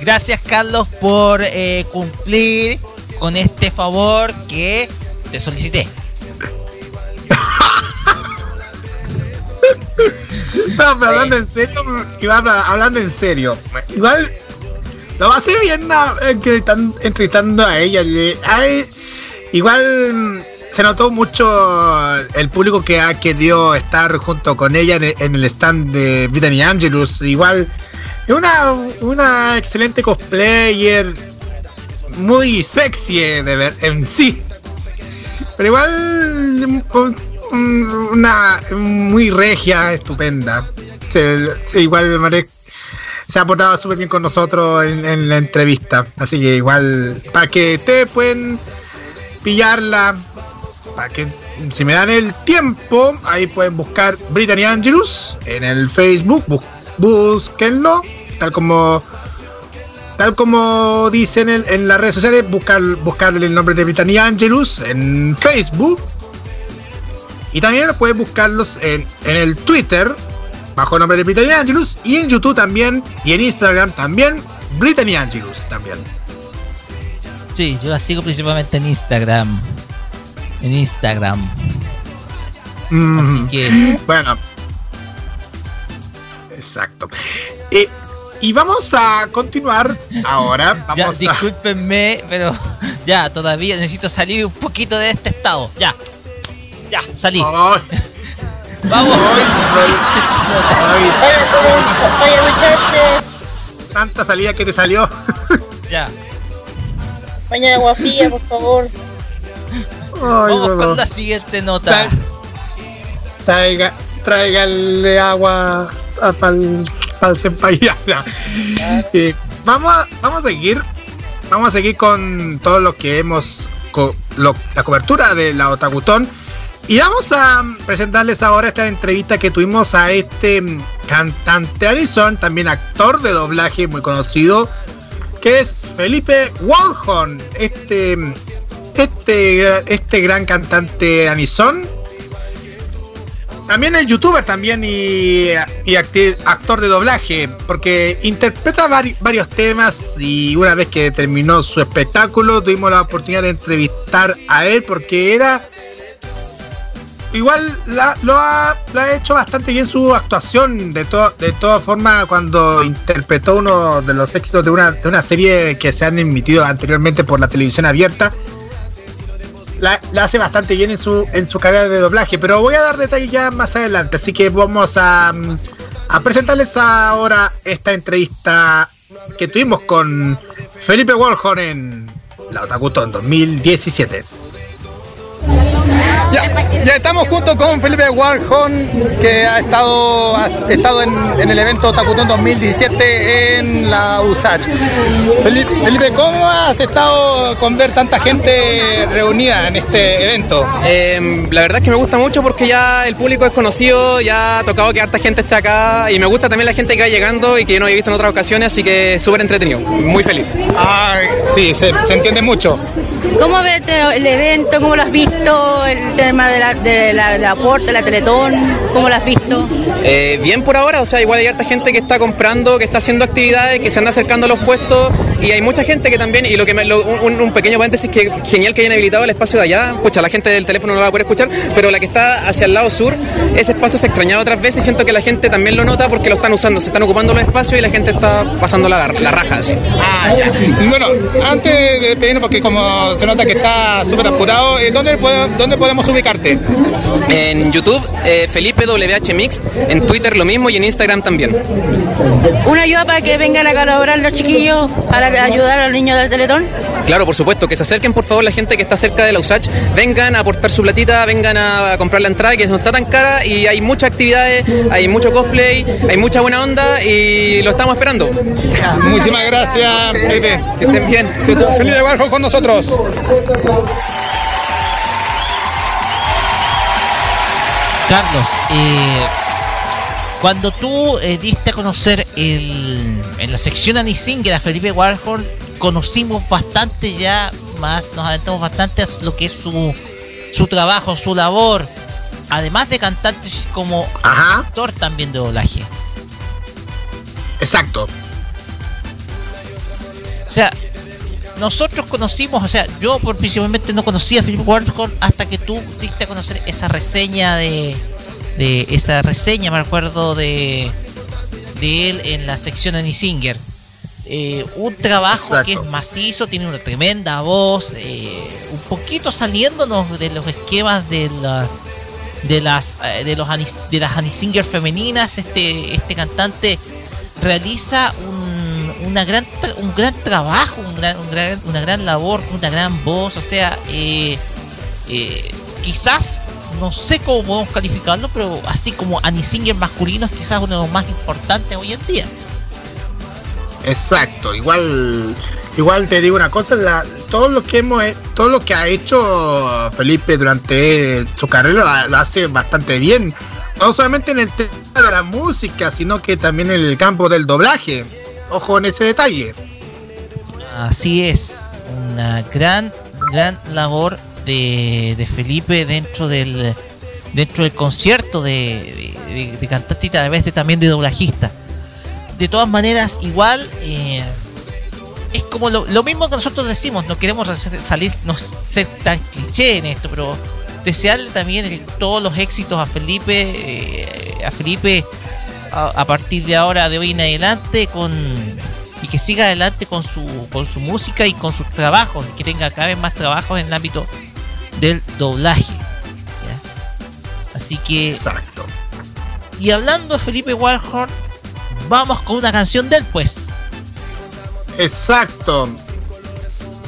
Gracias Carlos por eh, cumplir con este favor que te solicité. No, pero hablando en serio, igual hablando en serio, igual lo va a hacer bien na- entrevistan- entrevistando a ella. igual se notó mucho el público que ha querido estar junto con ella en el, stand de Brittany Angelus. Igual una, una excelente cosplayer, muy sexy de ver en sí. Pero igual un, un- una muy regia, estupenda. Se, se igual se ha portado súper bien con nosotros en, en la entrevista. Así que igual, para que ustedes pueden pillarla, para que si me dan el tiempo, ahí pueden buscar Brittany Angelus en el Facebook, bú- búsquenlo, tal como tal como dicen en, en las redes sociales, buscar, buscarle el nombre de Brittany Angelus en Facebook. Y también pueden buscarlos en, en el Twitter, bajo el nombre de Brittany Angelus, y en YouTube también, y en Instagram también, Brittany Angelus también. Sí, yo la sigo principalmente en Instagram. En Instagram. Mm, que- Bueno. Exacto. Eh, y vamos a continuar ahora. Ya, Vamos a... discúlpenme, pero ya, todavía necesito salir un poquito de este estado. Ya, ya, salí. Vamos. Tanta salida que te salió. Ya. Mañana agua fría, por favor. Vamos bueno. con la siguiente nota. Traiga, tráigale agua para el senpai. Ya, ya. Eh, vamos, a, vamos a seguir. Vamos a seguir con todo lo que hemos. co- lo- la cobertura de la Otakutón. Y vamos a presentarles ahora esta entrevista que tuvimos a este mm, cantante Arizón, también actor de doblaje muy conocido, que es Felipe Walhorn. Este, este, este gran cantante Anison. También es youtuber también y, y actor de doblaje, porque interpreta vari- varios temas y una vez que terminó su espectáculo tuvimos la oportunidad de entrevistar a él porque era... Igual lo, ha, lo ha hecho bastante bien su actuación, de, to- de todas formas cuando interpretó uno de los éxitos de una, de una serie que se han emitido anteriormente por la televisión abierta, la, la hace bastante bien en su, en su carrera de doblaje, pero voy a dar detalles ya más adelante, así que vamos a, mm, a presentarles ahora esta entrevista que tuvimos con Felipe Warhol en la Otakutón 2017. Ya, ya estamos junto con Felipe Warhol, que ha estado, ha estado en, en el evento Takutón 2017 en la USACH. Feli- Felipe, ¿cómo has estado con ver tanta gente reunida en este evento? Eh, la verdad es que me gusta mucho porque ya el público es conocido, ya ha tocado que harta gente esté acá y me gusta también la gente que va llegando y que yo no he visto en otras ocasiones, así que súper entretenido, muy feliz. Ay, sí, se, se entiende mucho. ¿Cómo ves el evento? ¿Cómo lo has visto? El tema de la, de la, de la aporte, la Teletón, ¿cómo lo has visto? Eh, bien por ahora, o sea, igual hay harta gente que está comprando, que está haciendo actividades, que se anda acercando a los puestos y hay mucha gente que también, y lo que me- lo- un, un pequeño paréntesis que genial que hayan habilitado el espacio de allá, pucha, la gente del teléfono no la va a poder escuchar, pero la que está hacia el lado sur, ese espacio se ha extrañado otras veces y siento que la gente también lo nota porque lo están usando, se están ocupando los espacios y la gente está pasando la, la raja, así. Ah, ya. Bueno, antes de despedirnos, porque como se nota que está súper apurado, eh, ¿dónde, puedo- ¿dónde podemos ubicarte? En YouTube, eh, Felipe WH Mix, en Twitter lo mismo y en Instagram también. ¿Una ayuda para que vengan a colaborar los chiquillos para ayudar a los niños del Teletón? Claro, por supuesto, que se acerquen por favor la gente que está cerca de la USACH, vengan a aportar su platita, vengan a comprar la entrada que no está tan cara y hay muchas actividades, hay mucho cosplay, hay mucha buena onda y lo estamos esperando. Muchísimas gracias, Felipe. Que estén bien. Felipe con nosotros. Carlos, eh, cuando tú eh, diste a conocer el, en la sección Anisinger a Felipe Warhol, conocimos bastante ya, más nos adentramos bastante a lo que es su, su trabajo, su labor, además de cantante como actor también de doblaje. Exacto. O sea, nosotros conocimos, o sea, yo por principalmente no conocía a Philip Warhol hasta que tú diste a conocer esa reseña de, de esa reseña, me acuerdo de de él en la sección Annie Singer. Eh, un trabajo que es macizo, tiene una tremenda voz, eh, un poquito saliéndonos de los esquemas de las de las eh, de los de las Annie Singer femeninas, este este cantante realiza un, una gran un gran trabajo, un gran, un gran- una gran labor, una gran voz, o sea, eh, eh, quizás no sé cómo podemos calificarlo, pero así como Annie Singer masculino es quizás uno de los más importantes hoy en día. Exacto, igual igual te digo una cosa, la, todo lo que hemos todo lo que ha hecho Felipe durante su carrera lo hace bastante bien. No solamente en el tema de la música, sino que también en el campo del doblaje. Ojo en ese detalle. Así es, una gran, gran labor de, de Felipe dentro del dentro del concierto de, de, de, cantante y a de, también de doblajista. De todas maneras, igual eh, es como lo, lo mismo que nosotros decimos, no queremos salir, no ser tan cliché en esto, pero desearle también todos los éxitos a Felipe, eh, a Felipe a, a partir de ahora, de hoy en adelante, con y que siga adelante con su con su música y con sus trabajos, que tenga cada vez más trabajos en el ámbito del doblaje. ¿ya? Así que Exacto. Y hablando de Felipe Warhorn, vamos con una canción de él, pues. Exacto.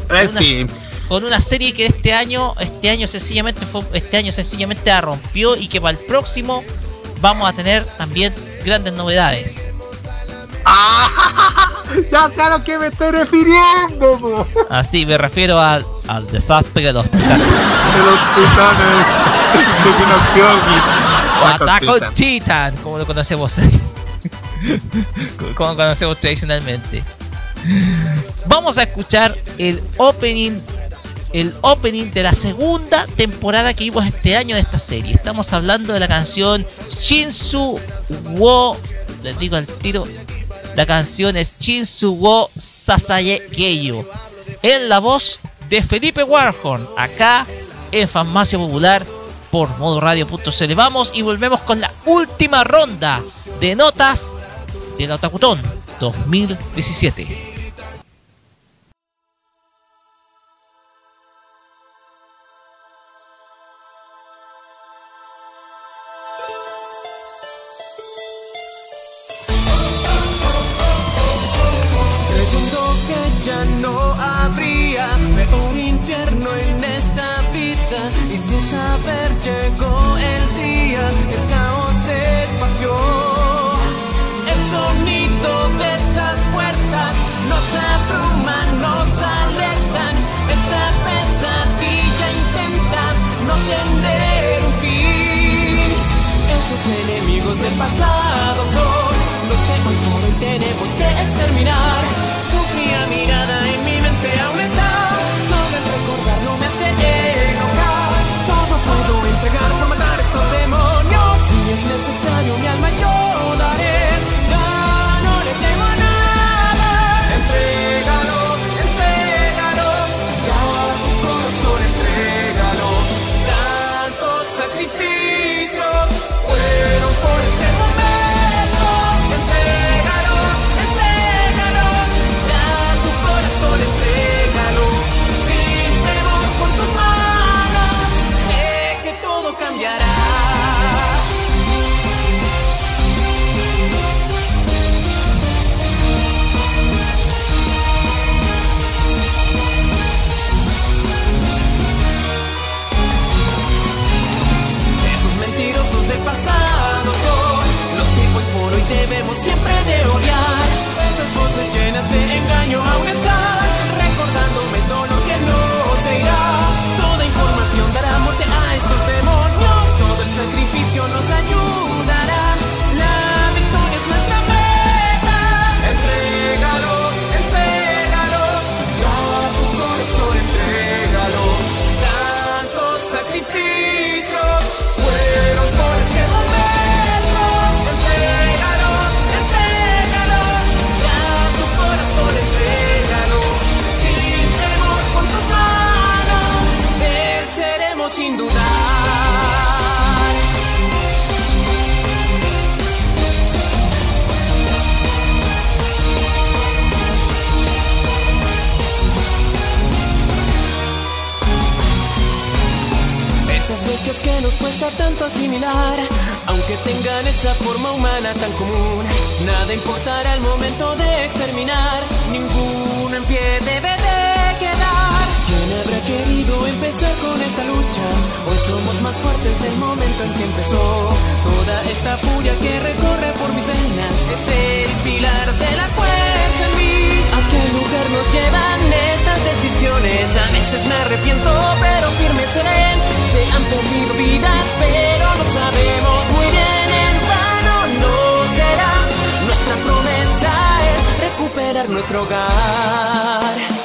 A ver Una- si. Con una serie que este año, este año sencillamente fue, este año sencillamente la rompió y que para el próximo vamos a tener también grandes novedades. Ya sé a lo que me estoy refiriendo, po. Así me refiero al, al desastre de los titanes. De los titanes. De Pinocchio. O Attack on Titan, como lo conocemos como conocemos tradicionalmente. Vamos a escuchar el opening el opening de la segunda temporada que vimos este año de esta serie. Estamos hablando de la canción Shinsu wo les digo al tiro la canción es Shinsu wo Sasaye Geyo en la voz de Felipe Warhorn acá en Farmacia Popular por modoradio.cl. Vamos y volvemos con la última ronda de notas de la Otakutón 2017. Exterminar, ninguno en pie debe de quedar. ¿Quién habrá querido empezar con esta lucha. Hoy somos más fuertes del momento en que empezó. Toda esta furia que recorre por mis venas es el pilar de la fuerza en mí. ¿A qué lugar nos llevan estas decisiones? A veces me arrepiento, pero firme seré. Se han perdido vidas, pero no sabemos muy bien en vano no será. Nuestra promesa es recuperar nuestro hogar.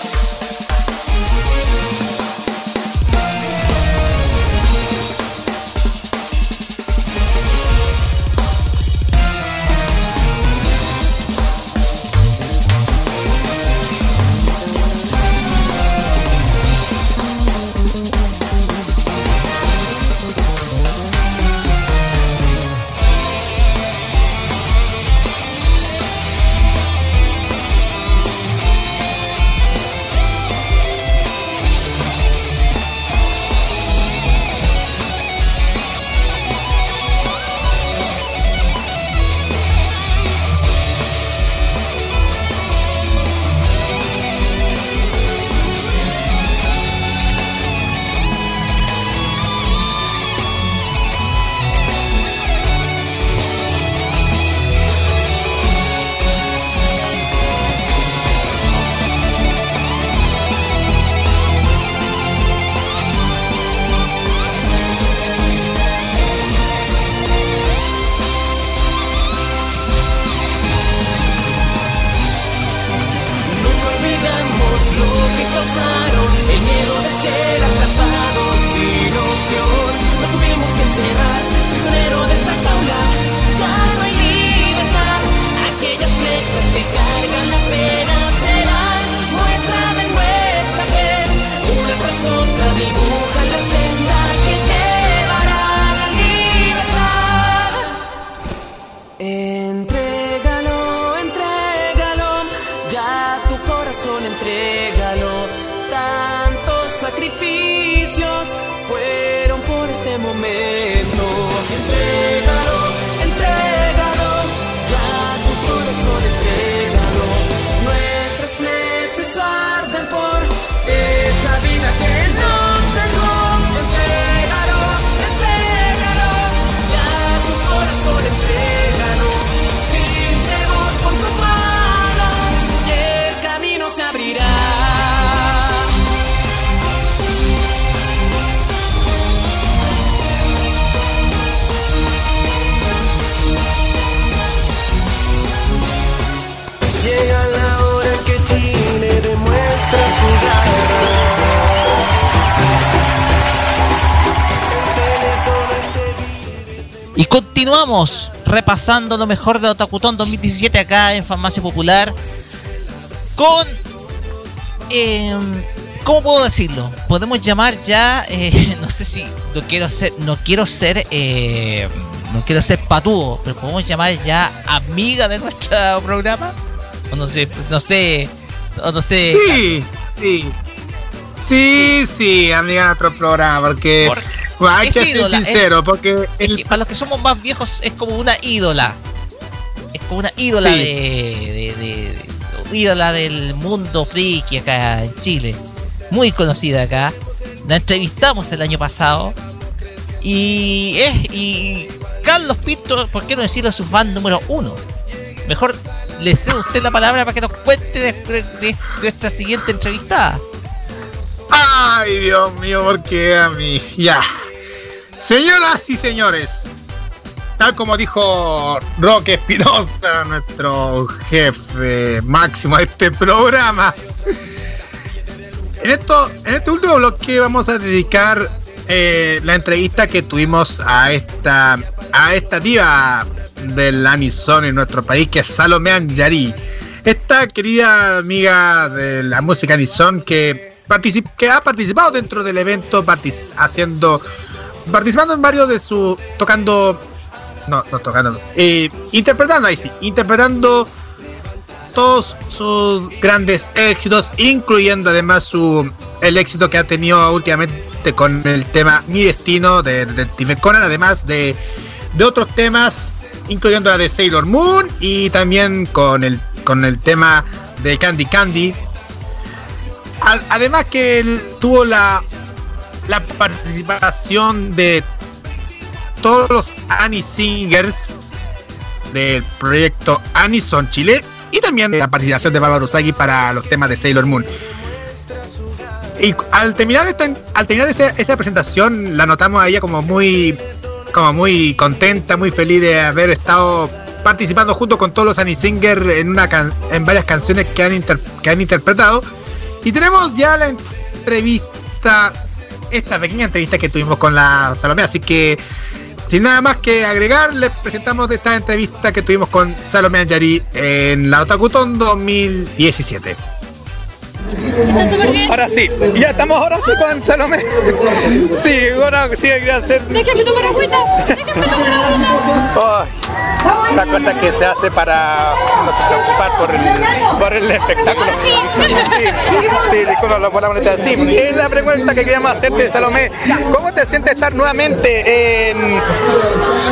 Continuamos repasando lo mejor de Otakutón 2017 acá en Farmacia Popular con... eh, ¿Cómo puedo decirlo? Podemos llamar ya, eh, no sé si no quiero ser, no quiero ser, eh, no quiero ser patúo, pero podemos llamar ya amiga de nuestro programa, o no sé, no sé, o no sé. Sí, sí. Sí, sí, amiga de nuestro programa, porque hay es que ser es- sincero, porque Es que para los que somos más viejos es como una ídola. Es como una ídola Sí. de, de- de- de- ídola del mundo friki acá en Chile. Muy conocida acá. La entrevistamos el año pasado. Y es y Carlos Pinto, ¿por qué no decirlo su fan número uno? Mejor le cedo a usted la palabra para que nos cuente de nuestra siguiente entrevistada. Ay, Dios mío, ¿por qué a mí? Ya. Señoras y señores, tal como dijo Roque Espinosa, nuestro jefe máximo de este programa, en, esto, en este último bloque vamos a dedicar eh, la entrevista que tuvimos a esta, a esta diva del Anison en nuestro país, que es Salome Anjari. Esta querida amiga de la música Anison que, que ha participado dentro del evento, haciendo, participando en varios de su, tocando, no, no tocando, eh, interpretando, ahí sí, interpretando todos sus grandes éxitos, incluyendo además su el éxito que ha tenido últimamente con el tema Mi Destino de, de Tim Conan, además de, de otros temas, incluyendo la de Sailor Moon y también con el, con el tema de Candy Candy. Además que él tuvo la la participación de todos los Annie Singers del proyecto Anison Chile y también la participación de Bárbara Usagi para los temas de Sailor Moon. Y al terminar esta, al terminar esa, esa presentación la notamos a ella como muy como muy contenta, muy feliz de haber estado participando junto con todos los Annie Singer en una en varias canciones que han que han interpretado. Y tenemos ya la entrevista, esta pequeña entrevista que tuvimos con la Salomé, así que sin nada más que agregar, les presentamos esta entrevista que tuvimos con Salomé Anjari en la Otakuton 2017. Ahora sí, ya estamos ahora sí con Salomé. Sí, ahora sí, gracias. Déjame tomar agüita. Déjame tomar agüita. Ay, la cosa que se hace para no se preocupar por el, por el espectáculo. Sí, sí, disculpa la- molestia. Sí, es la pregunta que queríamos hacerte, Salomé. ¿Cómo te sientes estar nuevamente en.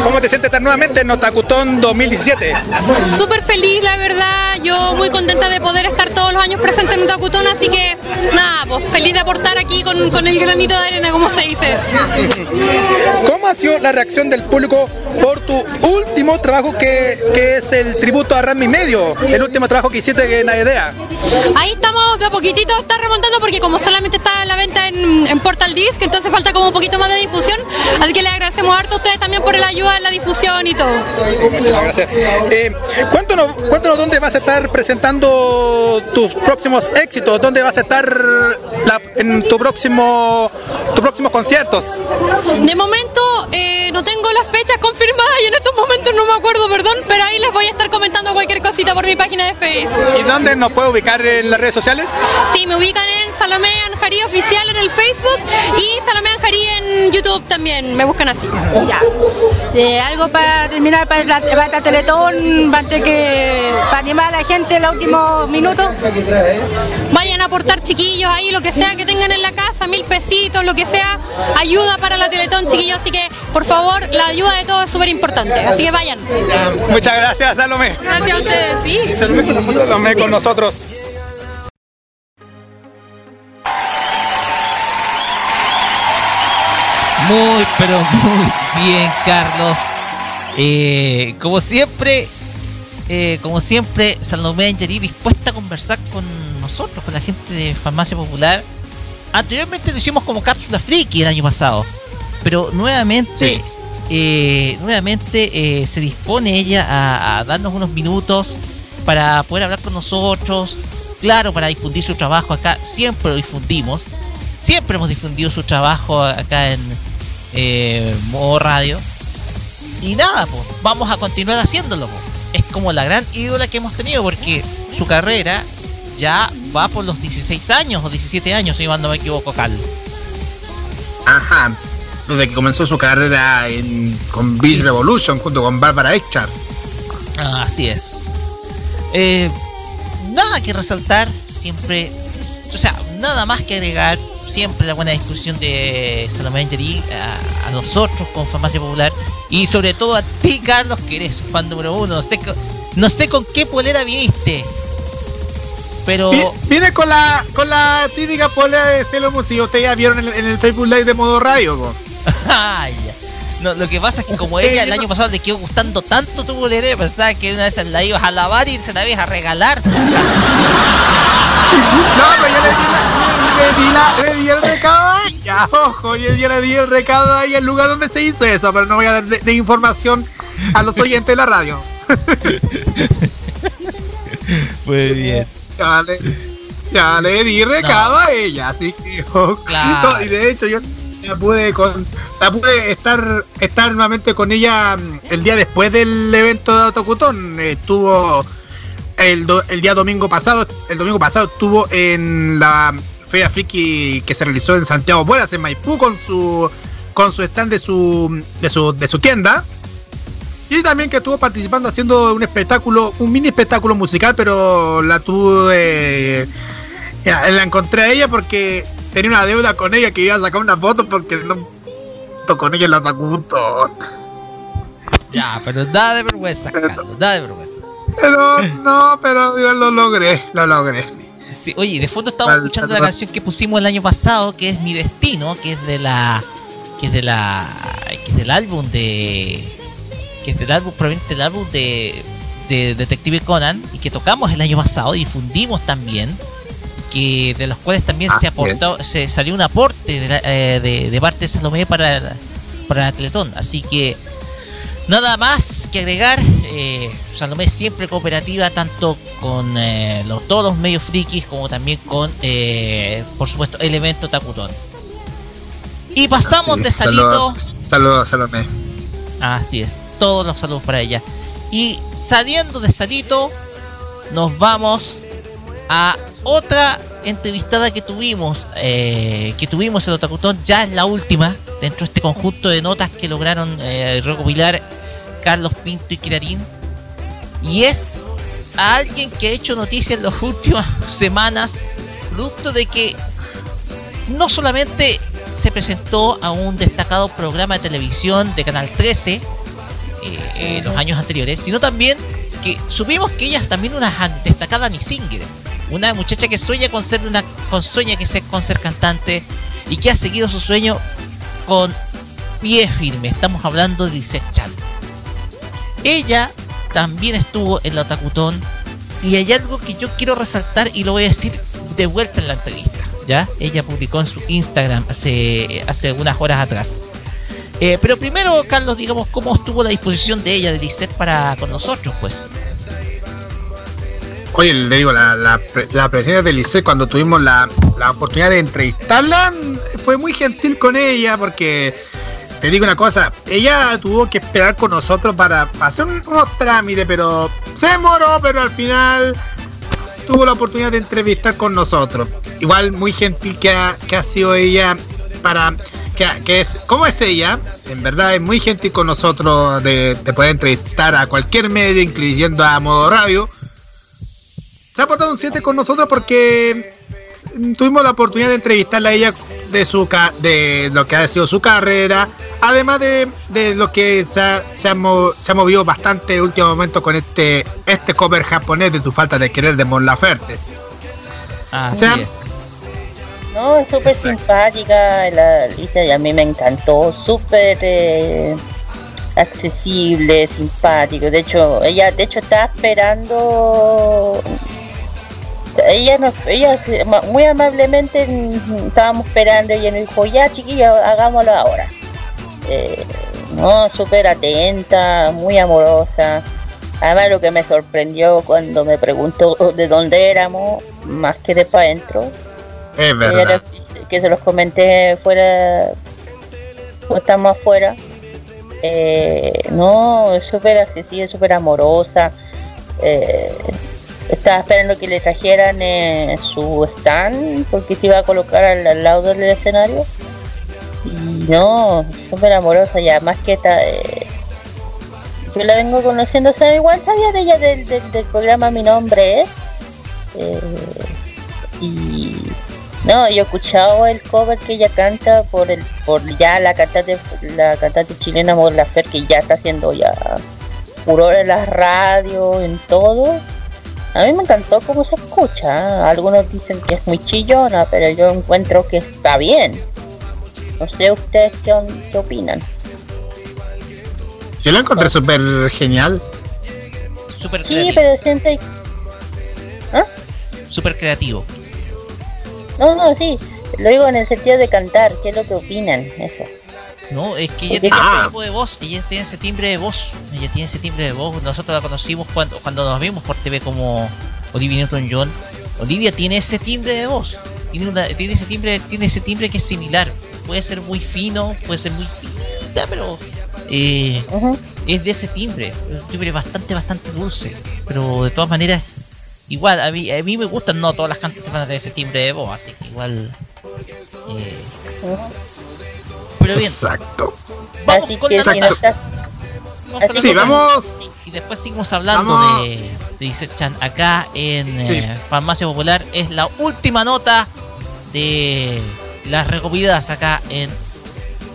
¿Cómo te sientes estar nuevamente en Otakutón 2017? Súper feliz, la verdad. Yo muy contenta de poder estar todos los años presente en un Así que nada, pues feliz de aportar aquí con, con el granito de arena, como se dice. ¿Cómo ha sido la reacción del público por tu último trabajo que, que es el tributo a Rami Medio? El último trabajo que hiciste en Aedea. Ahí estamos de a poquitito, está remontando porque como solamente está a la venta en, en Portal Disc, entonces falta como un poquito más de difusión. Así que le agradecemos harto a ustedes también por la ayuda en la difusión y todo. Muchas gracias. Eh, cuéntanos, cuéntanos dónde vas a estar presentando tus próximos éxitos, dónde vas a estar la- en tu próximo, tus próximos conciertos. De momento eh, no tengo las fechas confirmadas y en estos momentos no me acuerdo, perdón, pero ahí les voy a estar comentando cualquier cosita por mi página de Facebook. ¿Y dónde nos puede ubicar en las redes sociales? Sí, me ubican en Salomé Anjarí Oficial en el Facebook y Salomé Anjarí en YouTube también, me buscan así. Ya. Eh, algo para terminar para la, para esta Teletón, antes que para animar a la gente en los últimos minutos. Vayan a aportar chiquillos ahí, lo que sea que tengan en la casa, mil pesitos, lo que sea, ayuda para la Teletón, chiquillos. Así que, por favor, la ayuda de todos es súper importante. Así que vayan. Muchas gracias, Salomé. Gracias a ustedes, sí. Salomé con nosotros. Muy, pero muy bien, Carlos. Eh, como siempre, eh, como siempre, Salomé Angelí dispuesta a conversar con nosotros, con la gente de Farmacia Popular. Anteriormente lo hicimos como cápsula friki el año pasado, pero nuevamente, eh, nuevamente eh, se dispone ella a, darnos unos minutos para poder hablar con nosotros. Claro, para difundir su trabajo acá, siempre lo difundimos. Siempre hemos difundido su trabajo acá en eh, modo radio. Y nada, pues, vamos a continuar haciéndolo. Es como la gran ídola que hemos tenido porque su carrera ya va por los 16 años o 17 años, si no me equivoco, Carlos. Ajá. Desde que comenzó su carrera en, con Beast Revolution junto con Barbara Echard. Ah, Así es. Eh, nada que resaltar, siempre, o sea, nada más que agregar, siempre la buena discusión de Salomé a, a nosotros con Farmacia Popular y sobre todo a ti, Carlos, que eres fan número uno. No sé, co- no sé con qué polera viniste, pero Vi- Viene con la con la típica polera de Sailor Moon, si ustedes ya vieron en, el- en el Facebook Live de modo radio. po. No, lo que pasa es que como ella el año pasado le quedó gustando tanto tu bolera, pensaba que una vez la ibas a lavar y se la ibas a regalar. No, pero yo le di, la- le di, la- le di el recado a ella, ojo, yo, yo le di el recado a ella el lugar donde se hizo eso, pero no voy a dar de, de información a los oyentes de la radio. Muy bien. Ya le, ya le di recado a ella, así que ojo. Claro. No, y de hecho yo la pude con la pude estar estar nuevamente con ella mm, el día después del evento de Autocutón. Estuvo el, do- el día domingo pasado, el domingo pasado estuvo en la Feria Friki que se realizó en Santiago Buenas, en Maipú, con su con su stand de su de su, de su tienda. Y también que estuvo participando haciendo un espectáculo, un mini espectáculo musical, pero la tuve. ya, la encontré a ella porque tenía una deuda con ella que iba a sacar una foto porque no con ella en la. Ya, pero nada de vergüenza, Carlos, nada de vergüenza. Pero no, pero yo lo logré, lo logré. Sí, oye, de fondo estamos escuchando la canción que pusimos el año pasado, que es Mi Destino, que es de la. que es de la. que es del álbum de. que es del álbum, proveniente del álbum de. de Detective Conan, y que tocamos el año pasado, difundimos también, que de los cuales también se aportó, se salió un aporte de, la- eh, de, de parte de Salomé para, para Teletón. Así que Nada más que agregar, eh, Salomé siempre cooperativa tanto con eh, los, todos los medios frikis como también con, eh, por supuesto, el evento. Y pasamos de Salito, Saludos, saludos, Salomé. así es, todos los saludos para ella. Y saliendo de Salito, nos vamos a otra entrevistada que tuvimos, eh, que tuvimos en Otakutón, ya es la última dentro de este conjunto de notas que lograron eh, recopilar Carlos Pinto y Kirarín. Y es a alguien que ha hecho noticia en las últimas semanas, producto de que no solamente se presentó a un destacado programa de televisión de Canal 13 eh, en los años anteriores, sino también que supimos que ella es también una destacada Miss Singer, una muchacha que sueña con ser una con sueña que ser con ser cantante y que ha seguido su sueño con pie firme. Estamos hablando de Lisette Chan. Ella también estuvo en la Otakutón y hay algo que yo quiero resaltar y lo voy a decir de vuelta en la entrevista. ¿Ya? Ella publicó en su Instagram hace, hace unas horas atrás. Eh, pero primero, Carlos, digamos, ¿cómo estuvo la disposición de ella, de Lisette, para con nosotros, pues? Oye, le digo, la, la, la presencia de Lice cuando tuvimos la, la oportunidad de entrevistarla, fue muy gentil con ella porque, te digo una cosa, ella tuvo que esperar con nosotros para hacer un- unos trámites, pero se demoró, pero al final tuvo la oportunidad de entrevistar con nosotros. Igual muy gentil que ha, que ha sido ella para... Que, que es, ¿Cómo es ella? En verdad es muy gentil con nosotros de, de poder entrevistar a cualquier medio, incluyendo a Modo Radio se ha portado un 7 con nosotros porque tuvimos la oportunidad de entrevistarla a ella de su ca- de lo que ha sido su carrera, además de, de lo que se ha, se, ha mo- se ha movido bastante en el último momento con este este cover japonés de tu falta de querer de Mon Laferte. Así O sea, es. No, es súper simpática la Alicia y a mí me encantó, súper eh, accesible, simpático. De hecho, ella de hecho estaba esperando ella nos, ella muy amablemente mm, estábamos esperando y ella nos dijo ya chiquillos hagámoslo ahora Eh, no súper atenta muy amorosa. Además lo que me sorprendió cuando me preguntó de dónde éramos más que de para adentro. Es verdad. era- que se los comenté fuera cuando estamos afuera. Eh, no es súper accesible súper amorosa. Eh, estaba esperando que le trajeran eh, su stand porque se iba a colocar al, al lado del escenario. Y no súper amorosa y además que está eh, yo la vengo conociendo o sea igual sabía de ella del, del- programa mi nombre es eh, y no yo he escuchado el cover que ella canta por el por ya la cantante la cantante chilena Mon Laferte que ya está haciendo ya furor en las radios en todo a mí me encantó cómo se escucha. ¿eh? Algunos dicen que es muy chillona, pero yo encuentro que está bien. No sé ustedes qué, opinan. Yo la encontré súper genial. Súper Sí, creativo. pero siempre... Súper creativo. No, no, sí. Lo digo en el sentido de cantar. ¿Qué es lo que opinan? Eso. No, es que ella tiene Ah. ese tipo de voz, ella tiene ese timbre de voz, ella tiene ese timbre de voz. Nosotros la conocimos cuando, cuando nos vimos por TV como Olivia Newton-John. Olivia tiene ese timbre de voz, tiene, una, tiene ese timbre, tiene ese timbre que es similar. Puede ser muy fino, puede ser muy finita, pero eh, es de ese timbre, un timbre bastante, bastante dulce. Pero de todas maneras, igual a mí, a mí me gustan, no todas las cantantes tener ese timbre de voz, así que igual. eh, pero bien. Exacto. Vamos Así con la Sí, vamos. Y después seguimos hablando Vamos. de, de Isechan acá en Sí. eh, Farmacia Popular. Es la última nota de las recopiladas acá en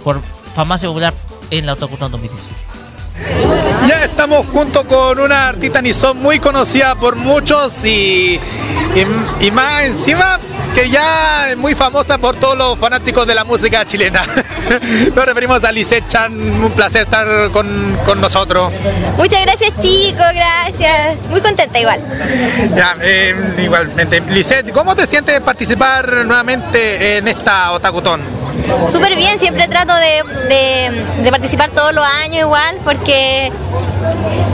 por Farmacia Popular en la Autocutón 2017. Ya estamos junto con una artista Nison muy conocida por muchos y, y, y más encima que ya es muy famosa por todos los fanáticos de la música chilena. Nos referimos a Lisette Chan, un placer estar con, con nosotros. Muchas gracias chicos, gracias. Muy contenta igual. Ya, eh, igualmente. Lisette, ¿cómo te sientes participar nuevamente en esta Otakutón? Súper bien, siempre trato de, de- participar todos los años igual, porque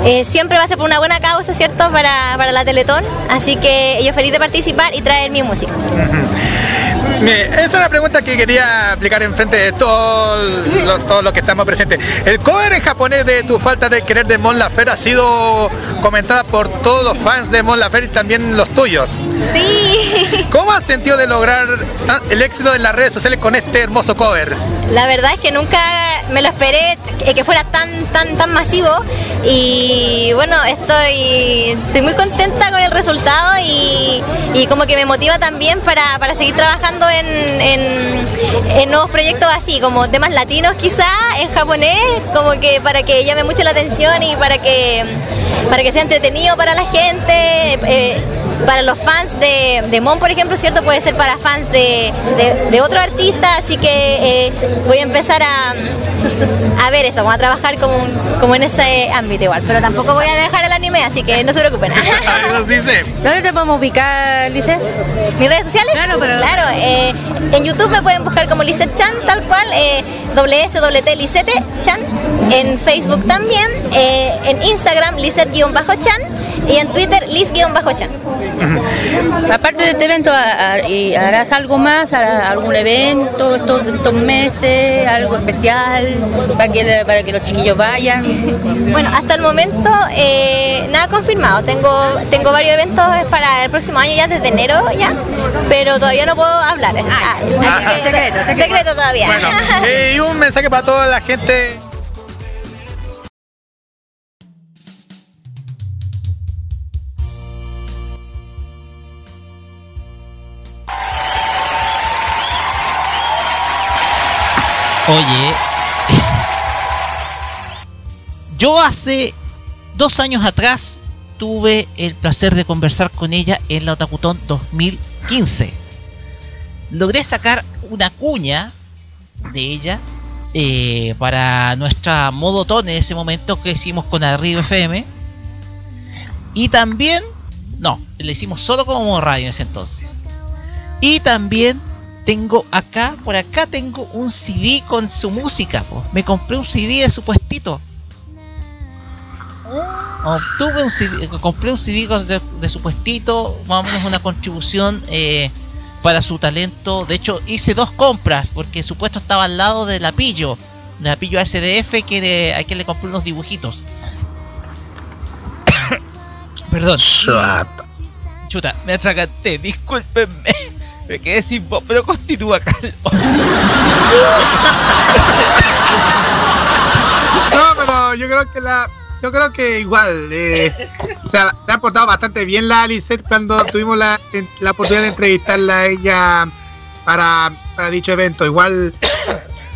eh, siempre va a ser por una buena causa, ¿cierto? Para, para la Teletón. Así que yo feliz de participar y traer mi música. Esa es una pregunta que quería aplicar en frente de todos los, que estamos presentes. El cover en japonés de Tu falta de querer de Mon Laferte ha sido comentada por todos los fans de Mon Laferte y también los tuyos. Sí. ¿Cómo has sentido de lograr ah, el éxito en las redes sociales con este hermoso cover? La verdad es que nunca me lo esperé que que fuera tan tan tan masivo y bueno estoy estoy muy contenta con el resultado y, y como que me motiva también para, para seguir trabajando en, en- nuevos proyectos así como temas latinos quizá en japonés como que para que llame mucho la atención y para que para que sea entretenido para la gente eh, para los fans de, de Mon, por ejemplo, ¿cierto? Puede ser para fans de, de, de otro artista, así que eh, voy a empezar a, a ver eso, vamos a trabajar como, un- como en ese ámbito igual, pero tampoco voy a dejar el anime, así que no se preocupen. ¿Dónde te podemos ubicar, Lice? ¿Mis redes sociales? Claro, pero- Claro, eh, en YouTube me pueden buscar como Lisette Chan, tal cual, eh, WSWT Lisette Chan, en Facebook también, eh, en Instagram Lisette-Chan y en Twitter Liz-Chan. Aparte de este evento, ¿ha- ha- y ¿harás algo más? ¿Harás algún evento estos, estos meses? ¿Algo especial para que, para que los chiquillos vayan? Bueno, hasta el momento eh, nada confirmado. Tengo tengo varios eventos para el próximo año ya desde enero ya, pero todavía no puedo hablar. Ah, así que- secreto, secreto todavía. Bueno, eh, y un mensaje para toda la gente. Oye, yo hace dos años atrás tuve el placer de conversar con ella en la Otakutón 2015. Logré sacar una cuña de ella eh, para nuestra modotón en ese momento que hicimos con Arriba FM. Y también, no, le hicimos solo como radio en ese entonces. Y también tengo acá, por acá tengo un CD con su música. po. Me compré un CD de su puestito. Obtuve un CD, compré un CD con- de, de su puestito, más o menos una contribución eh, para su talento. De hecho, hice dos compras porque su puesto estaba al lado de la Pillo, de la Pillo SDF que de, a quien le compré unos dibujitos. Perdón. Chuta, me atraganté, discúlpenme. Me quedé sin voz, pero continúa, Carlos. No, pero yo creo que la. Yo creo que igual. eh, o sea, te ha portado bastante bien la Lisette cuando tuvimos la, la oportunidad de entrevistarla a ella para, para dicho evento. Igual,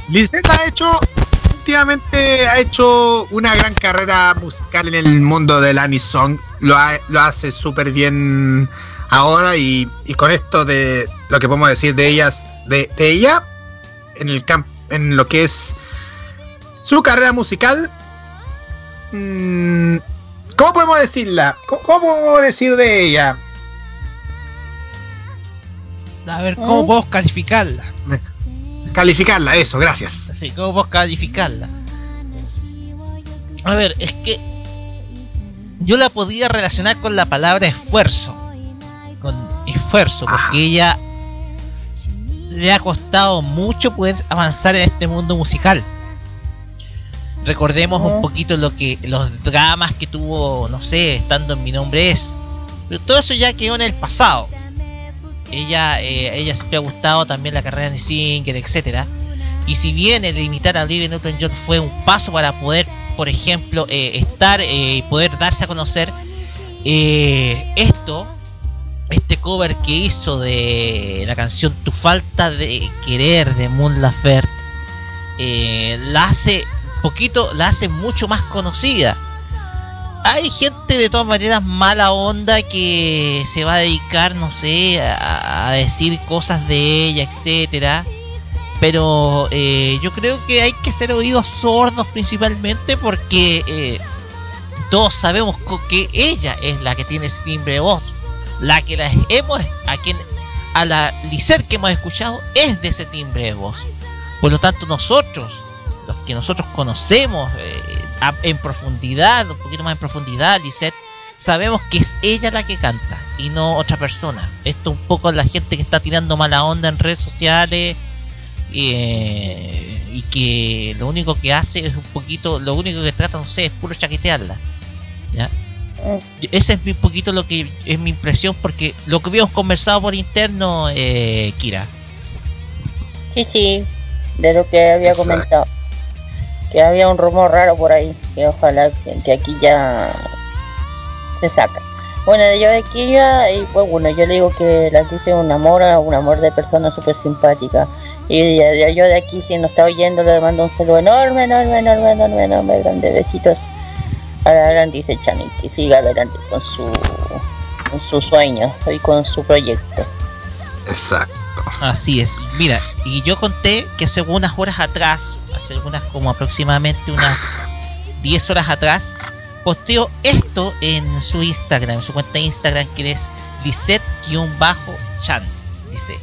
Lisette ha hecho. Últimamente ha hecho una gran carrera musical en el mundo del Anisong. Lo, lo hace súper bien ahora y, y con esto de lo que podemos decir de ellas, de, de ella, en el camp, en lo que es su carrera musical. mm, ¿Cómo podemos decirla? ¿Cómo, cómo podemos decir de ella? A ver, ¿cómo podemos calificarla? Calificarla, eso, gracias. Sí, ¿cómo podemos calificarla? A ver, es que yo la podía relacionar con la palabra esfuerzo. Con esfuerzo, porque ella le ha costado mucho poder avanzar en este mundo musical. Recordemos un poquito lo que los dramas que tuvo, no sé, estando en mi nombre es. Pero todo eso ya quedó en el pasado. Ella, eh, ella siempre ha gustado también la carrera de Singer, etcétera. Y si bien el imitar a Olivia Newton-John fue un paso para poder, por ejemplo, eh, estar eh, y poder darse a conocer, eh, esto, este cover que hizo de la canción Tu falta de querer de Moon Laferte, eh, la hace poquito la hace mucho más conocida. Hay gente de todas maneras mala onda que se va a dedicar, no sé, a, decir cosas de ella, etcétera. Pero eh, yo creo que hay que ser oídos sordos principalmente porque eh, todos sabemos que ella es la que tiene ese timbre de voz. La que la hemos, a quien, a la Lizer que hemos escuchado es de ese timbre de voz. Por lo tanto nosotros, los que nosotros conocemos eh, en profundidad, un poquito más en profundidad, Lisette, sabemos que es ella la que canta y no otra persona. Esto un poco la gente que está tirando mala onda en redes sociales eh, y que lo único que hace es un poquito, lo único que trata, no sé, es puro chaquetearla. ¿ya? Ese es un poquito lo que es mi impresión porque lo que habíamos conversado por interno, eh, Kira. Sí, sí, de lo que había Exacto. comentado. Que había un rumor raro por ahí, que ojalá que, que aquí ya se saca. Bueno, yo de aquí ya, y pues bueno, yo le digo que la dice un amor, un amor de persona súper simpática. Y yo de aquí, si no está oyendo, le mando un saludo enorme, enorme, enorme, enorme, enorme, grande besitos a la gran dice Chani, que siga adelante con su, con su sueño y con su proyecto. Exacto. Así es. Mira, y yo conté que hace unas horas atrás, hace algunas como aproximadamente unas 10 horas atrás, posteó esto en su Instagram, en su cuenta de Instagram que es Lisette-chan. Dice,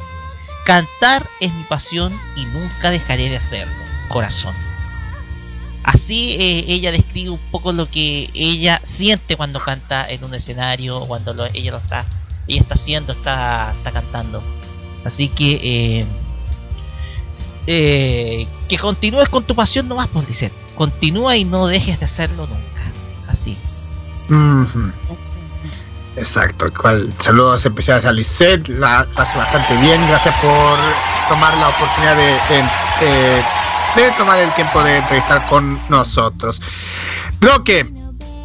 cantar es mi pasión y nunca dejaré de hacerlo, corazón. Así eh, ella describe un poco lo que ella siente cuando canta en un escenario, cuando ella lo está, ella está haciendo, está, está cantando. Así que eh, eh, que continúes con tu pasión nomás, por Lisette. Continúa y no dejes de hacerlo nunca. Así. Exacto, cual saludos especiales a Lisette, la, la hace bastante bien, gracias por tomar la oportunidad de- de- de tomar el tiempo de entrevistar con nosotros. Roque,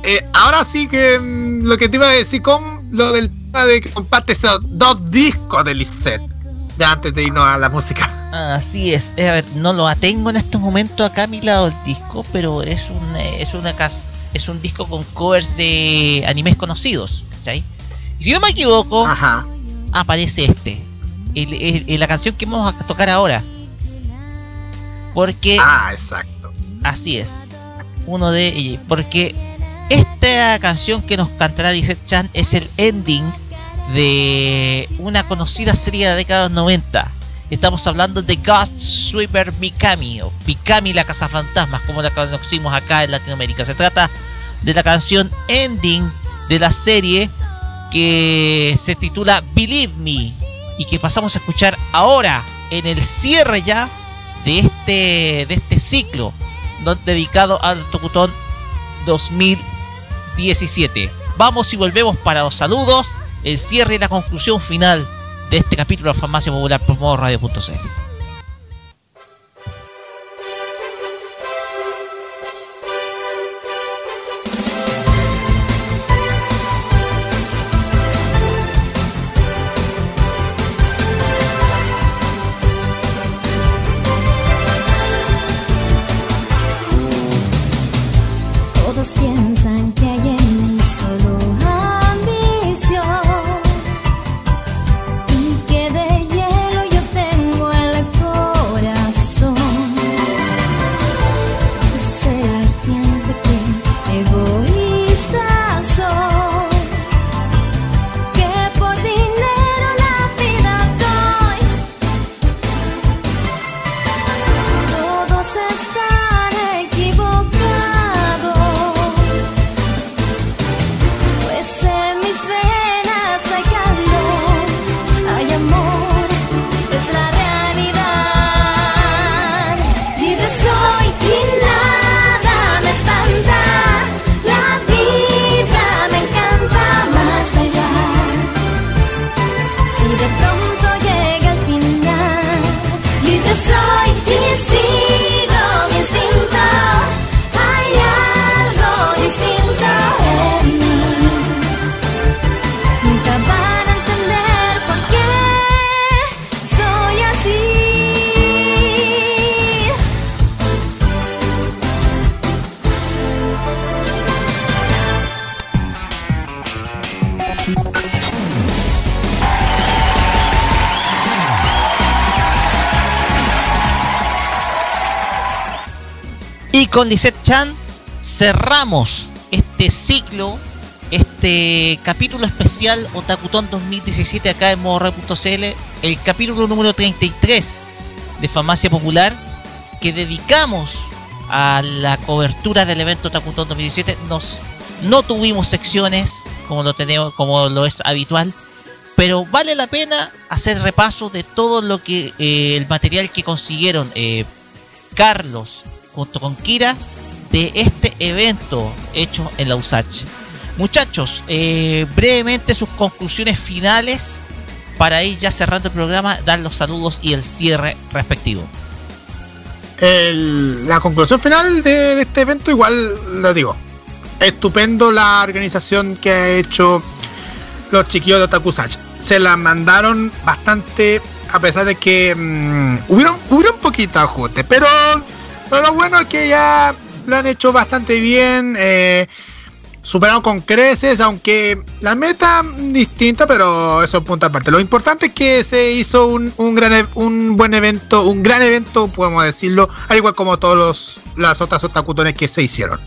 eh, ahora sí que mm, lo que te iba a decir con lo del tema de que compartes esos dos discos de Lisette, ya antes de irnos a la música. Así es. Eh, a ver, no lo tengo en estos momentos acá a mi lado el disco, pero es un eh, es una casa, es un disco con covers de animes conocidos, ¿cachai? Y si no me equivoco, aparece este, el- el- el- la canción que vamos a tocar ahora. Porque Ah, exacto. Así es. Uno de ellos. Porque esta canción que nos cantará Lisette Chan es el ending de una conocida serie de la década de los 90. Estamos hablando de Ghost Sweeper Mikami o Mikami la Casa Fantasmas, como la conocimos acá en Latinoamérica. Se trata de la canción ending de la serie que se titula Believe Me y que pasamos a escuchar ahora en el cierre ya de este de este ciclo dedicado al Tokutón 2017. Vamos y volvemos para los saludos, el cierre y la conclusión final de este capítulo de Farmacia Popular por radio.cl. con Lisette Chan cerramos este ciclo, este capítulo especial Otakuton 2017 acá en modored.cl, el capítulo número 33 de Farmacia Popular que dedicamos a la cobertura del evento Otakuton 2017. Nos, no tuvimos secciones como lo tenemos, como lo es habitual, pero vale la pena hacer repaso de todo lo que eh, el material que consiguieron eh, Carlos junto con Kira de este evento hecho en la USACH. Muchachos, eh, brevemente sus conclusiones finales para ir ya cerrando el programa, dar los saludos y el cierre respectivo. La conclusión final de, este evento, igual lo digo. Estupendo la organización que ha hecho los chiquillos de Otakusach. Se la mandaron bastante, a pesar de que mm, hubieron, hubieron poquito ajuste, pero, pero lo bueno es que ya lo han hecho bastante bien. Eh, superaron con creces, aunque la meta mm, distinta, pero eso es punto aparte. Lo importante es que se hizo un, un gran e- un buen evento, un gran evento, podemos decirlo, al igual como todos los, las otras otakutones que se hicieron.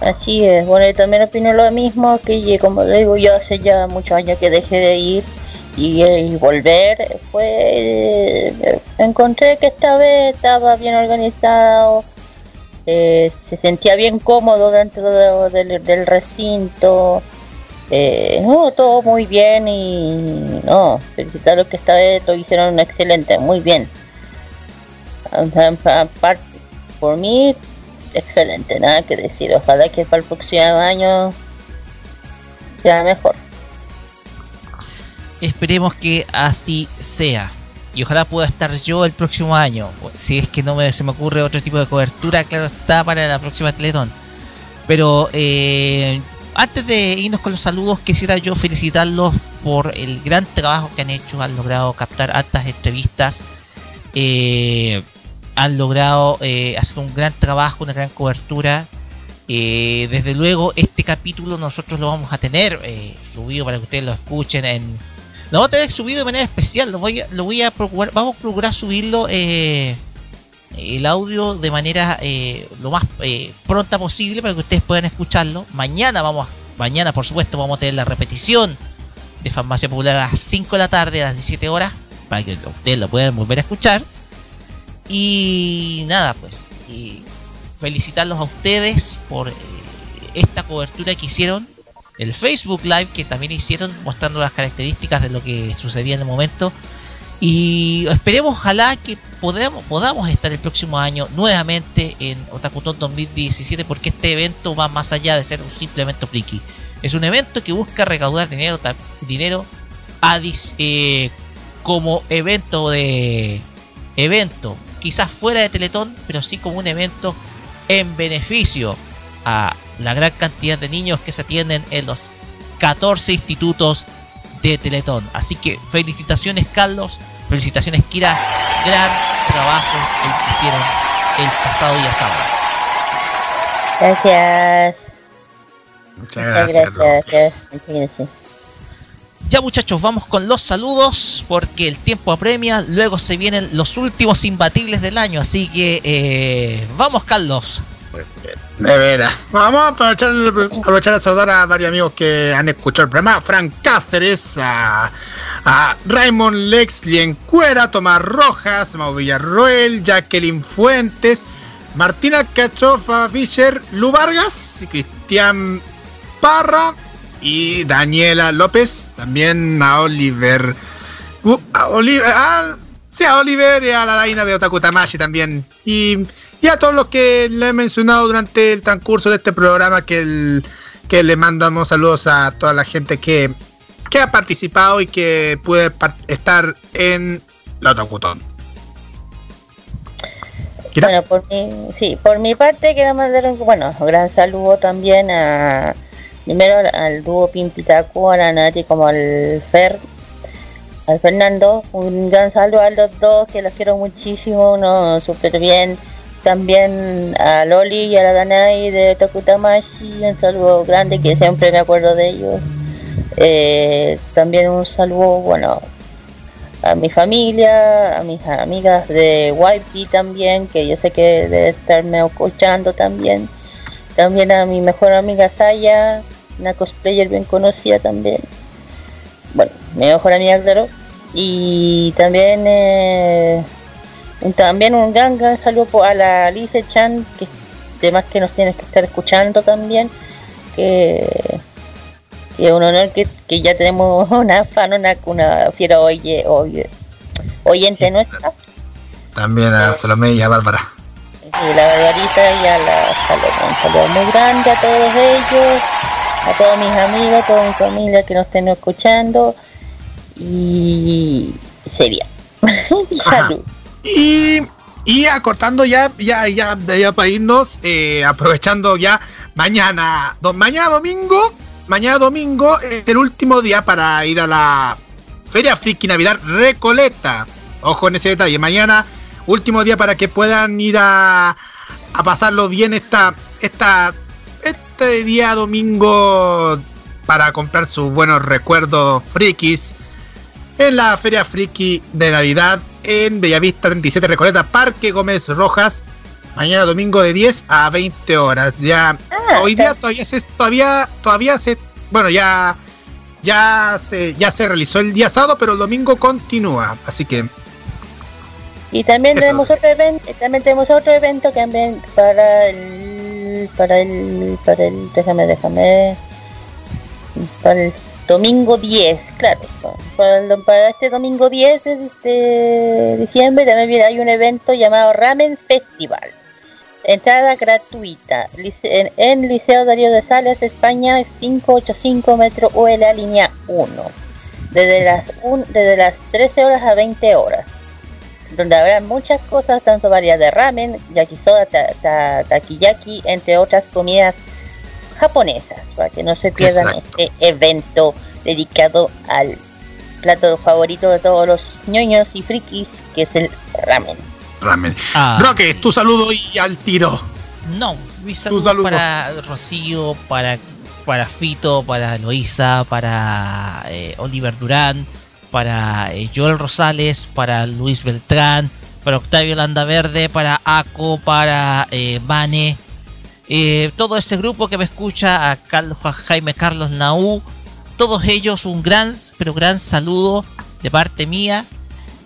Así es, bueno, yo también opino lo mismo, que como digo yo, hace ya muchos años que dejé de ir y, eh, y volver, fue, eh, encontré que esta vez estaba bien organizado, eh, se sentía bien cómodo dentro de- del, del recinto, no, todo muy bien y no, felicitar a los que esta vez lo hicieron excelente, muy bien. Aparte, por mí, excelente, nada que decir. Ojalá que para el próximo año sea mejor. Esperemos que así sea. Y ojalá pueda estar yo el próximo año. Si es que no se me ocurre otro tipo de cobertura, claro está para la próxima Teletón. Pero eh, antes de irnos con los saludos, quisiera yo felicitarlos por el gran trabajo que han hecho. Han logrado captar altas entrevistas. eh, han logrado eh, hacer un gran trabajo, una gran cobertura. Eh, desde luego, este capítulo nosotros lo vamos a tener eh, subido para que ustedes lo escuchen en. Lo vamos a tener subido de manera especial. Lo voy a, lo voy a procurar. Vamos a procurar subirlo eh, el audio de manera eh, lo más eh, pronta posible para que ustedes puedan escucharlo. Mañana vamos, mañana por supuesto vamos a tener la repetición de Farmacia Popular a las 5 de la tarde, a las 17 horas, para que ustedes lo puedan volver a escuchar. Y nada, pues, felicitarlos a ustedes por eh, esta cobertura que hicieron. El Facebook Live que también hicieron mostrando las características de lo que sucedía en el momento. Y esperemos, ojalá que podamos, podamos estar el próximo año nuevamente en Otakuton 2017 porque este evento va más allá de ser un simple evento friki. Es un evento que busca recaudar dinero, dinero adis- eh, como evento de evento, quizás fuera de Teletón, pero sí como un evento en beneficio a la gran cantidad de niños que se atienden en los 14 institutos de Teletón. Así que felicitaciones Carlos, felicitaciones Kira, gran trabajo el que hicieron el pasado día sábado. Gracias. Muchas Muchas gracias. gracias. Muchas gracias. Ya muchachos, vamos con los saludos porque el tiempo apremia, luego se vienen los últimos imbatibles del año, así que eh, vamos Carlos. De veras. Vamos a aprovechar, aprovechar a saludar a varios amigos que han escuchado el programa. Frank Cáceres, a, a Raymond Lexley en Cuera, Tomás Rojas, Mau Villarroel, Jacqueline Fuentes, Martina Cachofa Fischer, Lu Vargas, Cristian Parra y Daniela López. También a Oliver. a Oliver. a- sí, a Oliver y a la Daina de Otaku Tamashi también. Y, y a todos los que le he mencionado durante el transcurso de este programa que, que le mandamos saludos a toda la gente que, que ha participado y que puede estar en la Otakutón. Bueno, por mi, sí, por mi parte quiero mandar un bueno, gran saludo también a primero al, al dúo Pimpitacu, a la Nati como al Fer, al Fernando, un gran saludo a los dos que los quiero muchísimo, no súper bien. También a Loli y a la Danai de Tokutamashi, un saludo grande que siempre me acuerdo de ellos. Eh, también un saludo, bueno, a mi familia, a mis amigas de YP también, que yo sé que debe estarme escuchando también. También a mi mejor amiga Saya, una cosplayer bien conocida también. Bueno, mi mejor amiga, claro. Y también, eh, también un gran, gran saludo a la Alice Chan, que además que nos tienes que estar escuchando también. Que, que es un honor que, que ya tenemos una fan, una, una fiera oye, oye- oyente nuestra. También a Salomé y a Bárbara. Y la Barbarita y a la Salomé. Un saludo muy grande a todos ellos, a todos mis amigos, a toda mi familia que nos estén escuchando. Y sería. salud. Y, y acortando ya, ya, ya, ya para irnos, eh, aprovechando ya mañana, do- mañana domingo, mañana domingo es el último día para ir a la Feria Friki Navidad Recoleta. Ojo en ese detalle, mañana último día para que puedan ir a, a pasarlo bien esta, esta, este día domingo para comprar sus buenos recuerdos frikis en la Feria Friki de Navidad en Bellavista 37 Recoleta, Parque Gómez Rojas. Mañana domingo de 10 a 20 horas. Ya hoy día todavía se todavía todavía se bueno, ya ya se ya se realizó el día sábado, pero el domingo continúa, así que Y también Eso. tenemos otro evento, también tenemos otro evento también para el para el para el déjame déjame para el domingo 10, claro, para, para este domingo 10 de este diciembre también hay un evento llamado Ramen Festival. Entrada gratuita en, en Liceo Darío de Salas, España, 585 metro ULA, línea 1. Desde las, desde las 13 horas a 20 horas donde habrá muchas cosas, tanto varias de ramen, yakisoba, ta, ta- takiyaki, entre otras comidas japonesas, para que no se pierdan Exacto. este evento dedicado al plato favorito de todos los ñoños y frikis, que es el ramen. ramen. Ah, Roque, tu saludo y al tiro. No, mi saludo, saludo. para Rocío, para, para Fito, para Loisa, para eh, Oliver Durán, para eh, Joel Rosales, para Luis Beltrán, para Octavio Landaverde, para Aco, para eh, Vane, eh, todo ese grupo que me escucha, a Carlos, Jaime Carlos Naú, todos ellos un gran, pero gran saludo de parte mía.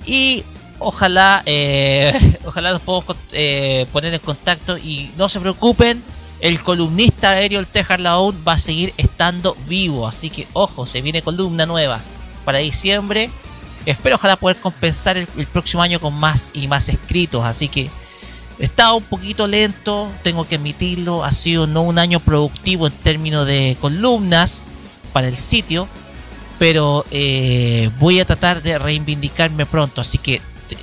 Y ojalá, eh, ojalá los podamos eh, poner en contacto y no se preocupen, el columnista aéreo el Tejar va a seguir estando vivo, así que ojo, se viene columna nueva para diciembre. Espero ojalá poder compensar el próximo año con más y más escritos, así que estaba un poquito lento, tengo que admitirlo, ha sido no un año productivo en términos de columnas para el sitio, pero eh, voy a tratar de reivindicarme pronto, así que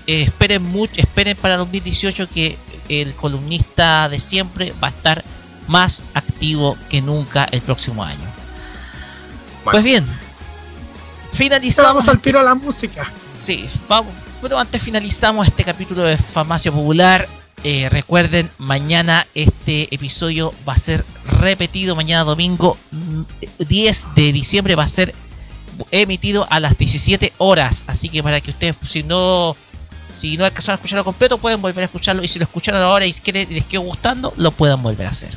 eh, esperen mucho, esperen para 2018 que el columnista de siempre va a estar más activo que nunca el próximo año. Pues bien, finalizamos. Vamos al tiro a la música. Sí, vamos. Pero antes finalizamos este capítulo de Farmacia Popular. Eh, recuerden, mañana este episodio va a ser repetido. Mañana domingo mm, 10 de diciembre va a ser emitido a las 17 horas. Así que para que ustedes, si no si no alcanzaron a escucharlo completo, pueden volver a escucharlo. Y si lo escucharon ahora y les quedó gustando, lo puedan volver a hacer.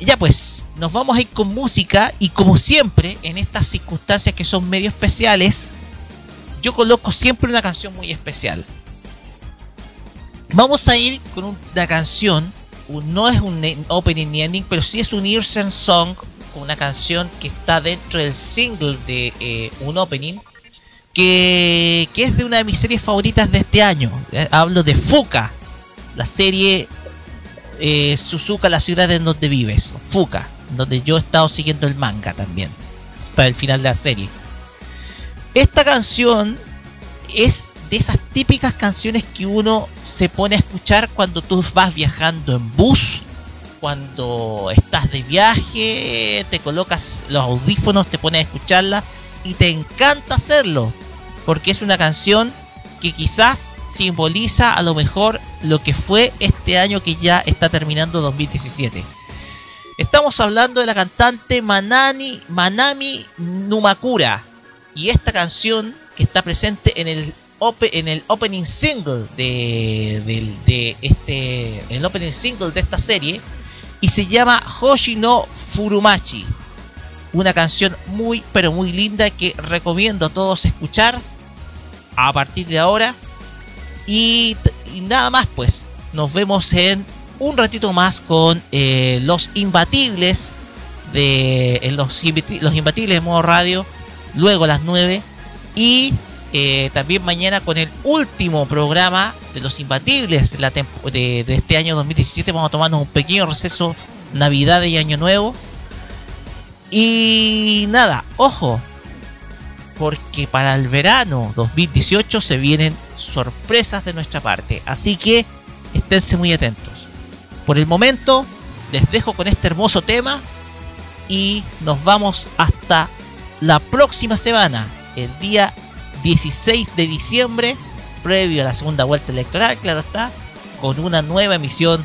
Ya pues, nos vamos a ir con música. Y como siempre, en estas circunstancias que son medio especiales, yo coloco siempre una canción muy especial. Vamos a ir con una canción, no es un opening ni ending, pero sí es un Earsen Song, una canción que está dentro del single de eh, un opening, que, que es de una de mis series favoritas de este año. Eh, Hablo de Fuka, la serie eh, Suzuka, la ciudad en donde vives, Fuka, donde yo he estado siguiendo el manga también, para el final de la serie. Esta canción es de esas típicas canciones que uno se pone a escuchar cuando tú vas viajando en bus, cuando estás de viaje, te colocas los audífonos, te pones a escucharla y te encanta hacerlo, porque es una canción que quizás simboliza a lo mejor lo que fue este año que ya está terminando 2017. Estamos hablando de la cantante Manani, Manami Numakura. Y esta canción, que está presente en el en el opening single de, del- de este el opening single de esta serie y se llama Hoshi no Furumachi. Una canción muy pero muy linda que recomiendo a todos escuchar a partir de ahora. Y, nada más pues nos vemos en un ratito más con eh, los imbatibles de en los, los imbatibles de modo radio luego a las 9 y eh, también mañana con el último programa de los imbatibles de, de este año 2017 vamos a tomarnos un pequeño receso navidad y año nuevo. Y nada ojo porque para el verano 2018 se vienen sorpresas de nuestra parte. Así que esténse muy atentos. Por el momento les dejo con este hermoso tema y nos vamos hasta la próxima semana, el día 16 de diciembre, previo a la segunda vuelta electoral, claro está, con una nueva emisión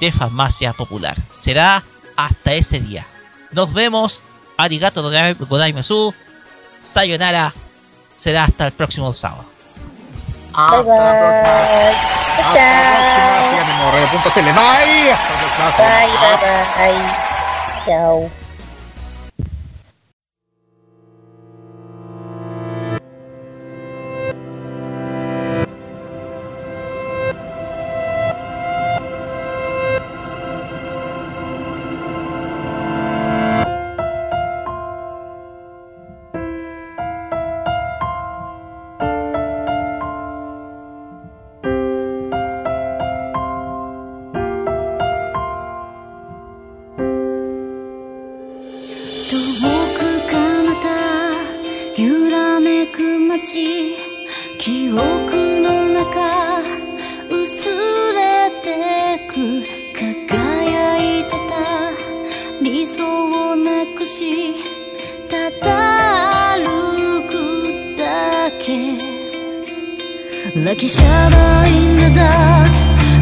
de Farmacia Popular. Será hasta ese día. Nos vemos, arigato godaimasu, sayonara, será hasta el próximo sábado. Hasta la próxima. Hasta la próxima. Sigan en morreo.cl. Bye. Hasta la próxima. Bye, bye, bye. Chao.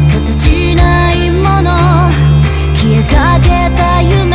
形ないもの。消えかけた夢。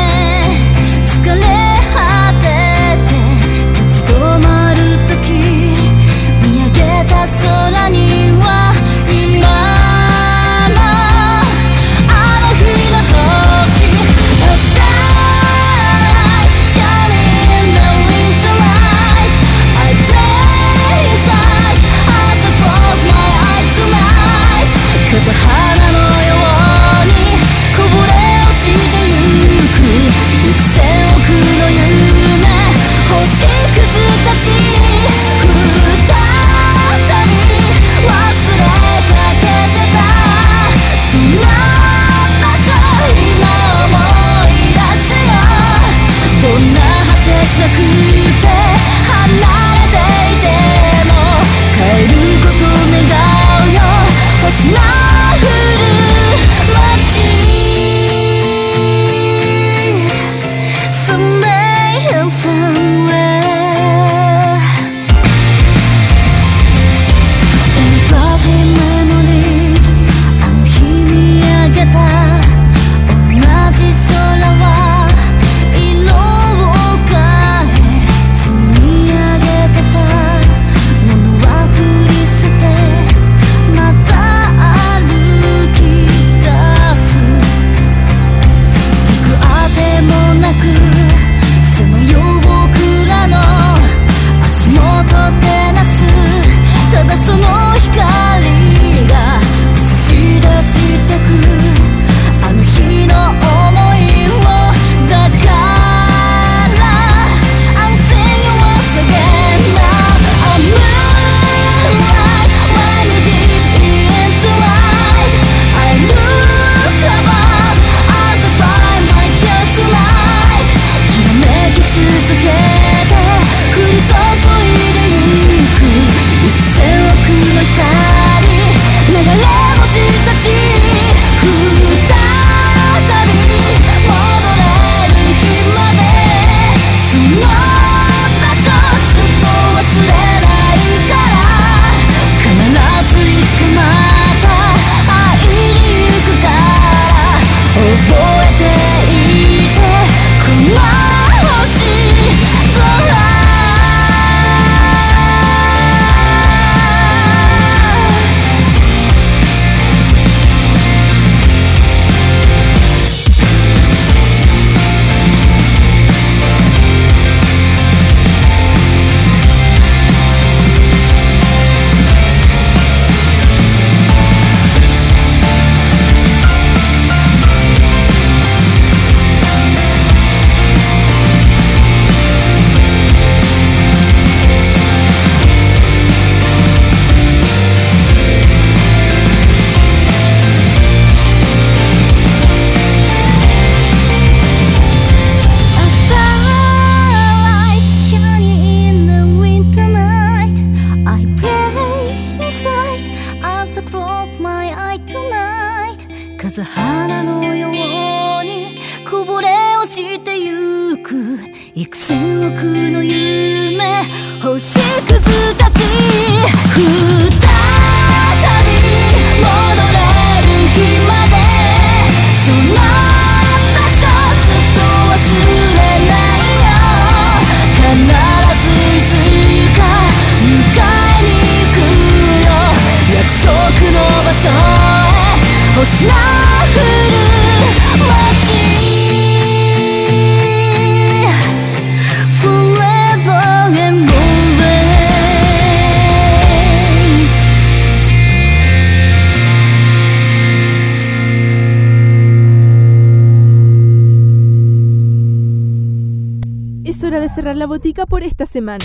Semana.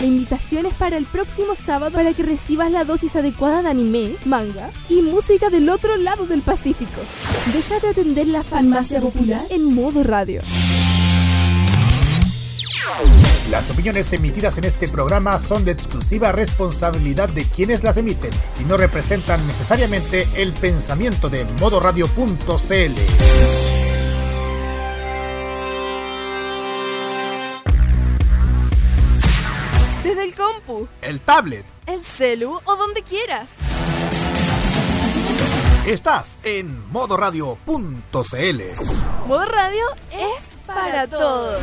La invitación es para el próximo sábado para que recibas la dosis adecuada de anime, manga y música del otro lado del Pacífico. Deja de atender la farmacia popular en modo radio. Las opiniones emitidas en este programa son de exclusiva responsabilidad de quienes las emiten y no representan necesariamente el pensamiento de modoradio.cl. El tablet. el celu o donde quieras. Estás en modoradio.cl. Modo radio es para todos.